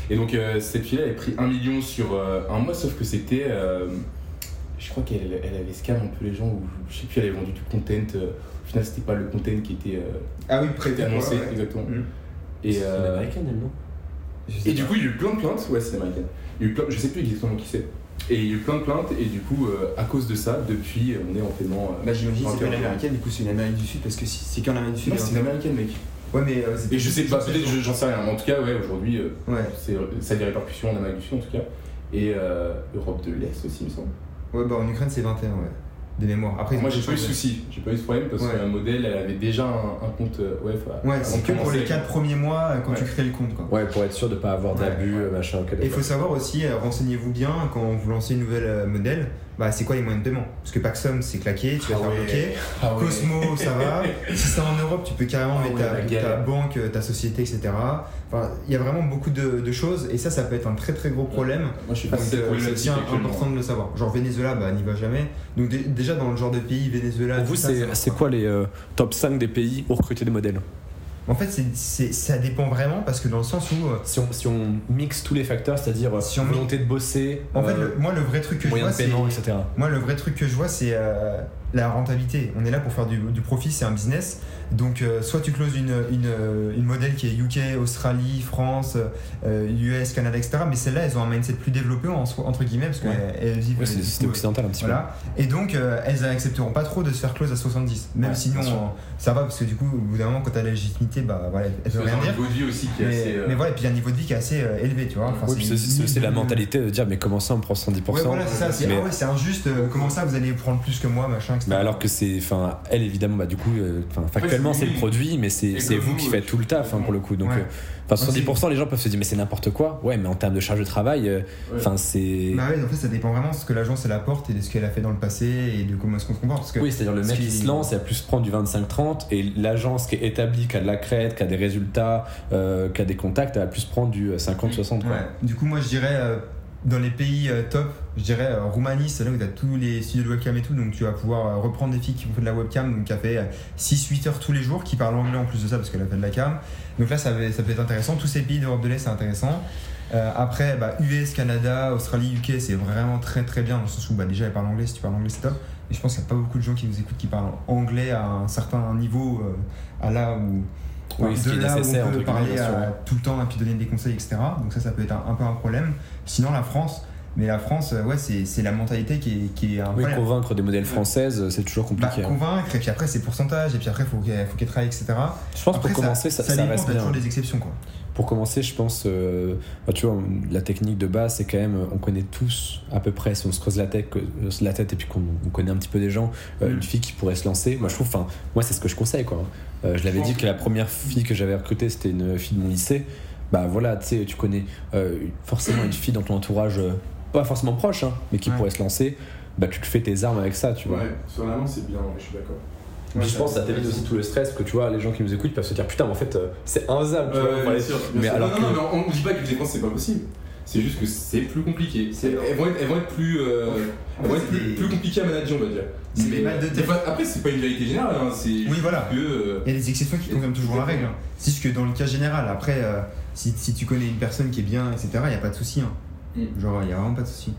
Speaker 3: Et donc euh, cette fille-là, elle a pris 1 million sur euh, un mois, sauf que c'était. euh, je crois qu'elle elle avait scam un peu les gens, ou je sais plus, elle avait vendu du content. euh, au final, c'était pas le content qui était, euh,
Speaker 2: Ah oui,
Speaker 3: était annoncé,
Speaker 2: ouais, ouais.
Speaker 3: exactement.
Speaker 2: Mm.
Speaker 3: Et,
Speaker 1: C'est
Speaker 3: euh,
Speaker 1: une américaine, elle, non?
Speaker 3: Et du coup, il y a eu plein de plaintes, ouais, c'est américain. Il y a eu plein, je sais plus exactement qui c'est. Et il y a eu plein de plaintes, et du coup, euh, à cause de ça, depuis, on est en paiement. euh,
Speaker 2: Bah j'imagine que c'est pas une américaine, du coup c'est une Amérique du Sud parce que si- c'est qu'en Amérique du Sud.
Speaker 3: Non, c'est une américaine, mec.
Speaker 2: Ouais, mais. euh,
Speaker 3: Et je sais pas, peut-être, je- j'en sais rien. Mais en tout cas, ouais, aujourd'hui, euh,
Speaker 2: Ouais.
Speaker 3: c'est, ça a des répercussions en Amérique du Sud, en tout cas. Et euh, Europe de l'Est aussi, il me semble.
Speaker 2: Ouais, bah en Ukraine c'est 21, ouais. De mémoire. Après,
Speaker 3: Moi, j'ai pas eu de soucis, j'ai pas eu de problème parce
Speaker 2: Ouais.
Speaker 3: qu'un modèle, elle avait déjà un, un compte euh, web.
Speaker 2: Ouais, c'est que pour les 4 premiers mois euh, quand
Speaker 3: Ouais.
Speaker 2: tu crées le compte, quoi.
Speaker 1: Ouais, pour être sûr de pas avoir d'abus,
Speaker 2: ouais.
Speaker 1: euh, machin.
Speaker 2: Et il faut savoir aussi, renseignez-vous bien quand vous lancez une nouvelle modèle, bah c'est quoi les moyens de paiement Parce que Paxum c'est claqué, tu vas
Speaker 3: Ah
Speaker 2: faire
Speaker 3: ouais.
Speaker 2: bloquer.
Speaker 3: Ah ouais.
Speaker 2: Cosmo ça va. si c'est en Europe, tu peux carrément
Speaker 3: Ah
Speaker 2: mettre
Speaker 3: ouais,
Speaker 2: ta, banque, euh, ta société, etc. Enfin, il y a vraiment beaucoup de, de choses et ça, ça peut être un très très gros problème.
Speaker 3: Moi, je suis
Speaker 2: euh, c'est
Speaker 3: actuellement.
Speaker 2: important de le savoir. Genre Venezuela, bah n'y va jamais. Donc dé- déjà dans le genre de pays, Venezuela.
Speaker 1: Pour vous, c'est
Speaker 2: ça va
Speaker 1: c'est
Speaker 2: pas.
Speaker 1: quoi les euh, top 5 des pays où recruter des modèles?
Speaker 2: En fait, ça dépend vraiment parce que dans le sens où. euh,
Speaker 1: si on, si on mixe tous les facteurs, c'est-à-dire euh,
Speaker 2: Si on
Speaker 1: volonté de bosser,
Speaker 2: En fait,
Speaker 1: euh,
Speaker 2: le- moi le vrai truc que je vois,
Speaker 1: paiement, etc.
Speaker 2: Moi, le vrai truc que je vois, c'est euh, la rentabilité. On est là pour faire du, du profit, c'est un business. Donc, euh, soit tu closes une, une, euh, une modèle qui est UK, Australie, France, euh, US, Canada, etc. Mais celles-là, elles ont un mindset plus développé, en entre guillemets, parce
Speaker 1: Ouais.
Speaker 2: qu'elles elles vivent.
Speaker 1: Ouais, c'est système occidental un petit
Speaker 2: voilà. Et donc, euh, elles accepteront pas trop de se faire close à 70. Même
Speaker 1: Ouais,
Speaker 2: sinon, euh, ça va, parce que du coup, au bout d'un moment, quand t'as la légitimité, bah voilà, elles peuvent rien dire.
Speaker 3: niveau de vie aussi qui est
Speaker 2: Mais,
Speaker 3: assez. euh,
Speaker 2: mais voilà, et puis il y a un niveau de vie qui est assez euh, élevé, tu vois. Enfin,
Speaker 1: Oui, puis c'est- la mentalité de dire mais comment ça on prend 110%
Speaker 2: Ouais, voilà, c'est ça. C'est
Speaker 1: mais-
Speaker 2: ah ouais, c'est injuste. euh, comment ça, vous allez prendre plus que moi, machin, etc.
Speaker 1: Bah alors que c'est, enfin, elle évidemment, bah du coup, euh, factuellement
Speaker 3: c'est
Speaker 1: le produit, mais c'est vous qui faites tout le taf hein, pour le coup. Donc,
Speaker 2: Ouais.
Speaker 1: euh, enfin,
Speaker 2: Ouais,
Speaker 1: 70% les gens peuvent se dire mais c'est n'importe quoi. Ouais, mais en termes de charge de travail, euh,
Speaker 3: Ouais.
Speaker 1: enfin c'est.
Speaker 2: Bah ouais, en fait, ça dépend vraiment de ce que l'agence elle apporte et de ce qu'elle a fait dans le passé et de comment est-ce qu'on se comporte. Parce que
Speaker 1: Oui, c'est-à-dire le mec
Speaker 2: qui-
Speaker 1: se lance, il va plus prendre du 25-30 et l'agence qui est établie, qui a de la crête, qui a des résultats, euh, qui a des contacts, elle va plus prendre du 50-60. quoi.
Speaker 2: Ouais. Du coup, moi je dirais euh, dans les pays euh, top, je dirais euh, Roumanie, c'est là où tu as tous les studios de webcam et tout, donc tu vas pouvoir euh, reprendre des filles qui font de la webcam, donc qui a fait 6-8 heures tous les jours, qui parlent anglais en plus de ça parce qu'elle a fait de la cam. Donc là, ça, peut être intéressant. Tous ces pays d'Europe de l'Est, c'est intéressant. Euh, après, bah, US, Canada, Australie, UK, c'est vraiment très très bien dans le sens où bah, déjà elle parle anglais, si tu parles anglais, c'est top. Et je pense qu'il n'y a pas beaucoup de gens qui nous écoutent qui parlent anglais à un certain niveau, euh, à là où.
Speaker 1: Oui,
Speaker 2: de là où on peut parler à- tout le temps et puis donner des conseils, etc. Donc ça, ça peut être un, un peu un problème. Sinon, la France, mais la France, euh, ouais, c'est la mentalité qui est, qui est un
Speaker 1: Oui,
Speaker 2: problème.
Speaker 1: convaincre des modèles françaises, c'est toujours
Speaker 2: Bah,
Speaker 1: compliqué. hein.
Speaker 2: convaincre, et puis après, c'est pourcentage, et puis après, il faut qu'elle faut qu'elle travaille, etc.
Speaker 1: Je pense
Speaker 2: Après,
Speaker 1: pour commencer, ça,
Speaker 2: ça,
Speaker 1: ça reste bien.
Speaker 2: toujours des exceptions, quoi.
Speaker 1: Pour commencer, je pense, euh, bah, tu vois, la technique de base, c'est quand même, euh, on connaît tous à peu près, si on se creuse la tête, euh, la tête et puis qu'on on connaît un petit peu des gens, euh,
Speaker 2: Mm.
Speaker 1: une fille qui pourrait se lancer. Moi, je trouve, enfin, moi, c'est ce que je conseille, quoi. Euh, je l'avais dit que la première fille que j'avais recrutée, c'était une fille de mon lycée. Bah voilà, tu sais, tu connais euh, forcément une fille dans ton entourage, euh, pas forcément proche, hein, mais qui
Speaker 2: Ouais.
Speaker 1: pourrait se lancer. Bah, tu te fais tes armes avec ça, tu vois.
Speaker 3: Ouais, sur la main, c'est bien, je suis d'accord. Ouais,
Speaker 1: je pense que ça t'évite aussi tout le stress, parce que tu vois, les gens qui nous écoutent peuvent se dire putain, mais en fait, euh, c'est infaisable, tu vois.
Speaker 3: bien sûr, bien
Speaker 1: mais
Speaker 3: sûr.
Speaker 1: alors
Speaker 3: non,
Speaker 1: que-
Speaker 3: non, mais on ne dit pas que les dépenses c'est pas possible. C'est juste que c'est plus compliqué. C'est- Elles vont être, elles vont être plus, euh, elles vont être plus,
Speaker 2: C'est des-
Speaker 3: plus compliquées à manager, on va dire.
Speaker 2: C'est des balles de tête.
Speaker 3: fois- après, c'est pas une vérité générale. Hein, c'est
Speaker 2: Oui, voilà.
Speaker 3: que. euh,
Speaker 2: Il y a des exceptions qui confirment toujours la règle. hein. C'est juste que dans le cas général, après, euh, si, si tu connais une personne qui est bien, etc., il n'y a pas de souci. hein.
Speaker 3: Mm.
Speaker 2: Genre, il n'y a vraiment pas de souci.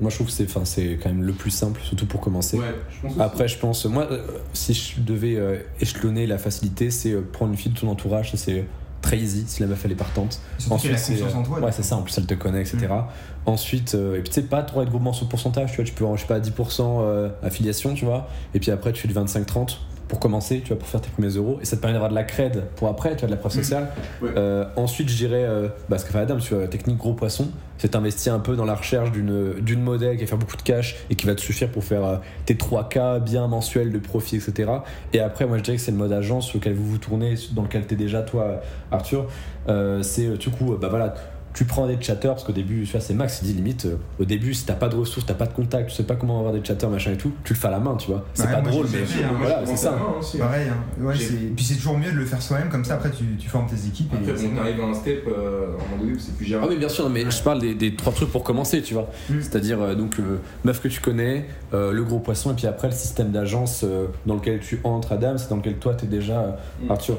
Speaker 1: Moi, je trouve que c'est, enfin, c'est quand même le plus simple, surtout pour commencer.
Speaker 3: ouais, je pense aussi.
Speaker 1: Après, je pense, moi, euh, si je devais euh, échelonner la facilité, c'est euh, prendre une fille de ton entourage, ça, c'est très easy si la meuf elle est partante.
Speaker 2: Surtout a
Speaker 1: c'est,
Speaker 2: confiance en toi.
Speaker 1: ouais, c'est ça, en plus elle te connaît, etc.
Speaker 2: Mm.
Speaker 1: Ensuite, euh, et puis tu sais, pas trop être gourmand sur pourcentage, tu vois, tu peux, avoir, je sais pas, 10% euh, affiliation, tu vois, et puis après tu fais du 25-30 pour commencer, tu vois, pour faire tes premiers euros, et ça te permet d'avoir de la cred pour après, tu vois, de la preuve
Speaker 3: Mm.
Speaker 1: sociale.
Speaker 3: Ouais.
Speaker 1: Euh, ensuite, je dirais, euh, bah, ce qu'a fait Adam, tu vois, technique gros poisson, c'est investir un peu dans la recherche d'une, modèle qui va faire beaucoup de cash et qui va te suffire pour faire euh, tes 3K bien mensuels de profit, etc. Et après, moi je dirais que c'est le mode agence sur lequel vous vous tournez, dans lequel tu es déjà, toi, Arthur. Euh, c'est du coup, bah voilà, tu prends des chatters parce qu'au début, tu vois, c'est max, il dit limite, euh, au début, si t'as pas de ressources, t'as pas de contact, tu sais pas comment avoir des chatters, machin et tout, tu le fais à la main, tu vois. C'est
Speaker 2: Ouais,
Speaker 1: pas drôle, mais
Speaker 2: hein,
Speaker 1: voilà, c'est ça.
Speaker 3: aussi.
Speaker 2: Pareil, hein. ouais, puis c'est toujours mieux de le faire soi-même, comme ça après tu, tu formes tes équipes.
Speaker 3: Après,
Speaker 2: et
Speaker 3: on arrive à un step, euh, à un moment donné où c'est plus
Speaker 1: Ah
Speaker 3: gérable.
Speaker 1: oui bien sûr mais je parle des, des trois trucs pour commencer tu vois
Speaker 2: Mm.
Speaker 1: c'est-à-dire euh, donc euh, meuf que tu connais euh, le gros poisson et puis après le système d'agence euh, dans lequel tu entres Adam c'est dans lequel toi t'es déjà euh,
Speaker 3: Mm.
Speaker 1: Arthur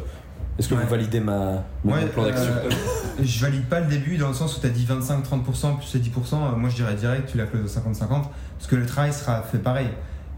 Speaker 1: Est-ce que
Speaker 2: Ouais.
Speaker 1: vous validez ma, mon
Speaker 2: Ouais,
Speaker 1: plan d'action
Speaker 2: euh, je valide pas le début dans le sens où tu as dit 25-30% plus les 10%. euh, Moi je dirais direct, tu la close au 50-50 parce que le travail sera fait pareil.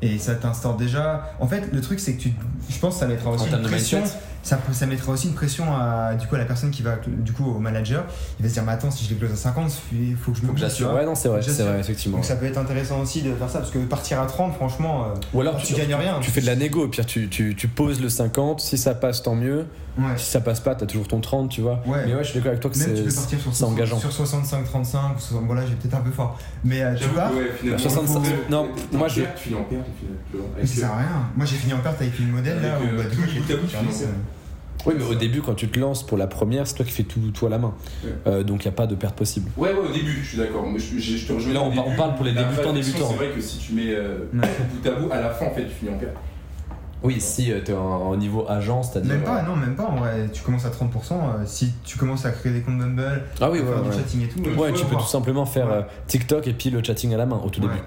Speaker 2: Et ça t'instaure déjà. En fait, le truc c'est que tu. Je pense que ça mettra
Speaker 1: En
Speaker 2: aussi
Speaker 1: termes
Speaker 2: une pression. Ça, ça mettra aussi une pression à, du coup, à la personne qui va. Du coup, au manager. Il va se dire, mais attends, si je les close à 50, il faut que je me
Speaker 1: Faut que
Speaker 2: bouge,
Speaker 1: j'assure.
Speaker 2: vois.
Speaker 1: Ouais, non, c'est vrai, c'est vrai, effectivement.
Speaker 2: Donc ça peut être intéressant aussi de faire ça parce que partir à 30, franchement, euh,
Speaker 1: Ou alors
Speaker 2: tu, gagnes rien.
Speaker 1: Tu fais de la négo, au pire tu, tu, tu poses le 50, si ça passe tant mieux,
Speaker 2: Ouais.
Speaker 1: si ça passe pas t'as toujours ton 30 tu vois.
Speaker 2: Ouais.
Speaker 1: Mais ouais je suis d'accord avec toi que c'est
Speaker 2: peux partir sur,
Speaker 1: c'est engageant.
Speaker 2: sur 65-35, ou 60 bon là j'ai peut-être un peu fort. Mais euh, tu
Speaker 3: que, ouais, finalement,
Speaker 1: 65,
Speaker 3: faut-
Speaker 1: non, moi, je-
Speaker 3: Tu finis en perte, tu finis en
Speaker 2: mais ça sert à rien. Moi j'ai fini en perte avec une modèle là où
Speaker 3: euh,
Speaker 2: bah, du
Speaker 3: tout
Speaker 2: coup
Speaker 1: Oui mais au début quand tu te lances pour la première c'est toi qui fais tout, tout à la main.
Speaker 3: Ouais.
Speaker 1: Euh, donc il n'y a pas de perte possible.
Speaker 3: Ouais, ouais, au début, je suis d'accord. Je, je- je te rejoins.
Speaker 1: Là, on parle pour les débutants, débutants.
Speaker 3: C'est vrai que si tu mets euh,
Speaker 2: Ouais.
Speaker 3: bout à bout, à la fin, en fait, tu finis en perte.
Speaker 1: Oui si tu t'es en, niveau agent c'est-à-dire...
Speaker 2: Même pas,
Speaker 1: euh,
Speaker 2: non, même pas en vrai. Tu commences à 30%. euh, si tu commences à créer des comptes Bumble,
Speaker 1: Ah oui
Speaker 2: à
Speaker 1: ouais,
Speaker 2: faire du
Speaker 1: ouais.
Speaker 2: chatting et tout,
Speaker 1: Ouais,
Speaker 2: euh,
Speaker 1: tu peux tout simplement faire
Speaker 2: Ouais.
Speaker 1: euh, TikTok et puis le chatting à la main au tout
Speaker 2: Ouais.
Speaker 1: début.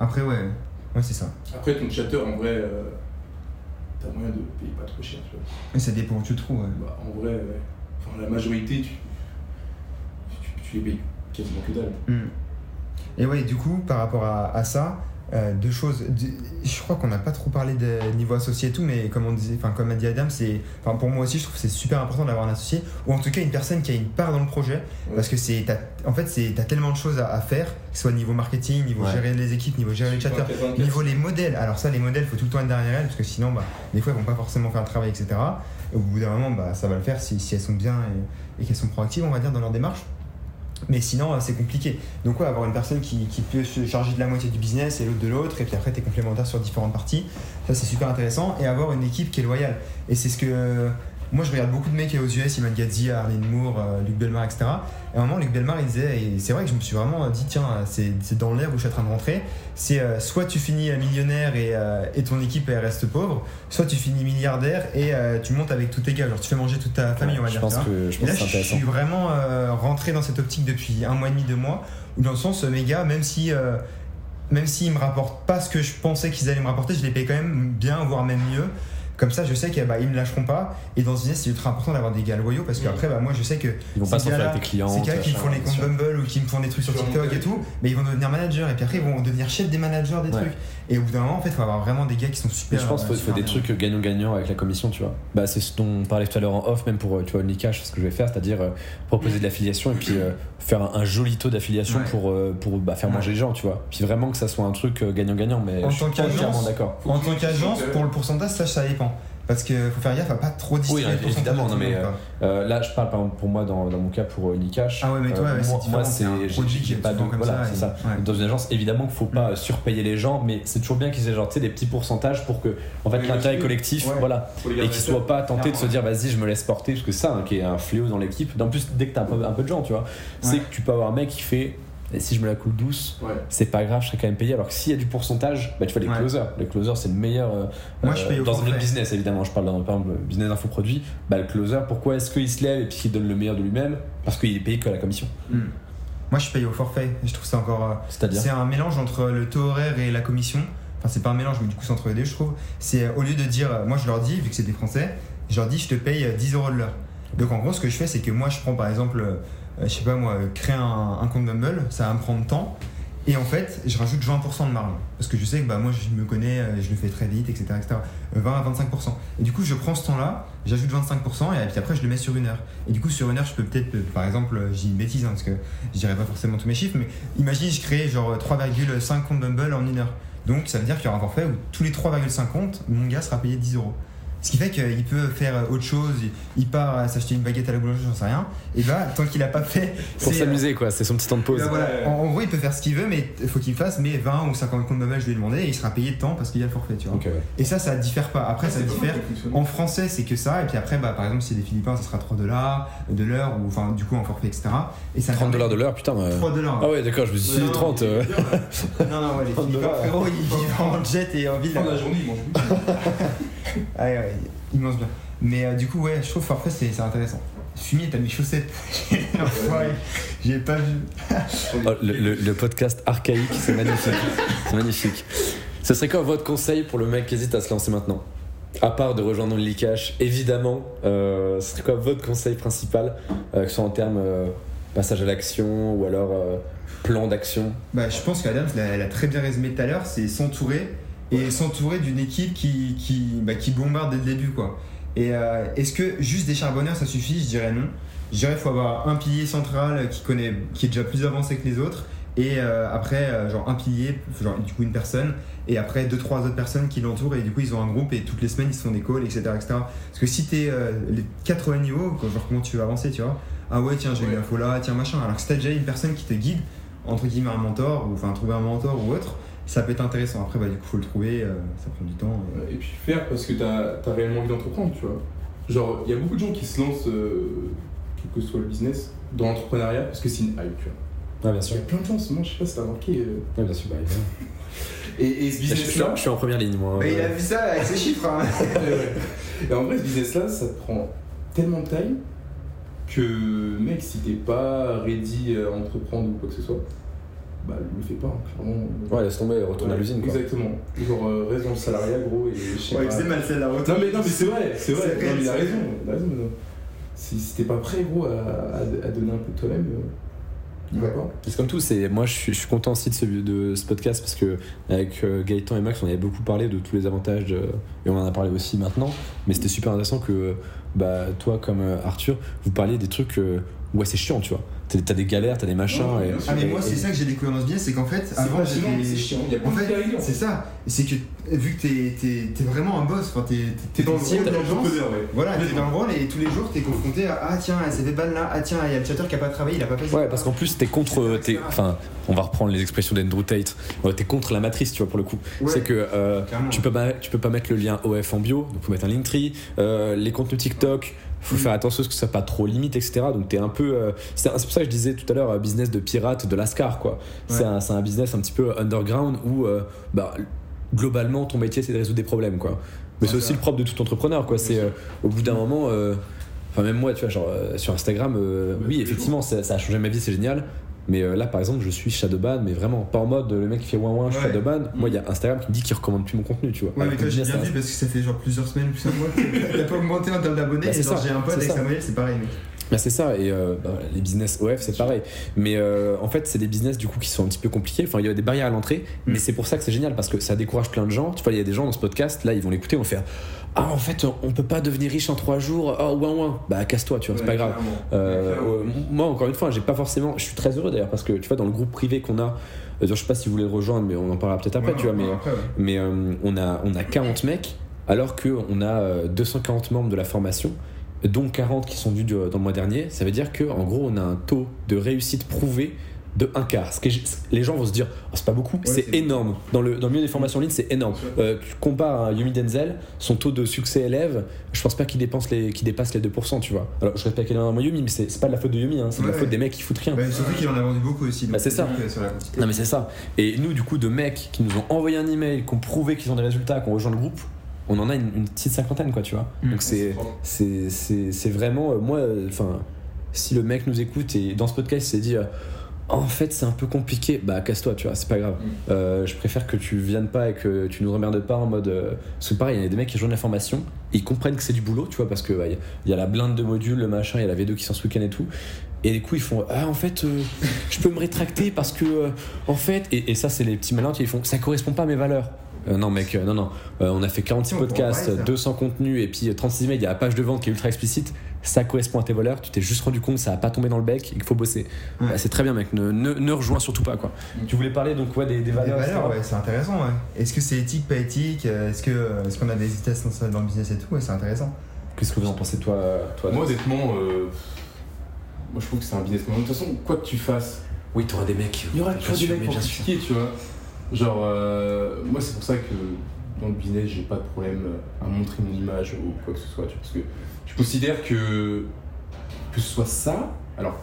Speaker 2: Après, ouais, ouais, c'est ça.
Speaker 3: Après, ton chatter, en vrai, euh, t'as moyen de payer pas trop cher, tu vois.
Speaker 2: Mais ça dépend où tu trouves. ouais.
Speaker 3: Bah, en vrai, ouais. Enfin, la majorité, tu, tu, tu les payes quasiment que dalle.
Speaker 2: Hmm. Et ouais, du coup, par rapport à, à ça, euh, deux choses. Je crois qu'on n'a pas trop parlé de niveau associé et tout, mais comme on disait, enfin comme a dit Adam, c'est, enfin pour moi aussi, je trouve que c'est super important d'avoir un associé ou en tout cas une personne qui a une part dans le projet,
Speaker 3: Ouais.
Speaker 2: parce que c'est, t'as- en fait, c'est, t'as tellement de choses à, à faire, que ce soit niveau marketing, niveau
Speaker 1: Ouais.
Speaker 2: gérer les équipes, niveau gérer les chatters, Niveau les modèles, alors ça les modèles faut tout le temps être derrière elles parce que sinon bah, des fois elles vont pas forcément faire le travail etc. Et au bout d'un moment bah, ça va le faire si, si elles sont bien et, et qu'elles sont proactives on va dire dans leur démarche. Mais sinon euh, c'est compliqué. Donc ouais avoir une personne qui, peut se charger de la moitié du business et l'autre de l'autre et puis après t'es complémentaire sur différentes parties, ça c'est super intéressant et avoir une équipe qui est loyale. Et c'est ce que moi je regarde beaucoup de mecs aux US, Iman Gadzi, Arlene Moore, euh, Luc Belmar etc. Et à un moment Luc Belmar il disait et c'est vrai que je me suis vraiment dit tiens c'est c'est dans l'air où je suis en train de rentrer c'est euh, soit tu finis euh, millionnaire et, euh, et ton équipe elle reste pauvre, soit tu finis milliardaire et euh, tu montes avec tous tes gars, genre tu fais manger toute ta famille, on va
Speaker 1: je
Speaker 2: dire.
Speaker 1: pense que, je
Speaker 2: Et
Speaker 1: pense
Speaker 2: là,
Speaker 1: que c'est
Speaker 2: je suis vraiment rentré dans cette optique depuis un mois et demi, deux mois, où dans le sens, mes gars, même si, même s'ils me rapportent pas ce que je pensais qu'ils allaient me rapporter, je les paye quand même bien, voire même mieux. Comme ça, je sais qu'ils bah, me lâcheront pas. Et dans ce business, c'est ultra important d'avoir des gars loyaux parce qu'après, bah, moi, je sais que
Speaker 1: Ils vont pas s'en faire tes clients.
Speaker 2: ces gars qui me font les comptes Bumble ou qui me font des trucs sur TikTok et tout, mais ils vont devenir managers et puis après, ils vont devenir chefs des managers des trucs. Et au bout d'un moment, en fait, il faut avoir vraiment des gars qui sont super.
Speaker 1: je pense qu'il faut,
Speaker 2: euh,
Speaker 1: faut des trucs gagnant-gagnant avec la commission, tu vois. Bah, c'est ce dont on parlait tout à l'heure en off, même pour euh, tu vois, Onlycash, ce que je vais faire, c'est-à-dire euh, proposer de l'affiliation et puis euh, faire un, un joli taux d'affiliation
Speaker 2: Ouais.
Speaker 1: pour, euh, pour bah, faire
Speaker 2: Ouais.
Speaker 1: manger les gens, tu vois. Puis vraiment que ça soit un truc gagnant-gagnant, mais
Speaker 2: En
Speaker 1: je suis
Speaker 2: tant
Speaker 1: d'accord.
Speaker 2: En tant qu'agence, pour le pourcentage, ça, ça dépend. Parce qu'il faut faire gaffe à pas trop distiller
Speaker 1: Oui, évidemment, non, mais,
Speaker 2: quoi.
Speaker 1: Euh, là, je parle par exemple pour moi, dans, dans mon cas, pour euh, Onlycash.
Speaker 2: Ah ouais, mais toi,
Speaker 1: euh,
Speaker 2: ouais,
Speaker 1: moi,
Speaker 2: différent,
Speaker 1: moi,
Speaker 2: c'est un produit qui est
Speaker 1: pas
Speaker 2: comme
Speaker 1: Voilà,
Speaker 2: ça,
Speaker 1: c'est
Speaker 2: et-
Speaker 1: ça.
Speaker 2: ouais.
Speaker 1: Dans une agence, évidemment qu'il faut pas euh, surpayer les gens, mais c'est toujours bien qu'ils aient genre, tu sais, des petits pourcentages pour que, en fait, l'intérêt collectif,
Speaker 2: Ouais.
Speaker 1: voilà. et qu'ils soient pas tentés de se dire vas-y je me laisse porter parce que ça hein, qui est un fléau dans l'équipe en plus dès que t'as un peu, un peu de gens tu vois c'est que tu peux avoir un mec qui fait et si je me la coule douce
Speaker 3: Ouais.
Speaker 1: c'est pas grave je serai quand même payé alors que s'il y a du pourcentage bah tu vois les
Speaker 2: Ouais.
Speaker 1: closers les closers c'est le meilleur euh,
Speaker 2: Moi, je paye au
Speaker 1: dans un
Speaker 2: forfait.
Speaker 1: autre business évidemment je parle dans par exemple business infoproduit bah le closer pourquoi est-ce qu'il se lève et puis qu'il donne le meilleur de lui-même? Parce qu'il est payé que à la commission
Speaker 2: Hmm. Moi, je paye au forfait. Je trouve ça encore. euh,
Speaker 1: c'est-à-dire
Speaker 2: C'est un mélange entre le taux horaire et la commission. Enfin, c'est pas un mélange, mais du coup, c'est entre les deux, je trouve. C'est euh, au lieu de dire, euh, moi, je leur dis, vu que c'est des Français, je leur dis, je te paye euh, 10 euros de l'heure. Donc, en gros, ce que je fais, c'est que moi, je prends par exemple, euh, je sais pas moi, euh, créer un, compte Bumble, ça va me prendre temps. Et en fait, je rajoute 20% de marge. Parce que je sais que bah, moi, je me connais, euh, je le fais très vite, etc. etc. Euh, 20 à 25%. Et du coup, je prends ce temps-là, j'ajoute 25%, et puis après, je le mets sur une heure. Et du coup, sur une heure, je peux peut-être, euh, par exemple, euh, dis une bêtise, hein, parce que je dirais pas forcément tous mes chiffres, mais imagine, je crée genre 3,5 comptes Bumble en une heure. Donc, ça veut dire qu'il y aura un forfait où tous les 3,5 comptes, mon gars sera payé 10 euros. Ce qui fait qu'il peut faire autre chose, il part s'acheter une baguette à la boulangerie, j'en sais rien. Et bah, tant qu'il a pas fait.
Speaker 1: pour s'amuser quoi c'est son petit temps de
Speaker 2: euh,
Speaker 1: pause
Speaker 2: bah, voilà. En, en gros, il peut faire ce qu'il veut, mais il faut qu'il fasse mais 20 ou 50 comptes Bumble, je lui ai demandé, et il sera payé de temps parce qu'il y a le forfait, tu vois.
Speaker 1: Ouais.
Speaker 2: Et ça, ça diffère pas. Après, ça diffère. En français, c'est que ça, et puis après, bah, par exemple, si c'est des Philippins, ça sera 3 dollars de l'heure, ou enfin, du coup, en forfait, etc. Et ça
Speaker 1: 30 dollars de l'heure putain euh.
Speaker 2: 3 dollars.
Speaker 1: ah ouais d'accord je me suis dit
Speaker 3: Ouais, non,
Speaker 1: 30
Speaker 3: il est
Speaker 1: euh.
Speaker 3: bien, là.
Speaker 2: Non, non, ouais, les
Speaker 1: 30
Speaker 2: Philippins, frérot, ils vivent en jet et en ville.
Speaker 3: De la journée, il mange plus.
Speaker 2: Ah ouais, ouais, mangent bien. Mais euh, du coup, ouais, je trouve forfait, c'est c'est intéressant. Fumier, t'as mes chaussettes. J'ai pas vu.
Speaker 1: Oh, le, le- le podcast archaïque, c'est magnifique. c'est magnifique. Ce serait quoi votre conseil pour le mec qui hésite à se lancer maintenant? À part de rejoindre Only Cash, évidemment, euh, ce serait quoi votre conseil principal, euh, que ce soit en termes passage à l'action ou alors plan d'action?
Speaker 2: Bah, je pense qu'Adams l'a elle a très bien résumé tout à l'heure, c'est s'entourer et s'entourer d'une équipe qui, qui, bah, qui bombarde dès le début. quoi. Et euh, est-ce que juste des charbonneurs ça suffit? Je dirais non. Je dirais qu'il faut avoir un pilier central qui, connaît, qui est déjà plus avancé que les autres et euh, après euh, genre un pilier, genre du coup une personne et après deux trois autres personnes qui l'entourent et du coup ils ont un groupe et toutes les semaines ils se font des calls etc. etc. Parce que si t'es euh, les 80 niveaux, genre comment tu vas avancer tu vois? Ah ouais tiens j'ai eu
Speaker 3: Ouais.
Speaker 2: l'info là, tiens machin. Alors que si t'as déjà une personne qui te guide, entre guillemets un mentor ou enfin trouver un mentor ou autre, ça peut être intéressant. Après bah du coup faut le trouver, euh, ça prend du temps. euh.
Speaker 3: Et puis faire parce que t'as as réellement envie d'entreprendre, tu vois. Genre, il y a beaucoup de gens qui se lancent, euh, quel que soit le business, dans l'entrepreneuriat parce que c'est une hype, tu vois.
Speaker 1: Ah, bien
Speaker 3: Il y a plein de gens en ce moment, je sais pas si t'as remarqué. euh,
Speaker 1: bien sûr, bah.
Speaker 3: Et, et ce
Speaker 1: Je, suis,
Speaker 3: business-là.
Speaker 1: je suis en première ligne, moi.
Speaker 2: Mais il a vu ça avec ses chiffres. hein.
Speaker 3: Et en vrai, ce business-là, ça te prend tellement de taille que, mec, si t'es pas ready à entreprendre ou quoi que ce soit, bah, le fais pas, clairement.
Speaker 1: Ouais, laisse tomber, retourne à l'usine.
Speaker 3: Exactement. Genre, euh, le salariat, gros, et je sais
Speaker 2: Ouais,
Speaker 3: pas.
Speaker 2: c'est mal celle-là.
Speaker 3: Non mais, non mais c'est vrai, c'est vrai, Non, mais il a raison, il a raison. non. Si, si t'es pas prêt gros à, à, à donner un peu de toi-même, euh, il va
Speaker 2: Ouais.
Speaker 3: pas.
Speaker 1: C'est comme tout, c'est moi je suis, je suis content aussi de ce, de ce podcast parce que avec euh, Gaëtan et Max on avait beaucoup parlé de tous les avantages de- et on en a parlé aussi maintenant mais c'était super intéressant que bah, toi comme Arthur vous parliez des trucs ouais c'est chiant tu vois T'as- des galères t'as des machins
Speaker 3: Ouais,
Speaker 1: et.
Speaker 2: Ah mais moi c'est ça que j'ai découvert dans ce business, c'est qu'en fait
Speaker 3: C'est
Speaker 2: avant
Speaker 3: c'est chiant, il y a
Speaker 2: En fait, c'est ça. C'est que vu que t'es vraiment un boss, enfin t'es
Speaker 3: dans le rôle
Speaker 2: de l'agence.
Speaker 3: d'entrepreneur, ouais.
Speaker 2: Voilà, t'es dans le rôle et tous les jours t'es confronté à ah tiens elle s'est fait ban là, ah tiens il y a le chatter qui a pas travaillé, il a pas fait ça.
Speaker 1: Ouais, parce qu'en plus, t'es contre. t'es- Enfin, on va reprendre les expressions d'Andrew Tate. T'es contre la matrice, tu vois, pour le coup. C'est que euh, tu, peux pas, tu peux pas mettre le lien OF en bio, donc faut mettre un Linktree. Euh, les contenus TikTok, faut faire attention à ce que ça soit pas trop limite, etc. Donc t'es un peu. euh, c'est pour ça que je disais tout à l'heure, euh, business de pirate de l'Ascar, quoi. C'est
Speaker 2: Ouais.
Speaker 1: un, c'est un business un petit peu underground où, euh, bah, globalement, ton métier, c'est de résoudre des problèmes, quoi. Mais
Speaker 2: Ouais,
Speaker 1: c'est aussi le propre de tout entrepreneur, quoi. C'est euh, au bout d'un moment. Enfin, même moi, tu vois, genre sur Instagram, oui, effectivement, ça, ça a changé ma vie, c'est génial. Mais euh, là, par exemple, je suis Shadowban, mais vraiment pas en mode le mec qui fait ouin ouin, je suis
Speaker 2: Ouais.
Speaker 1: Shadowban. Moi, il y a Instagram qui me dit qu'il recommande plus mon contenu, tu vois.
Speaker 2: Ouais,
Speaker 1: Alors
Speaker 2: mais toi, j'ai bien vu parce que ça fait genre plusieurs semaines, plusieurs mois t'as pas augmenté en termes d'abonnés.
Speaker 1: Bah,
Speaker 2: et genre, j'ai un pote avec. Samuel, c'est pareil, mec.
Speaker 1: Bah, c'est ça, et euh, bah, les business OF, c'est pareil. Mais euh, en fait, c'est des business du coup qui sont un petit peu compliqués. Enfin, il y a des barrières à l'entrée,
Speaker 2: Mm.
Speaker 1: mais c'est pour ça que c'est génial parce que ça décourage plein de gens. Tu vois, il y a des gens dans ce podcast, là, ils vont l'écouter, ils vont faire Ah, en fait, on peut pas devenir riche en trois jours. Oh, ouin ouin. Bah, casse-toi, tu vois, c'est pas grave. Euh, moi, encore une fois, j'ai pas forcément. Je suis très heureux d'ailleurs parce que tu vois, dans le groupe privé qu'on a, je sais pas si vous voulez le rejoindre, mais on en parlera peut-être après,
Speaker 2: Ouais,
Speaker 1: tu vois, mais,
Speaker 2: après, ouais.
Speaker 1: mais on, a, on a 40 mecs alors qu'on a euh, 240 membres de la formation, dont 40 qui sont dus du- dans le mois dernier. Ça veut dire qu'en gros, on a un taux de réussite prouvé de un quart. Ce que les gens vont se dire, Oh, c'est pas beaucoup, c'est
Speaker 2: c'est
Speaker 1: énorme. Dans le, dans le milieu des formations en ligne, c'est énorme. Euh, tu compares à Yumi Denzel, son taux de succès élève, je pense pas qu'il dépense les, qu'il dépasse les 2%, tu vois. Alors, je respecte énormément Yumi, mais c'est pas de la faute de Yumi, hein, c'est de la faute
Speaker 2: ouais.
Speaker 1: des mecs qui foutent rien.
Speaker 2: Ouais, surtout qu'il en a vendu beaucoup aussi.
Speaker 1: Bah, c'est ça.
Speaker 2: euh, sur la quantité.
Speaker 1: Non mais c'est ça. Et nous du coup de mecs qui nous ont envoyé un email, qui ont prouvé qu'ils ont des résultats, qui ont rejoint le groupe, on en a une, une petite cinquantaine quoi tu vois.
Speaker 2: Mm.
Speaker 1: Donc c'est c'est c'est c'est vraiment euh, moi euh, enfin si le mec nous écoute et dans ce podcast il s'est dit euh, en fait c'est un peu compliqué bah casse-toi tu vois c'est pas grave.
Speaker 3: Mm.
Speaker 1: Je préfère que tu viennes pas et que tu nous remerdes pas en mode parce que pareil il y a des mecs qui rejoignent la formation ils comprennent que c'est du boulot tu vois parce que bah, il y a- il y, a la blinde de modules le machin il y a la V2 qui sort ce week-end et tout et du coup ils font ah en fait euh, je peux me rétracter parce que euh, en fait et, et ça c'est les petits malins qui font ça correspond pas à mes valeurs Euh, non mec euh, non non. Euh, on a fait 46
Speaker 2: On pourra
Speaker 1: podcasts
Speaker 2: pas, ça.
Speaker 1: 200 contenus et puis euh, 36 emails. Il y a la page de vente qui est ultra explicite. Ça correspond à tes valeurs. Tu t'es juste rendu compte que ça a pas tombé dans le bec. Et qu'il faut bosser.
Speaker 2: Ouais.
Speaker 1: Bah, c'est très bien mec. Ne, ne, ne rejoins surtout pas quoi.
Speaker 3: Mm.
Speaker 1: tu voulais parler donc ouais des, des
Speaker 2: Des
Speaker 1: valeurs,
Speaker 2: valeurs, ouais, c'est intéressant, ouais. Est-ce que c'est éthique, pas éthique? Euh, Est-ce que euh, est-ce qu'on a des tests dans le business et tout? Ouais, c'est intéressant.
Speaker 1: qu'est-ce que vous en pensez toi toi
Speaker 3: Moi, honnêtement, euh, moi je trouve que c'est un business. De toute façon, quoi que tu fasses,
Speaker 1: oui t'auras des mecs.
Speaker 3: Il y aura toujours des mecs pour critiquer, tu vois. Genre, euh, moi, c'est pour ça que dans le business, j'ai pas de problème à montrer mon image ou quoi que ce soit, tu vois, parce que je considère que que ce soit ça. Alors,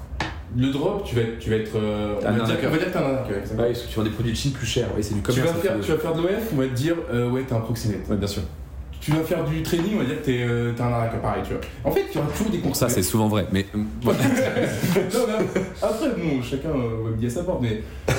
Speaker 3: le drop, tu vas être, tu vas être, euh, on,
Speaker 1: Un
Speaker 3: va dire,
Speaker 1: arnaqueur.
Speaker 3: on va dire que t'es un arnaqueur. exactement.
Speaker 1: Ouais, parce que tu vends des produits de Chine plus chers, oui, c'est du
Speaker 3: Tu
Speaker 1: commerce.
Speaker 3: vas, faire, tu vas faire de l'OF, on va te dire, euh, ouais, t'es un proxénète.
Speaker 1: Ouais, bien sûr.
Speaker 3: Tu vas faire du training, on va dire que t'es euh, t'es un arnaqueur, pareil, tu vois. En fait, il y aura toujours des
Speaker 1: Bon, ça, c'est souvent vrai, mais. euh,
Speaker 3: non, mais après, nous, chacun euh, va midi à sa porte. Mais,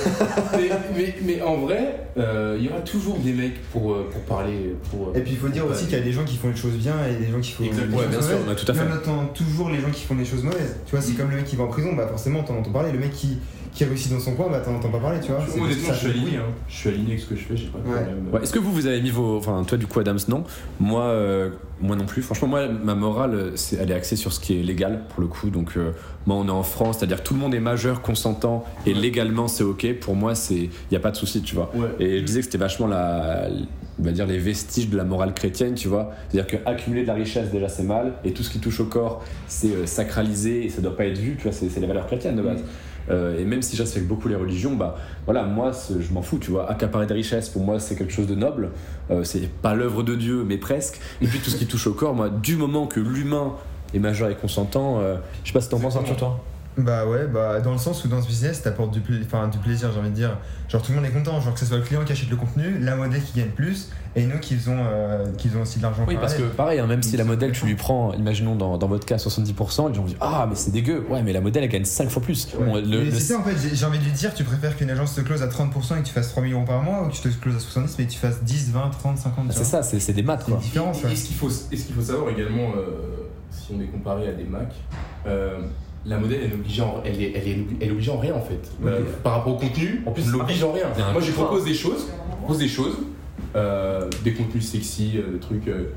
Speaker 3: mais, mais, mais en vrai, euh, il y aura toujours des mecs pour, euh, pour parler. Pour, euh,
Speaker 2: Et puis il faut dire aussi qu'il y a des gens qui font les choses bien et des gens qui font
Speaker 3: Exactement.
Speaker 2: les
Speaker 1: Ouais,
Speaker 2: choses
Speaker 1: bien sûr,
Speaker 2: mauvaises.
Speaker 1: ouais, tout à fait.
Speaker 2: Mais on attend toujours les gens qui font les choses mauvaises. Tu vois, c'est
Speaker 3: Mm.
Speaker 2: comme le mec qui va en prison, bah forcément t'en entends parler. Le mec qui, qui réussit dans son coin, bah t'en entends pas parler, tu vois.
Speaker 3: Moi, honnêtement, je suis aligné. Hein. Je suis aligné avec ce que je fais, j'ai pas de
Speaker 2: Ouais.
Speaker 3: problème.
Speaker 1: Ouais, Est-ce que vous, vous avez mis vos. Enfin, toi, du coup, Adams, non? Moi, euh, moi non plus. Franchement, moi, ma morale, euh, elle est axée sur ce qui est légal, pour le coup. Donc, euh, moi, on est en France, c'est-à-dire que tout le monde est majeur, consentant, et
Speaker 3: Ouais.
Speaker 1: légalement, c'est OK. Pour moi, il n'y a pas de souci, tu vois.
Speaker 3: Ouais.
Speaker 1: Et je disais que c'était vachement la, on va dire les vestiges de la morale chrétienne, tu vois. C'est-à-dire que accumuler de la richesse déjà c'est mal, et tout ce qui touche au corps c'est euh, sacralisé et ça doit pas être vu, tu vois. C'est, c'est les valeurs chrétiennes de base. Euh, et même si je respecte beaucoup les religions, bah voilà, moi je m'en fous, tu vois. Accaparer des richesses pour moi c'est quelque chose de noble. Euh, c'est pas l'œuvre de Dieu, mais presque. Et puis tout ce qui touche au corps, moi, du moment que l'humain est majeur et consentant, euh, je sais pas si t'en penses Arthur toi.
Speaker 2: Bah ouais, bah dans le sens où dans ce business t'apportes du, pla- du plaisir, j'ai envie de dire. Genre tout le monde est content, genre que ce soit le client qui achète le contenu, la modèle qui gagne plus, et nous qui faisons, euh, qui faisons aussi de l'argent
Speaker 1: Oui, parce que pareil, hein, même si la modèle, tu lui prends, imaginons dans, dans votre cas 70%, les gens vont dire Ah, mais c'est dégueu. Ouais, mais la modèle, elle gagne 5 fois plus. Bon, le-
Speaker 2: Mais
Speaker 1: le-
Speaker 2: c'est ça en fait, j'ai- envie de lui dire, tu préfères qu'une agence te close à 30% et que tu fasses 3 millions par mois ou que tu te closes à 70 mais que tu fasses 10, 20, 30, 50 tu
Speaker 1: c'est ça, c'est c'est des maths, quoi.
Speaker 2: différence.
Speaker 3: Et,
Speaker 2: ouais.
Speaker 3: et ce qu'il faut, qu'il faut savoir également, euh, si on est comparé à des Mac, euh, la modèle elle est obligée en, elle est, elle est, elle est obligée en rien en fait. Par rapport au contenu,
Speaker 1: En plus,
Speaker 3: on l'oblige en rien. Moi je propose des choses, propose des choses, euh, des contenus sexy, euh, des trucs. euh,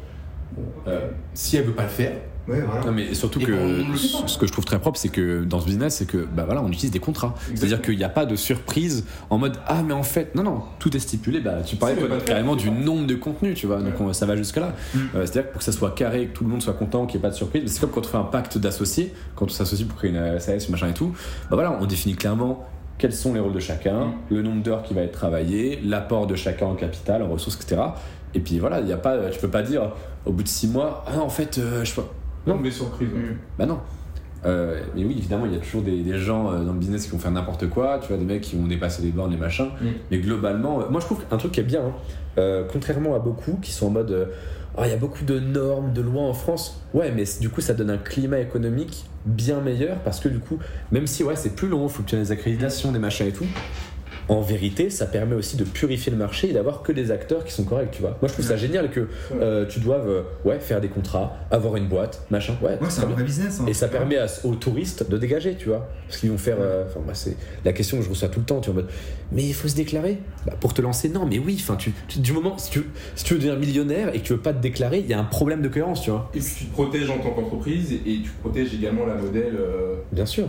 Speaker 3: euh, si elle veut pas le faire,
Speaker 2: Ouais, voilà.
Speaker 1: Non, mais surtout
Speaker 3: Et
Speaker 1: que ce que je trouve très propre, c'est que dans ce business, c'est que bah voilà, on utilise des contrats. C'est-à-dire qu'il n'y a pas de surprise en mode ah mais en fait non non tout est stipulé. Bah tu parlais carrément du nombre de contenus, tu vois. Donc on- ça va jusque là.
Speaker 2: Mm.
Speaker 1: C'est-à-dire que pour que ça soit carré, que tout le monde soit content, qu'il n'y ait pas de surprise. C'est comme quand on fait un pacte d'associés, quand on s'associe pour créer une SAS, machin et tout. Bah voilà, on définit clairement. Quels sont les rôles de chacun,
Speaker 3: Mm.
Speaker 1: le nombre d'heures qui va être travaillé, l'apport de chacun en capital, en ressources, etc. Et puis voilà, il y a pas, tu peux pas dire au bout de six mois, ah en fait, euh, je sais pas,
Speaker 3: non mais surprise. ouais.
Speaker 2: Mm.
Speaker 1: bah non. Euh, mais oui, évidemment, il y a toujours des, des gens euh, dans le business qui vont faire n'importe quoi, tu vois, des mecs qui vont dépasser les bornes, les machins.
Speaker 3: Mm.
Speaker 1: Mais globalement, euh, moi je trouve un truc qui est bien, hein. Euh, contrairement à beaucoup qui sont en mode euh, Ah, il y a beaucoup de normes, de lois en France. Ouais, mais du coup, ça donne un climat économique bien meilleur parce que du coup, même si ouais, c'est plus long, faut que tu aies des accréditations, des machins et tout. En vérité, ça permet aussi de purifier le marché et d'avoir que des acteurs qui sont corrects, tu vois. Moi, je trouve ça génial que euh, tu doives euh, ouais, faire des contrats, avoir une boîte, machin. Ouais,
Speaker 2: Ouais, c'est un vrai business. hein.
Speaker 1: Et ça permet à- aux touristes de dégager, tu vois. Parce qu'ils vont faire. euh, c'est la question que je reçois tout le temps, tu vois. en mode, Mais il faut se déclarer Bah, Pour te lancer, non, mais oui. Enfin, tu, tu- du moment. Si tu, si tu veux devenir millionnaire et que tu veux pas te déclarer, il y a un problème de cohérence, tu vois.
Speaker 3: Et puis tu te protèges en tant qu'entreprise et, tu protèges également la modèle. euh,
Speaker 1: Bien sûr.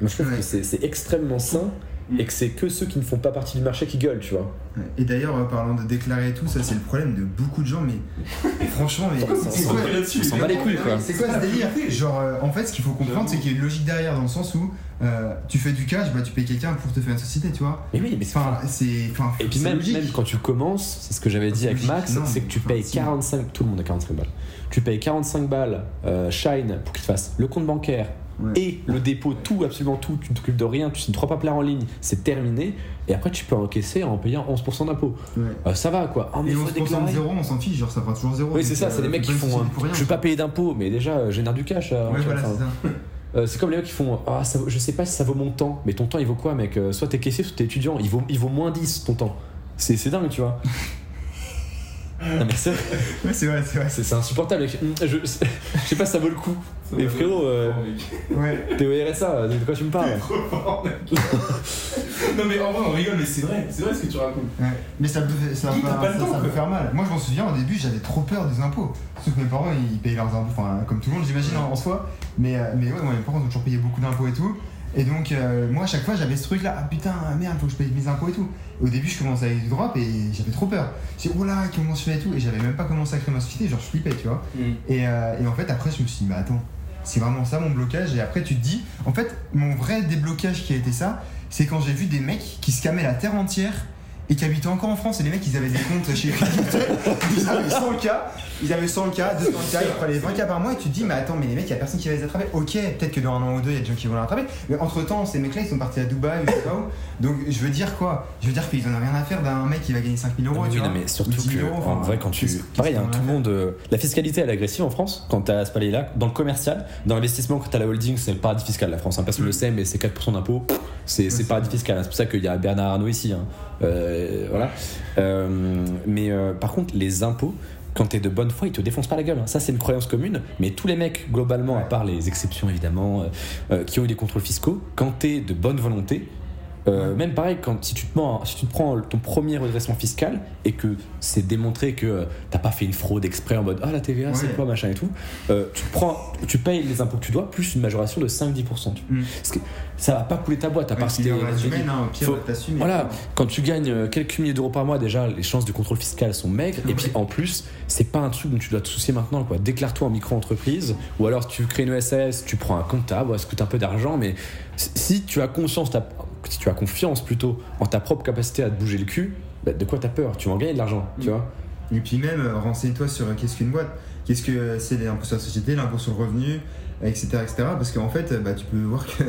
Speaker 1: Moi, je trouve
Speaker 2: Ouais.
Speaker 1: que c'est c'est extrêmement sain
Speaker 3: Mm.
Speaker 1: et que c'est que ceux qui ne font pas partie du marché qui gueulent, tu vois.
Speaker 2: Et d'ailleurs, euh, parlant de déclarer et tout, ça c'est le problème de beaucoup de gens, mais franchement, mais c'est quoi
Speaker 3: s'en va là-dessus,
Speaker 1: on s'en
Speaker 3: les
Speaker 1: bat les couilles, quoi.
Speaker 2: C'est quoi ce délire Genre, euh, en fait, ce qu'il faut comprendre, c'est qu'il y a une logique derrière, dans le sens où euh, tu fais du cash, bah tu payes quelqu'un pour te faire une société, tu vois.
Speaker 1: Mais oui, mais c'est
Speaker 2: Enfin, c'est. Enfin,
Speaker 1: Et puis même, quand tu commences, c'est ce que j'avais dit avec Max, c'est que tu
Speaker 2: enfin,
Speaker 1: payes
Speaker 2: si.
Speaker 1: 45, tout le monde a 45 balles. Tu payes 45 balles euh, Shine pour qu'il te fasse le compte bancaire
Speaker 2: Ouais.
Speaker 1: et le dépôt, tout, absolument tout, tu ne t'occupes de rien, tu signes trois papiers en ligne, c'est terminé, et après tu peux encaisser en payant 11% d'impôt.
Speaker 2: Ouais.
Speaker 1: Euh, ça va quoi. Ah, mais
Speaker 2: Et
Speaker 1: faut
Speaker 2: 11% de
Speaker 1: déclarer.
Speaker 2: zéro, on s'en fiche, genre ça fera toujours zéro.
Speaker 1: Oui, c'est ça,
Speaker 2: euh,
Speaker 1: c'est les mecs
Speaker 2: faut
Speaker 1: qui font. euh,
Speaker 2: pour rien.
Speaker 1: je vais pas payer d'impôts, mais déjà, euh, génère du cash. euh,
Speaker 2: Ouais, voilà, c'est
Speaker 1: euh, comme les mecs qui font Ah, ça je sais pas si ça vaut mon temps, mais ton temps il vaut quoi, mec Euh, Soit t'es caissier, soit t'es étudiant, il vaut, il vaut moins 10 ton temps. C'est c'est dingue, tu vois. non, mais c'est
Speaker 2: Ouais, c'est vrai, c'est vrai.
Speaker 1: c'est- insupportable. Je, je sais pas si ça vaut le coup.
Speaker 3: Ça
Speaker 1: Mais frérot, euh.
Speaker 2: Ouais.
Speaker 1: t'es au RSA, de quoi tu me parles
Speaker 3: Trop fort, mec. non mais en vrai on rigole mais c'est vrai, c'est vrai ce que tu racontes.
Speaker 2: Ouais. Mais ça peut, ça,
Speaker 3: Guy, pas le
Speaker 2: ça-
Speaker 3: temps,
Speaker 2: ça peut faire mal. Moi, je m'en souviens, au début, j'avais trop peur des impôts. Sauf que mes parents, ils payaient leurs impôts, enfin, comme tout le monde, j'imagine, en en soi. Mais, euh, mais ouais, moi, mes parents ont toujours payé beaucoup d'impôts et tout. Et donc, euh, moi, à chaque fois, j'avais ce truc-là, ah putain, merde, faut que je paye mes impôts et tout. Au début, je commençais avec du drop et j'avais trop peur. J'ai dit, oh là, comment je fais et tout. Et j'avais même pas commencé à créer ma société, genre, je flippais, tu vois. Et, euh, et en fait, après, je me suis dit, mais attends, c'est vraiment ça mon blocage. Et après, tu te dis, en fait, mon vrai déblocage qui a été ça, c'est quand j'ai vu des mecs qui scamaient la terre entière et qui habitaient encore en France. Et les mecs, ils avaient des comptes chez Ils avaient 100K, ils avaient 100K, 200K, ils prenaient 20K par mois. Et tu te dis, mais attends, mais les mecs, il y a personne qui va les attraper. Ok, peut-être que dans un an ou deux, il y a des gens qui vont les attraper. Mais entre temps, ces mecs-là, ils sont partis à Dubaï ou je sais pas où. Donc, je veux dire quoi? Je veux dire qu'ils en ont rien à faire d'un mec qui va gagner 5000 euros.
Speaker 1: Oui,
Speaker 2: tu
Speaker 1: non,
Speaker 2: vois,
Speaker 1: mais surtout
Speaker 2: ou 10 000
Speaker 1: que,
Speaker 2: euros,
Speaker 1: en vrai, quand tu. Pareil, hein, tout le monde. euh, la fiscalité, elle est agressive en France quand t'as ce palier-là. Dans le commercial, dans l'investissement, quand t'as la holding, c'est le paradis fiscal, la France. Hein, personne ne le sait, mais c'est 4% d'impôts. C'est c'est paradis fiscal. hein. C'est pour ça qu'il y a Bernard Arnault ici. hein. Euh, voilà. Euh, mais euh, par contre, les impôts. Quand t'es de bonne foi, ils te défoncent pas la gueule. hein. Ça, c'est une croyance commune. Mais tous les mecs, globalement, à part les exceptions évidemment, euh, euh, qui ont eu des contrôles fiscaux, quand t'es de bonne volonté, euh, même pareil, quand, si, tu te mens- si tu te prends ton premier redressement fiscal et que c'est démontré que euh, t'as pas fait une fraude exprès en mode ah la TVA c'est quoi machin et tout, euh, tu, prends, tu payes les impôts que tu dois plus une majoration de 5-10%. tu vois.
Speaker 2: Mm.
Speaker 1: Parce que ça va pas couler ta boîte à part si t'es-
Speaker 2: hein,
Speaker 1: Voilà, quand tu gagnes euh, quelques milliers d'euros par mois, déjà, les chances du contrôle fiscal sont maigres. Et puis en plus, c'est pas un truc dont tu dois te soucier maintenant. quoi. Déclare-toi en micro-entreprise, ou alors tu crées une SAS, tu prends un comptable, ça coûte un peu d'argent, mais si- tu as conscience, si tu as confiance plutôt en ta propre capacité à te bouger le cul, bah, de quoi t'as peur? Tu vas en gagner de l'argent, tu vois
Speaker 2: Et puis même, euh, renseigne-toi sur euh, qu'est-ce qu'une boîte, qu'est-ce que euh, c'est l'impôt sur la société, l'impôt sur le revenu, etc. etc. parce qu'en fait, bah, tu peux voir que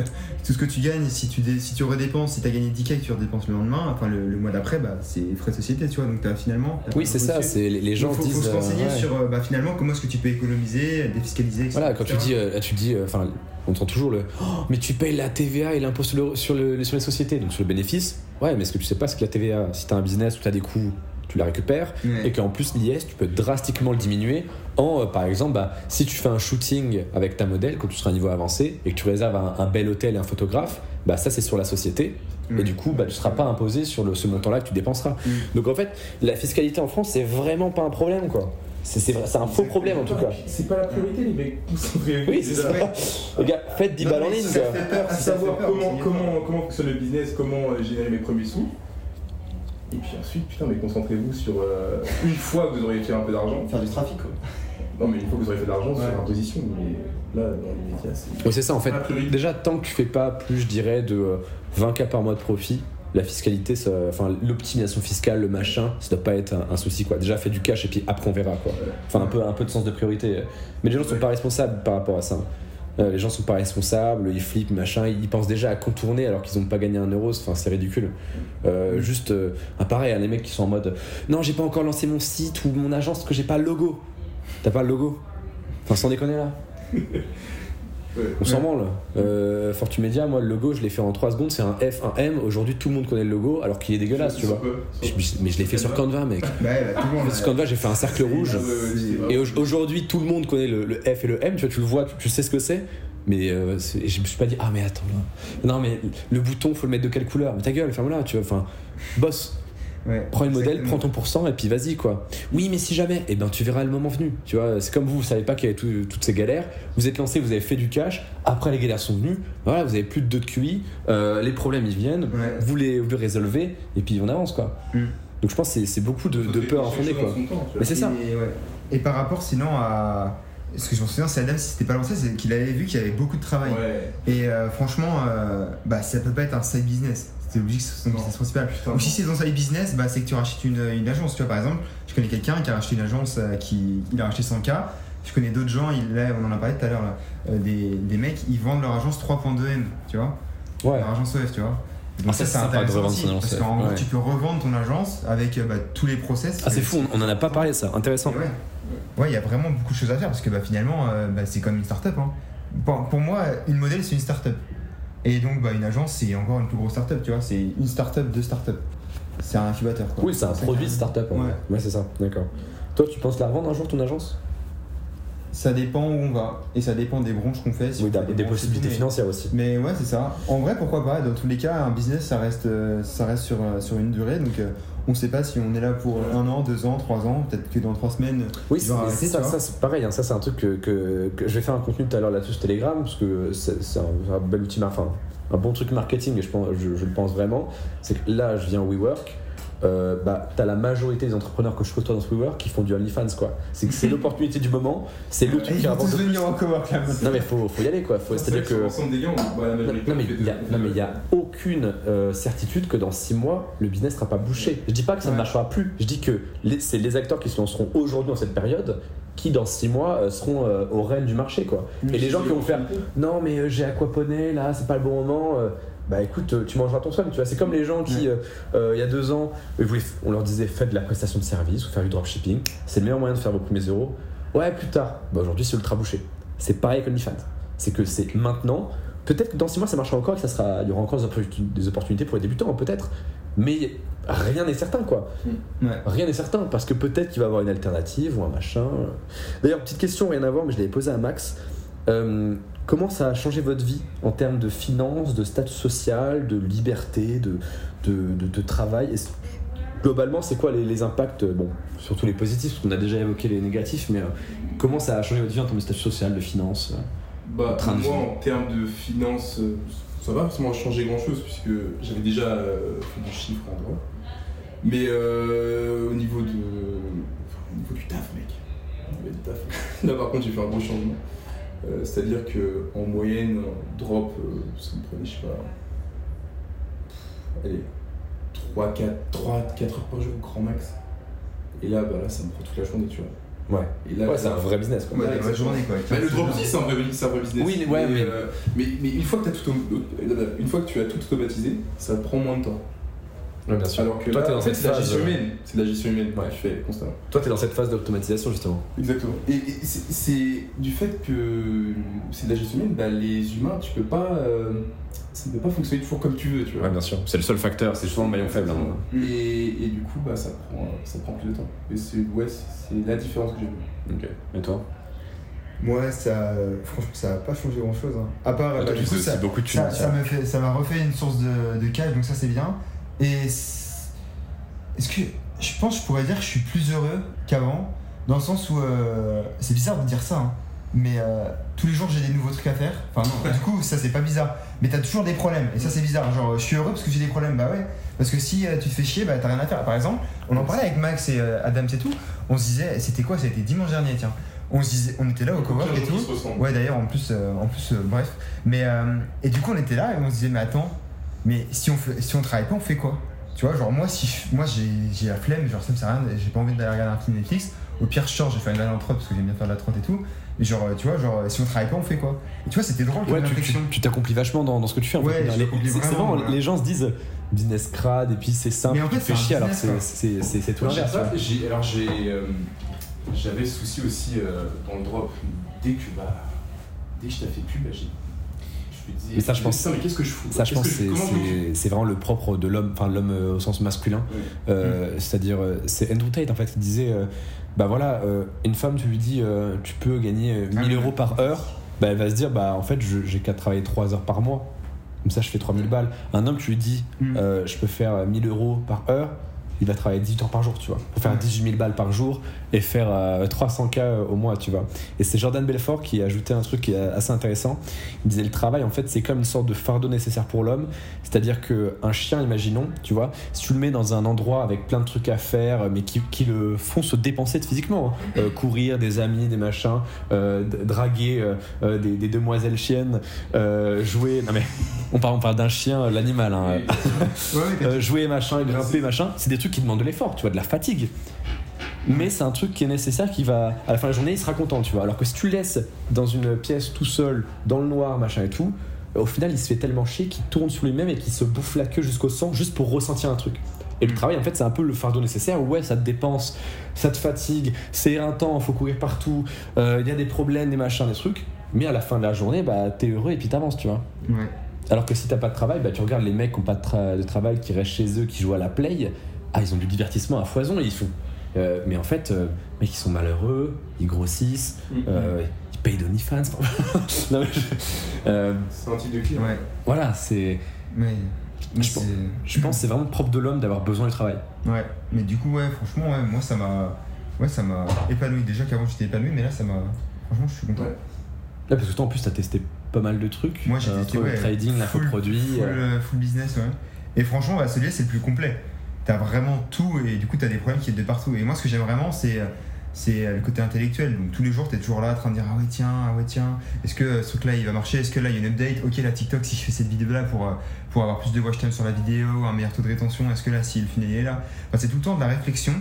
Speaker 2: tout ce que tu gagnes, si tu, dé- si tu redépenses, si tu as gagné 10K et que tu redépenses le lendemain, enfin le, le mois d'après, bah, c'est frais de société, tu vois. Donc as, finalement.
Speaker 1: Oui, c'est ça, c'est les, gens
Speaker 2: Il faut,
Speaker 1: disent.
Speaker 2: faut se renseigner
Speaker 1: ouais.
Speaker 2: sur bah, finalement comment est-ce que tu peux économiser, défiscaliser, etc.
Speaker 1: Voilà, quand tu dis, euh, là, tu dis, enfin, on entend toujours le, Oh, mais tu payes la TVA et l'impôt sur, le- sur, le- sur les sociétés, donc sur le bénéfice. Ouais, mais ce que tu sais pas, c'est que la TVA, si t'as un business où t'as des coûts, tu la récupères,
Speaker 2: Ouais.
Speaker 1: et qu'en plus l'IS, tu peux drastiquement le diminuer en, euh, par exemple, bah, si tu fais un shooting avec ta modèle quand tu seras à un niveau avancé et que tu réserves un, un bel hôtel et un photographe, bah ça c'est sur la société. Et du coup, bah, tu seras pas imposé sur le, ce montant-là que tu dépenseras. Donc en fait, la fiscalité en France, c'est vraiment pas un problème, quoi. C'est un faux problème en tout cas.
Speaker 3: C'est pas la priorité, les mecs. Concentrez-vous.
Speaker 1: Oui, c'est ça. Les gars, faites 10
Speaker 2: Non,
Speaker 1: balles en ligne,
Speaker 2: ça fait peur,
Speaker 3: à savoir comment,
Speaker 2: renseignez-vous.
Speaker 3: comment, comment fonctionne le business, comment euh, générer mes premiers sous. Et puis ensuite, putain, mais concentrez-vous sur euh, une fois que vous aurez fait un peu d'argent.
Speaker 2: Faire du trafic, quoi.
Speaker 3: Non, mais une fois que vous aurez fait de l'argent
Speaker 2: Ouais.
Speaker 3: sur l'imposition. Mais là, dans les médias, c'est.
Speaker 1: Oui, c'est ça en fait. Déjà, tant que tu fais pas plus, je dirais, de euh, 20K par mois de profit, la fiscalité, enfin l'optimisation fiscale, le machin, ça doit pas être un, souci quoi. Déjà, fais du cash et puis après on verra quoi. Enfin, un peu, de sens de priorité. Mais les gens sont pas responsables par rapport à ça. Euh, les gens sont pas responsables, ils flippent, machin, ils pensent déjà à contourner alors qu'ils ont pas gagné un euro, enfin c'est ridicule. Euh, juste, euh, pareil, hein, les mecs qui sont en mode non, j'ai pas encore lancé mon site ou mon agence parce que j'ai pas le logo. T'as pas le logo? Enfin, sans déconner là.
Speaker 3: Ouais.
Speaker 1: On s'en branle. Euh, Fortumedia, moi, le logo, je l'ai fait en 3 secondes. C'est un F, un M. Aujourd'hui, tout le monde connaît le logo, alors qu'il est dégueulasse, tu vois. Je- mais je l'ai fait sur Canva, mec.
Speaker 2: Ouais, bah, tout le monde.
Speaker 1: Sur Canva, j'ai fait un cercle rouge.
Speaker 3: Et
Speaker 1: Et au- aujourd'hui, tout le monde connaît le, le F et le M. Tu vois, tu le vois, tu, tu sais ce que c'est. Mais euh, c'est- je me suis pas dit, ah, mais attends, là. Non, mais le bouton, faut le mettre de quelle couleur? Mais ta gueule, ferme-la, tu vois. Enfin, boss.
Speaker 2: Ouais,
Speaker 1: Prends une modèle, prends ton pourcent et puis vas-y quoi. Oui, mais si jamais, eh ben tu verras le moment venu. Tu vois, c'est comme vous, vous savez pas qu'il y avait tout- toutes ces galères. Vous êtes lancé, vous avez fait du cash. Après les galères sont venues. Voilà, vous avez plus de 2 de QI. euh, les problèmes ils viennent.
Speaker 2: Ouais.
Speaker 1: Vous les, vous les résolvez et puis on avance quoi.
Speaker 2: Mm.
Speaker 1: Donc je pense que c'est- beaucoup de, de peur infondée quoi. Mais c'est ça.
Speaker 2: Et, ouais. Et par rapport sinon à. Ce que je me souviens, c'est Adam, si c'était pas lancé, c'est qu'il avait vu qu'il y avait beaucoup de travail.
Speaker 3: Ouais.
Speaker 2: Et euh, franchement, euh, bah, ça peut pas être un side business. C'était obligé que ce soit son
Speaker 3: Non.
Speaker 2: business principal. Ou si c'est ton side business, bah, c'est que tu rachètes une, une agence. Tu vois, par exemple, je connais quelqu'un qui a racheté une agence euh, qui il a racheté 100K. Je connais d'autres gens, il, là, on en a parlé tout à l'heure, là, euh, des, des mecs, ils vendent leur agence 3.2M, tu vois.
Speaker 1: Ouais.
Speaker 2: Leur agence OF, tu vois. Donc
Speaker 1: Ah, ça, c'est sympa de
Speaker 2: intéressant
Speaker 1: revendre
Speaker 2: aussi,
Speaker 1: son agence
Speaker 2: Parce qu'en gros,
Speaker 1: ouais.
Speaker 2: tu peux revendre ton agence avec euh, bah, tous les process.
Speaker 1: Ah c'est fou, on, on en a pas parlé ça. Intéressant.
Speaker 2: Et Ouais, Ouais, il y a vraiment beaucoup de choses à faire parce que bah, finalement, euh, bah, c'est comme une start-up. Hein. Pour, pour moi, une modèle, c'est une start-up. Et donc, bah, une agence, c'est encore une plus grosse start-up, tu vois. C'est une start-up de start-up. C'est un incubateur, quoi.
Speaker 1: Oui, c'est un produit de start-up.
Speaker 2: Ouais.
Speaker 1: Ouais, c'est ça. D'accord. Toi, tu penses la revendre un jour ton agence?
Speaker 2: Ça dépend où on va et ça dépend des branches qu'on fait. si
Speaker 1: Oui, des possibilités
Speaker 2: mais-
Speaker 1: financières aussi.
Speaker 2: Mais ouais, c'est ça. En vrai, pourquoi pas Dans tous les cas, un business, ça reste, euh, ça reste sur, euh, sur une durée. Donc, euh, on sait pas si on est là pour un an, deux ans, trois ans. Peut-être que dans trois semaines.
Speaker 1: Oui, c'est ça, ça, c'est pareil. hein, ça, c'est un truc que, que- que- je vais faire un contenu tout à l'heure là-dessus sur Telegram parce que c'est un, un bel outil, enfin, un bon truc marketing et je, pense, je, je le pense vraiment. C'est que là, je viens WeWork. Euh, bah, t'as la majorité des entrepreneurs que je côtoie dans ce WeWork qui font du OnlyFans, quoi. C'est que c'est l'opportunité du moment, c'est le truc qui rapporte le plus.
Speaker 2: en cowork là.
Speaker 1: Non mais faut, faut y aller quoi, Faut- c'est-à-dire que...
Speaker 3: Des bah, la
Speaker 1: Non mais il y a,
Speaker 3: de-
Speaker 1: non, mais il y a aucune euh, certitude que dans 6 mois le business sera pas bouché. Je dis pas que ça ne marchera plus. Je dis que c'est les acteurs qui se lanceront aujourd'hui dans cette période qui dans 6 mois euh, seront aux rênes du marché quoi. Et les gens qui vont faire non mais j'ai aquaponé là c'est pas le bon moment. Bah écoute, euh, tu mangeras ton soin, tu vois. C'est comme les gens qui, euh, euh, il y a deux ans, on leur disait faites de la prestation de service ou faire du dropshipping, c'est le meilleur moyen de faire vos premiers euros. Ouais, plus tard. Bah aujourd'hui, c'est ultra bouché. C'est pareil avec OnlyFans. C'est que c'est maintenant. Peut-être que dans six mois, ça marchera encore et que ça sera, il y aura encore des opportun- des opportunités pour les débutants, peut-être. Mais rien n'est certain, quoi.
Speaker 2: Ouais.
Speaker 1: Rien n'est certain, parce que peut-être qu'il va y avoir une alternative ou un machin. D'ailleurs, petite question, rien à voir, mais je l'avais posée à Max. Euh, comment ça a changé votre vie en termes de finances, de statut social, de liberté, de, de, de- de travail? Globalement, c'est quoi les, les impacts euh, Bon, surtout les positifs, parce qu'on a déjà évoqué les négatifs, mais euh, comment ça a changé votre vie en termes de statut social, de finances euh
Speaker 3: Bah,
Speaker 1: train
Speaker 3: moi, en termes de finances, euh, ça va forcément changer grand chose puisque j'avais déjà fait du chiffre en droit. Mais au, niveau de, au niveau du taf, mec, du taf, là par contre, j'ai fait un gros changement. Euh, C'est-à-dire que en moyenne, un drop, euh, ça me prenait, je sais pas, allez, 3, 4, 3, 4 heures par jour, grand max. Et là, bah, là, ça me prend toute la journée, tu vois.
Speaker 1: Ouais.
Speaker 3: Et là,
Speaker 1: Ouais, c'est un vrai business, quoi.
Speaker 2: Ouais,
Speaker 3: Ouais,
Speaker 2: journée quoi.
Speaker 3: bah, le drop aussi, c'est un vrai, c'est un vrai business.
Speaker 1: Oui, ouais, mais-
Speaker 3: euh, mais, mais une, fois que as tout, une fois que tu as tout automatisé, ça prend moins de temps.
Speaker 1: Ouais, bien sûr.
Speaker 3: Alors que
Speaker 1: Toi,
Speaker 3: là,
Speaker 1: t'es dans
Speaker 3: en fait,
Speaker 1: cette
Speaker 3: c'est la
Speaker 1: phase,
Speaker 3: gestion
Speaker 1: euh,
Speaker 3: humaine. C'est de la gestion humaine
Speaker 1: Ouais.
Speaker 3: tu fais constamment.
Speaker 1: Toi, t'es dans cette phase d'automatisation, justement.
Speaker 3: Exactement. Et, et c'est c'est du fait que c'est de la gestion humaine, bah, les humains, tu peux pas. euh, ça ne peut pas fonctionner toujours comme tu veux, tu vois.
Speaker 4: Ouais, bien sûr. C'est le seul facteur, c'est souvent le maillon faible. hein.
Speaker 3: Et, et du coup, bah, ça, prend, ça prend plus de temps. Et c'est ouais, c'est c'est la différence que j'ai vue.
Speaker 4: Ok. Et toi?
Speaker 2: Moi, ça, franchement, ça a pas changé grand chose. À part,
Speaker 4: Ah,
Speaker 2: bah, du
Speaker 4: tu
Speaker 2: coup,
Speaker 4: fais
Speaker 2: ça,
Speaker 4: aussi beaucoup de thunes.
Speaker 2: ça, ça me fait, ça m'a refait une source de, de cash, donc ça c'est bien. Et est-ce que je pense que je pourrais dire que je suis plus heureux qu'avant, dans le sens où euh, c'est bizarre de dire ça, hein, mais euh, tous les jours j'ai des nouveaux trucs à faire. Enfin non, du coup ça c'est pas bizarre, mais t'as toujours des problèmes et ça c'est bizarre. Genre je suis heureux parce que j'ai des problèmes, bah ouais, parce que si euh, tu te fais chier, bah t'as rien à faire. Par exemple, on en parlait avec Max et Adam c'est tout. On se disait, c'était quoi? Été dimanche dernier, tiens. On se disait, on était là au cowork et tout. Ouais, d'ailleurs, en plus, en plus bref. Mais, et du coup, on était là et on se disait, mais attends, mais si on, fait, si on travaille pas, on fait quoi? Tu vois, genre, moi, si je- moi j'ai la flemme, genre, ça me sert à rien, j'ai pas envie d'aller regarder un film Netflix. Au pire, je sors, j'ai fait une année en parce que j'aime bien faire de la trotte et tout. Mais genre, tu vois, genre, si on travaille pas, on fait quoi? Et tu vois, c'était drôle
Speaker 1: Ouais, tu- tu tu t'accomplis vachement dans, dans ce que tu fais. En
Speaker 2: Ouais,
Speaker 1: fait. Les-
Speaker 2: vraiment,
Speaker 1: les gens se disent business crade et puis c'est simple,
Speaker 2: Mais en
Speaker 1: tu
Speaker 2: fait,
Speaker 1: te fais chier alors c'est-
Speaker 2: quoi.
Speaker 1: c'est c'est- c'est tout
Speaker 3: Moi, j'ai
Speaker 1: tu
Speaker 3: alors j'ai euh, j'avais ce souci aussi euh, dans le drop dès que bah dès que je t'ai fait pub bah, j'ai me disais
Speaker 1: Mais ça, je pense-
Speaker 3: mais qu'est-ce que je fous
Speaker 1: Ça, je pense, c'est vraiment le propre de l'homme, enfin l'homme euh, au sens masculin. Euh, C'est-à-dire, euh, c'est Andrew Tate en fait qui disait, euh, bah voilà, euh, une femme, tu lui dis, tu peux gagner euh, 1000
Speaker 2: Ah oui.
Speaker 1: euros par heure, bah elle va se dire, bah en fait, j'ai qu'à travailler 3 heures par mois. Comme ça, je fais 3000 balles. Un homme, tu lui dis,
Speaker 2: Mm.
Speaker 1: je peux faire 1000 euros par heure, il va travailler 18 heures par jour, tu vois, pour faire
Speaker 2: Ouais.
Speaker 1: 18 000 balles par jour et faire euh, 300K au mois, tu vois. Et c'est Jordan Belfort qui a ajouté un truc qui est assez intéressant. Il disait le travail, en fait, c'est comme une sorte de fardeau nécessaire pour l'homme. C'est-à-dire qu'un chien, imaginons, tu vois, si tu le mets dans un endroit avec plein de trucs à faire, mais qui, qui le font se dépenser physiquement, hein. Euh, courir, des amis, des machins, euh, draguer euh, euh, des, des demoiselles chiennes, euh, jouer. Non mais, on parle, on parle d'un chien, euh, l'animal, hein. Euh, jouer machin, grimper machin, c'est des trucs qui demandent de l'effort, tu vois, de la fatigue. Mais c'est un truc qui est nécessaire qui va, à la fin de la journée, il sera content, tu vois. Alors que si tu le laisses dans une pièce tout seul, dans le noir, machin et tout, au final, il se fait tellement chier qu'il tourne sur lui-même et qu'il se bouffe la queue jusqu'au sang juste pour ressentir un truc. Et le travail, en fait, c'est un peu le fardeau nécessaire. Ouais, ça te dépense, ça te fatigue, c'est éreintant, faut courir partout, euh, il y a des problèmes, des machins, des trucs. Mais à la fin de la journée, bah, t'es heureux et puis t'avances, tu vois.
Speaker 2: ouais.
Speaker 1: Alors que si t'as pas de travail, bah, tu regardes les mecs qui ont pas de, tra- de travail, qui restent chez eux, qui jouent à la play, ah, ils ont du divertissement à foison, ils font. Euh, mais en fait, euh, mec, ils sont malheureux, ils grossissent, euh, ils payent d'OnlyFans. non, mais je- euh,
Speaker 3: c'est un type de client
Speaker 2: Ouais,
Speaker 1: voilà, c'est.
Speaker 2: mais. mais
Speaker 1: Je pense- Je pense que c'est vraiment propre de l'homme d'avoir besoin du travail.
Speaker 2: Ouais, mais du coup, ouais, franchement, ouais, moi ça m'a. Ouais, ça m'a épanoui. Déjà qu'avant j'étais épanoui, mais là ça m'a. Franchement, je suis content.
Speaker 3: Ouais.
Speaker 1: Là, parce que toi, en plus, t'as testé pas mal de trucs.
Speaker 2: Moi j'ai testé
Speaker 1: le
Speaker 2: ouais,
Speaker 1: trading,
Speaker 2: full-
Speaker 1: l'infoproduit.
Speaker 2: Full,
Speaker 1: euh,
Speaker 2: full business, ouais. Et franchement, bah, celui-là c'est le plus complet. T'as vraiment tout et du coup t'as des problèmes qui viennent de partout. Et moi ce que j'aime vraiment c'est c'est le côté intellectuel. Donc tous les jours, tu es toujours là en train de dire Ah ouais, tiens, ah ouais, tiens, est-ce que ce truc-là il va marcher? Est-ce que là il y a une update? Ok, la TikTok, si je fais cette vidéo-là pour, euh, pour avoir plus de watch time sur la vidéo, un meilleur taux de rétention, est-ce que là, si le final est là? Enfin, C'est tout le temps de la réflexion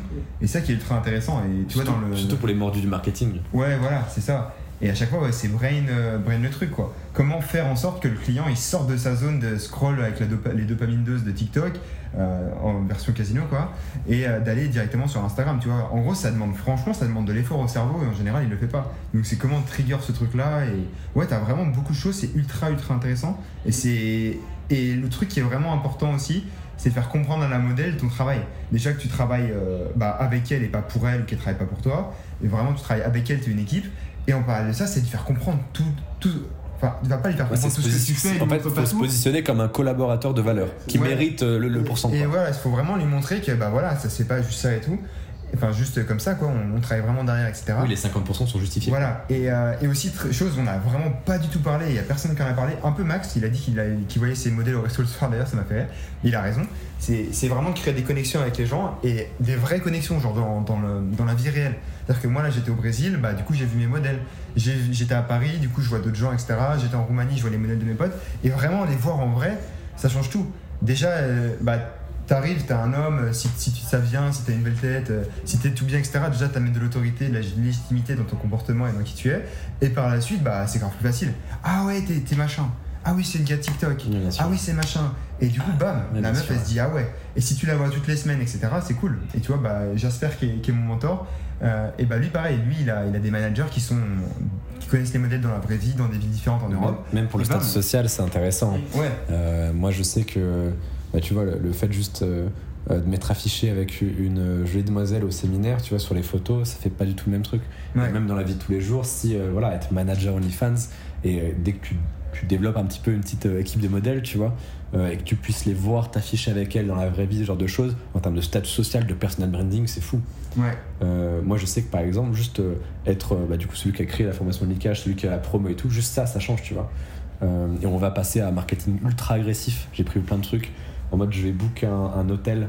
Speaker 2: et ça qui est ultra intéressant. Et tu
Speaker 1: surtout,
Speaker 2: vois, dans le.
Speaker 1: surtout pour les mordus du marketing.
Speaker 2: Ouais, voilà, c'est ça. Et à chaque fois, ouais, c'est brain, euh, brain le truc, quoi. Comment faire en sorte que le client il sorte de sa zone de scroll avec la les dopamines doses de TikTok euh, en version casino, quoi, et euh, d'aller directement sur Instagram, tu vois. En gros, ça demande, franchement, ça demande de l'effort au cerveau et en général, il le fait pas. Donc, c'est comment trigger ce truc-là. Et ouais, t'as vraiment beaucoup de choses, c'est ultra, ultra intéressant. Et c'est. Et le truc qui est vraiment important aussi, c'est de faire comprendre à la modèle ton travail. Déjà que tu travailles euh, bah, avec elle et pas pour elle, ou qu'elle travaille pas pour toi, et vraiment tu travailles avec elle, tu es une équipe, et en parallèle de ça, c'est de faire comprendre tout, tout. Enfin, tu vas pas lui faire comprendre tout
Speaker 1: se
Speaker 2: ce que tu fais.
Speaker 1: en fait, il
Speaker 2: pas
Speaker 1: faut se
Speaker 2: tout.
Speaker 1: positionner comme un collaborateur de valeur qui
Speaker 2: Ouais.
Speaker 1: mérite euh, le, le pourcent.
Speaker 2: Et voilà, il faut vraiment lui montrer que bah voilà, ça c'est pas juste ça et tout. Enfin, juste comme ça, quoi, on, on travaille vraiment derrière, etc.
Speaker 1: Oui, les 50% sont justifiés.
Speaker 2: Voilà, et, euh, et aussi, chose on a vraiment pas du tout parlé, il y a personne qui en a parlé. Un peu Max, il a dit qu'il voyait ses modèles au resto le soir, d'ailleurs, ça m'a fait rire. Il a raison. C'est vraiment de créer des connexions avec les gens et des vraies connexions, genre dans, dans, le- dans la vie réelle. C'est-à-dire que moi, là, j'étais au Brésil, bah, du coup, j'ai vu mes modèles. J'étais à Paris, du coup, je vois d'autres gens, etc. J'étais en Roumanie, je vois les modèles de mes potes. Et vraiment, les voir en vrai, ça change tout. Déjà, euh, bah, T'arrives, t'as un homme, euh, si, si ça vient, si t'as une belle tête, euh, si t'es tout bien, etc. Déjà, t'amènes de l'autorité, de la légitimité dans ton comportement et dans qui tu es. Et par la suite, bah, c'est grave plus facile. Ah ouais, t'es t'es machin. Ah oui, c'est le gars de TikTok.
Speaker 1: Oui.
Speaker 2: Ah oui, c'est machin. Et du coup, bam,
Speaker 1: Ouais,
Speaker 2: la meuf,
Speaker 1: sûr.
Speaker 2: elle se dit ah ouais. Et si tu la vois toutes les semaines, etc., c'est cool. Et tu vois, bah, Jasper, qui est, qui est mon mentor, euh, et bah lui, pareil, lui, il a, il a des managers qui sont qui connaissent les modèles dans la vraie vie, dans des villes différentes en Europe.
Speaker 1: Même pour le
Speaker 2: bam.
Speaker 1: statut social, c'est intéressant.
Speaker 2: Ouais.
Speaker 1: Euh, moi, je sais que, bah, tu vois, le, le fait juste euh, euh, de m'être affiché avec une jolie demoiselle au séminaire, tu vois, sur les photos, ça fait pas du tout le même truc.
Speaker 2: Ouais.
Speaker 1: Même dans la vie de tous les jours, si, euh, voilà, être manager OnlyFans, et euh, dès que tu, tu développes un petit peu une petite euh, équipe de modèles, tu vois, euh, et que tu puisses les voir t'afficher avec elles dans la vraie vie, ce genre de choses, en termes de statut social, de personal branding, c'est fou.
Speaker 2: Ouais.
Speaker 1: Euh, moi, je sais que par exemple, juste euh, être euh, bah, du coup celui qui a créé la formation de celui qui a la promo et tout, juste ça, ça change, tu vois. Euh, et on va passer à un marketing ultra agressif. J'ai pris plein de trucs en mode je vais book un, un hôtel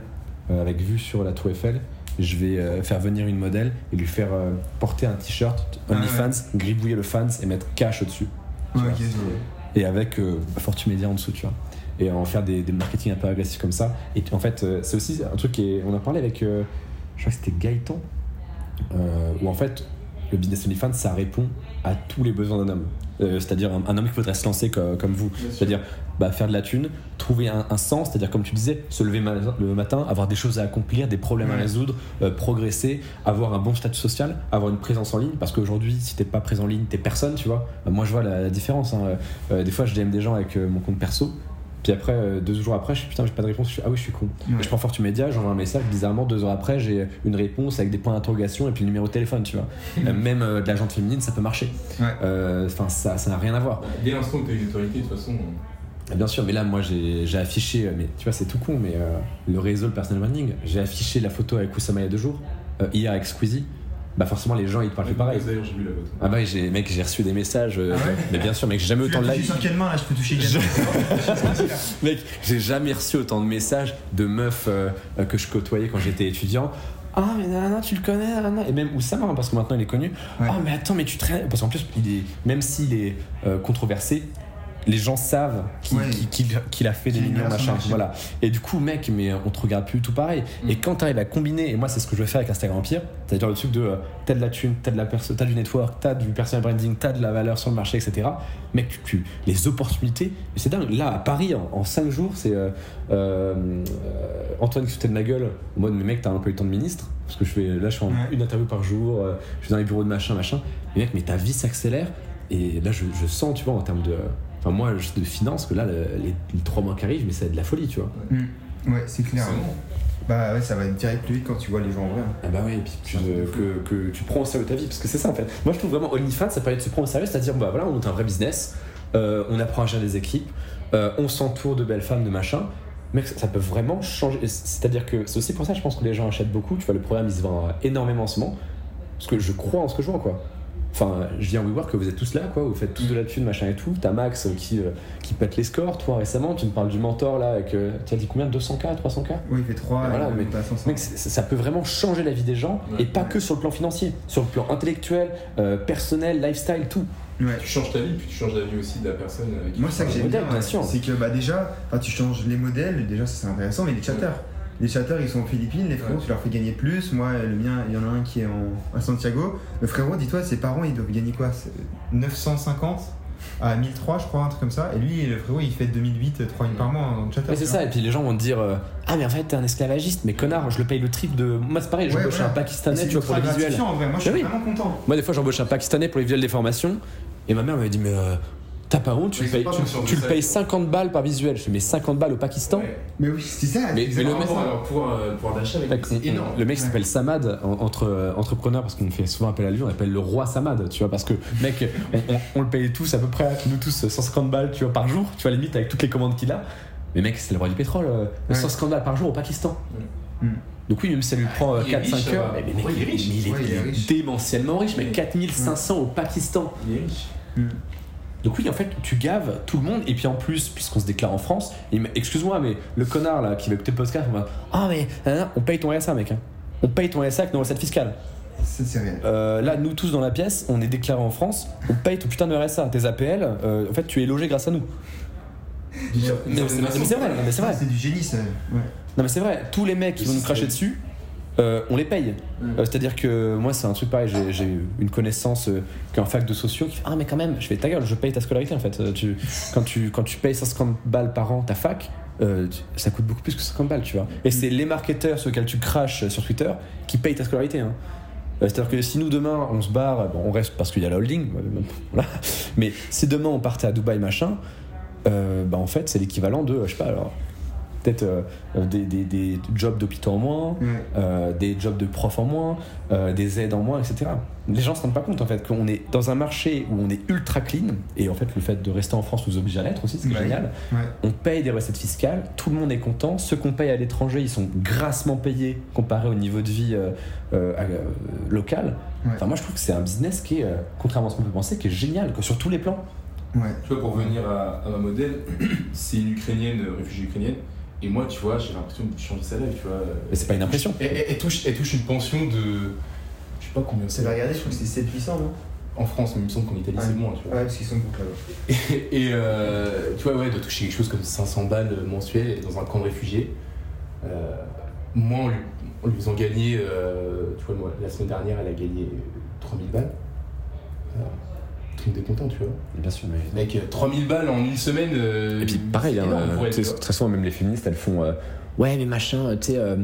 Speaker 1: euh, avec vue sur la Tour Eiffel. Je vais euh, faire venir une modèle et lui faire euh, porter un t-shirt
Speaker 2: Ah
Speaker 1: OnlyFans, gribouiller le fans et mettre cash au-dessus.
Speaker 2: Ouais,
Speaker 1: vois.
Speaker 2: ok, je-
Speaker 1: Et avec euh, Fortune Media en dessous, tu vois. Et en faire des, des marketing un peu agressifs comme ça. Et en fait, c'est aussi un truc qui est. On a parlé avec. je crois que c'était Gaëtan. où en fait, le business OnlyFans, ça répond à tous les besoins d'un homme. Euh, c'est-à-dire un, un homme qui voudrait se lancer co- comme, vous. C'est-à-dire bah, faire de la thune, trouver un, un sens, c'est-à-dire comme tu disais, se lever ma- le matin, avoir des choses à accomplir, des problèmes à résoudre, euh, progresser, avoir un bon statut social, avoir une présence en ligne, parce qu'aujourd'hui, si t'es pas présent en ligne, t'es personne, tu vois. Euh, moi, je vois la, la différence. hein. Euh, des fois, je DM des gens avec euh, mon compte perso. Puis après, euh, deux jours après, je suis putain, j'ai pas de réponse. Je suis, ah oui, je suis con.
Speaker 2: Ouais.
Speaker 1: Je prends Fortune Media, j'envoie un message. Bizarrement, deux heures après, j'ai une réponse avec des points d'interrogation et puis le numéro de téléphone, tu vois. Euh, même euh, de la gente féminine, ça peut marcher.
Speaker 2: Ouais.
Speaker 1: Euh, Enfin, ça ça n'a rien à voir.
Speaker 4: Dès l'instant que tu as une autorité, de toute façon.
Speaker 1: Bien sûr, mais là, moi, j'ai affiché, euh, mais tu vois, c'est tout con, mais euh, le réseau, le personal branding, j'ai affiché la photo avec Oussama il y a deux jours, euh, hier avec Squeezie. Bah, forcément, les gens, ils te parlent pareil.
Speaker 4: D'ailleurs, j'ai vu la photo.
Speaker 1: Ah, bah, j'ai, mec, j'ai reçu des messages, euh,
Speaker 2: Ah ouais
Speaker 1: mais bien sûr, mec, j'ai jamais autant de likes.
Speaker 2: touché sur quelle main là Je peux toucher.
Speaker 1: Mec, j'ai jamais reçu autant de messages de meufs que je côtoyais quand j'étais étudiant. Ah, mais nanana, tu le connais, nanana. Et même Oussama, hein, parce que maintenant il est connu.
Speaker 2: Ouais.
Speaker 1: Ah, mais attends, mais tu traînes. Parce qu'en plus, il est, même s'il est euh, controversé, les gens savent qu'il
Speaker 2: Ouais.
Speaker 1: a fait des millions, machin. Voilà. Et du coup, mec, mais on te regarde plus tout pareil.
Speaker 2: Mm.
Speaker 1: Et quand t'arrives à combiner, et moi, c'est ce que je veux faire avec Instagram Empire, c'est-à-dire le truc de euh, t'as de la thune, t'as de la perso, t'as du network, t'as du personal branding, t'as de la valeur sur le marché, etc. Mec, tu, tu- les opportunités, mais c'est dingue. Là, à Paris, en, 5 jours, c'est euh, euh, Antoine qui se de ma gueule, en mode, mais mec, t'as un peu le temps de ministre, parce que je fais, là, je fais
Speaker 2: Ouais.
Speaker 1: une interview par jour, je suis dans les bureaux de machin, machin. Mais mec, mais ta vie s'accélère, et là, je, je sens, tu vois, en termes de. Enfin, moi, juste de finance, que là, le- les, les 3 mois qui arrivent, mais c'est de la folie, tu vois.
Speaker 2: Mm. Ouais, c'est clair. Bah ouais, ça va être direct plus vite quand tu vois les gens en vrai. hein.
Speaker 1: Ah bah ouais, et puis tu- euh, que, que tu prends au sérieux ta vie, parce que c'est ça en fait. Moi je trouve vraiment OnlyFans, ça permet de se prendre au sérieux, c'est-à-dire bah voilà, on monte un vrai business, euh, on apprend à gérer des équipes, euh, on s'entoure de belles femmes, de machin. Mec, ça, ça peut vraiment changer. C'est-à-dire que c'est aussi pour ça, je pense que les gens achètent beaucoup. Tu vois, le programme il se vend énormément en ce moment, parce que je crois en ce que je vois quoi. Enfin, je viens WeWork que vous êtes tous là, quoi. Vous faites tous de la thune, machin et tout. T'as Max euh, qui, euh, qui pète les scores. Toi, récemment, tu me parles du mentor, là, avec. euh, tu as dit combien? 200K 300K
Speaker 2: Oui, il fait 3
Speaker 1: Voilà, mais-
Speaker 2: pas 500.
Speaker 1: Mec, ça peut vraiment changer la vie des gens,
Speaker 4: Ouais.
Speaker 1: et pas que sur le plan financier, sur le plan intellectuel, euh, personnel, lifestyle, tout.
Speaker 2: Ouais.
Speaker 4: Tu changes ta vie, puis tu changes la vie aussi de la personne avec qui
Speaker 2: Moi, ça que j'aime bien, c'est que bah, déjà, enfin, tu changes les modèles, déjà ça c'est intéressant, mais les chatters. Les chatters ils sont aux Philippines, les frérots
Speaker 4: Ouais.
Speaker 2: tu leur fais gagner plus. Moi, le mien, il y en a un qui est en, à Santiago. Le frérot, dis-toi, ses parents ils doivent gagner quoi? C'est 950 à 1003, je crois, un truc comme ça. Et lui, le frérot, il fait 2008, 3000 par mois en chatter.
Speaker 1: Mais c'est ça, et puis les gens vont te dire euh, Ah, mais en fait, t'es un esclavagiste, mais connard, je le paye le triple de. Moi, c'est pareil,
Speaker 2: Ouais,
Speaker 1: j'embauche
Speaker 2: voilà.
Speaker 1: un Pakistanais, tu vois, pour les visuels.
Speaker 2: gratifiant, en vrai. Moi, je
Speaker 1: Mais
Speaker 2: suis
Speaker 1: oui.
Speaker 2: vraiment content.
Speaker 1: Moi, des fois, j'embauche un Pakistanais pour les visuels des formations, et ma mère m'avait dit Mais euh, t'as pas honte, tu, le payes, tu, le
Speaker 4: ça,
Speaker 1: payes
Speaker 4: ils-
Speaker 1: 50 balles par visuel. Je fais Mais 50 balles au Pakistan
Speaker 4: Ouais.
Speaker 2: Mais oui, c'est ça.
Speaker 1: Mais- mais le
Speaker 4: euh, d'achat, mec, c'est énorme.
Speaker 1: Le mec
Speaker 2: Ouais.
Speaker 1: s'appelle Samad, en- entre euh, entrepreneurs, parce qu'on fait souvent appel à lui, on appelle le roi Samad, tu vois, parce que mec, on, on- on le paye tous à peu près, nous tous, 150 balles tu vois, par jour, tu vois, limite avec toutes les commandes qu'il a. Mais mec, c'est le roi du pétrole, euh,
Speaker 2: Ouais.
Speaker 1: 150 balles par jour au Pakistan.
Speaker 2: Mm.
Speaker 1: Donc oui, même si ça lui prend
Speaker 4: Il est
Speaker 1: 4-5
Speaker 4: riche,
Speaker 1: heures, mais, mec,
Speaker 4: il est
Speaker 1: démentiellement riche, mais
Speaker 4: Ouais.
Speaker 1: 4500 au Pakistan.
Speaker 4: Il est riche.
Speaker 1: Donc oui, en fait, tu gaves tout le monde, et puis en plus, puisqu'on se déclare en France, excuse-moi, mais le connard là qui va écouter le podcast, on va Ah, mais hein, on paye ton RSA, mec. hein. On paye ton RSA avec nos recettes fiscales.
Speaker 2: C'est réel.
Speaker 1: Euh, là, nous tous dans la pièce, on est déclaré en France, on paye ton putain de RSA. Tes APL, euh, en fait, tu es logé grâce à nous. Mais c'est vrai, c'est vrai.
Speaker 2: C'est du génie, ça. Ouais.
Speaker 1: Non, mais c'est vrai, tous les mecs qui vont nous cracher dessus, euh, on les paye.
Speaker 4: Mm.
Speaker 1: Euh, C'est-à-dire que moi, c'est un truc pareil, j'ai- une connaissance euh, qui est en fac de sociaux qui fait Ah, mais quand même, je fais ta gueule, je paye ta scolarité en fait. Euh, Tu, quand, tu, quand tu payes 150 balles par an ta fac, ça coûte beaucoup plus que 50 balles, tu vois. Et c'est les marketeurs sur lesquels tu craches sur Twitter qui payent ta scolarité. hein. C'est-à-dire que si nous demain on se barre, bon, on reste parce qu'il y a la holding, voilà. mais si demain on partait à Dubaï machin, bah en fait c'est l'équivalent de, je sais pas alors, peut-être euh, des, des- des jobs d'hôpitaux en moins, euh, des jobs de prof en moins, euh, des aides en moins, etc. Les gens se rendent pas compte en fait qu'on est dans un marché où on est ultra clean et en fait le fait de rester en France nous oblige à l'être aussi, c'est
Speaker 2: Ouais.
Speaker 1: génial.
Speaker 2: Ouais.
Speaker 1: On paye des recettes fiscales, tout le monde est content. Ceux qu'on paye à l'étranger, ils sont grassement payés comparé au niveau de vie euh, euh, euh, local.
Speaker 2: Ouais.
Speaker 1: Enfin, moi je trouve que c'est un business qui est, euh, contrairement à ce qu'on peut penser, qui est génial quoi, sur tous les plans.
Speaker 2: Ouais.
Speaker 4: Tu vois, pour revenir à, à ma modèle, c'est une ukrainienne, euh, réfugiée ukrainienne. Et moi, tu vois, j'ai l'impression de changer sa life, tu vois.
Speaker 1: Mais c'est pas une impression.
Speaker 4: Elle, elle- elle touche, elle touche une pension de. Je sais pas combien
Speaker 2: C'est regarder, je trouve que c'est 7 puissants, non?
Speaker 4: En France, mais il me semble qu'en Italie,
Speaker 2: Ouais.
Speaker 4: c'est moins, tu vois.
Speaker 2: Ouais, parce qu'ils sont beaucoup là-bas.
Speaker 4: Et, et, euh, tu vois, ouais, de toucher quelque chose comme 500 balles mensuelles dans un camp de réfugiés. Euh, moi, en lui, en lui faisant gagner, euh, tu vois, moi, la semaine dernière, elle a gagné 3000 balles. Euh, de content, tu vois.
Speaker 1: Bien sûr, mais
Speaker 4: Mec, euh, 3000 balles en une semaine. euh,
Speaker 1: Et puis pareil, hein, euh,
Speaker 4: vois.
Speaker 1: très souvent même les féministes elles font euh, ouais mais machin, euh, tu sais, euh,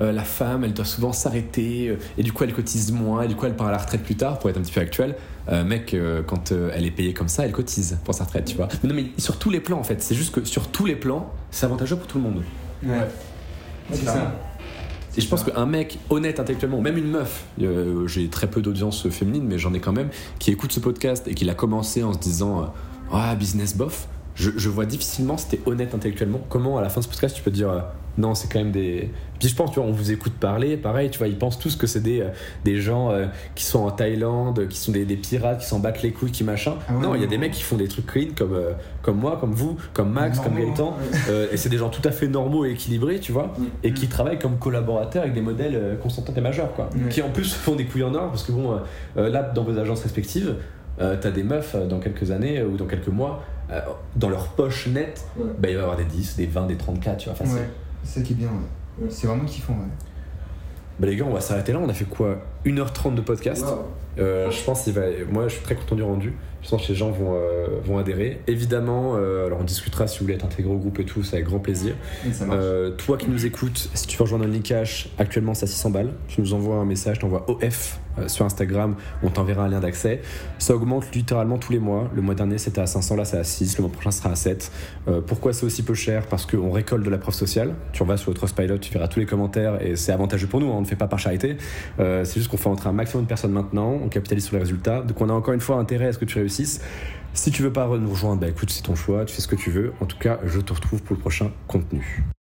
Speaker 1: euh, la femme elle doit souvent s'arrêter euh, et du coup elle cotise moins et du coup elle part à la retraite plus tard pour être un petit peu actuelle. Euh, mec, euh, quand euh, elle est payée comme ça, elle cotise pour sa retraite, tu vois. Mais non mais sur tous les plans en fait, c'est juste que sur tous les plans, c'est avantageux pour tout le monde.
Speaker 2: Ouais.
Speaker 4: C'est ça.
Speaker 1: Et je pense qu'un mec honnête intellectuellement, même une meuf, euh, j'ai très peu d'audience féminine, mais j'en ai quand même, qui écoute ce podcast et qui l'a commencé en se disant euh, Ah, business bof, je, je vois difficilement si t'es honnête intellectuellement. Comment à la fin de ce podcast tu peux te dire euh, Non, c'est quand même des. Puis je pense, tu vois, on vous écoute parler, pareil, tu vois, ils pensent tous que c'est des, euh, des gens euh, qui sont en Thaïlande, qui sont des, des pirates, qui s'en battent les couilles, qui machin.
Speaker 2: Ah ouais,
Speaker 1: non, il y a des mecs qui font des trucs clean comme, euh, comme moi, comme vous, comme Max, comme Gaëtan.
Speaker 2: ouais.
Speaker 1: Euh, et c'est des gens tout à fait normaux et équilibrés, tu vois,
Speaker 4: Mm.
Speaker 1: et qui travaillent comme collaborateurs avec des modèles Constantin et majeurs, quoi.
Speaker 2: Ouais.
Speaker 1: Qui en plus font des couilles en or, parce que bon, là, dans vos agences respectives, t'as des meufs dans quelques années ou dans quelques mois, euh, dans leur poche nette,
Speaker 4: Ouais.
Speaker 1: bah, il va y avoir des 10, des 20, des 34, tu vois, facile.
Speaker 2: Ouais. C'est ça qui est bien, ouais. C'est vraiment kiffant, ouais.
Speaker 1: Bah, les gars, on va s'arrêter là, on a fait quoi? 1h30 de podcast
Speaker 4: Wow.
Speaker 1: Euh, je pense va. Moi, je suis très content du rendu. Je pense que les gens vont, euh, vont adhérer. Évidemment, euh, alors on discutera si vous voulez être intégré au groupe et tout, c'est avec grand plaisir. Toi qui nous écoutes, si tu veux rejoindre le Cash, actuellement c'est à 600 balles. Tu nous envoies un message, t'envoies OF sur Instagram, on t'enverra un lien d'accès. Ça augmente littéralement tous les mois. Le mois dernier c'était à 500, là c'est à 6, le mois prochain sera à 7. Euh, pourquoi c'est aussi peu cher? Parce qu'on récolte de la preuve sociale. Tu vas sur Trustpilot, tu verras tous les commentaires et c'est avantageux pour nous, hein, on ne fait pas par charité. Euh, c'est juste qu'on fait entrer un maximum de personnes maintenant, on capitalise sur les résultats. Donc on a encore une fois intérêt à ce que tu réussisses. Si tu veux pas nous rejoindre, bah écoute, c'est ton choix, tu fais ce que tu veux. En tout cas, je te retrouve pour le prochain contenu.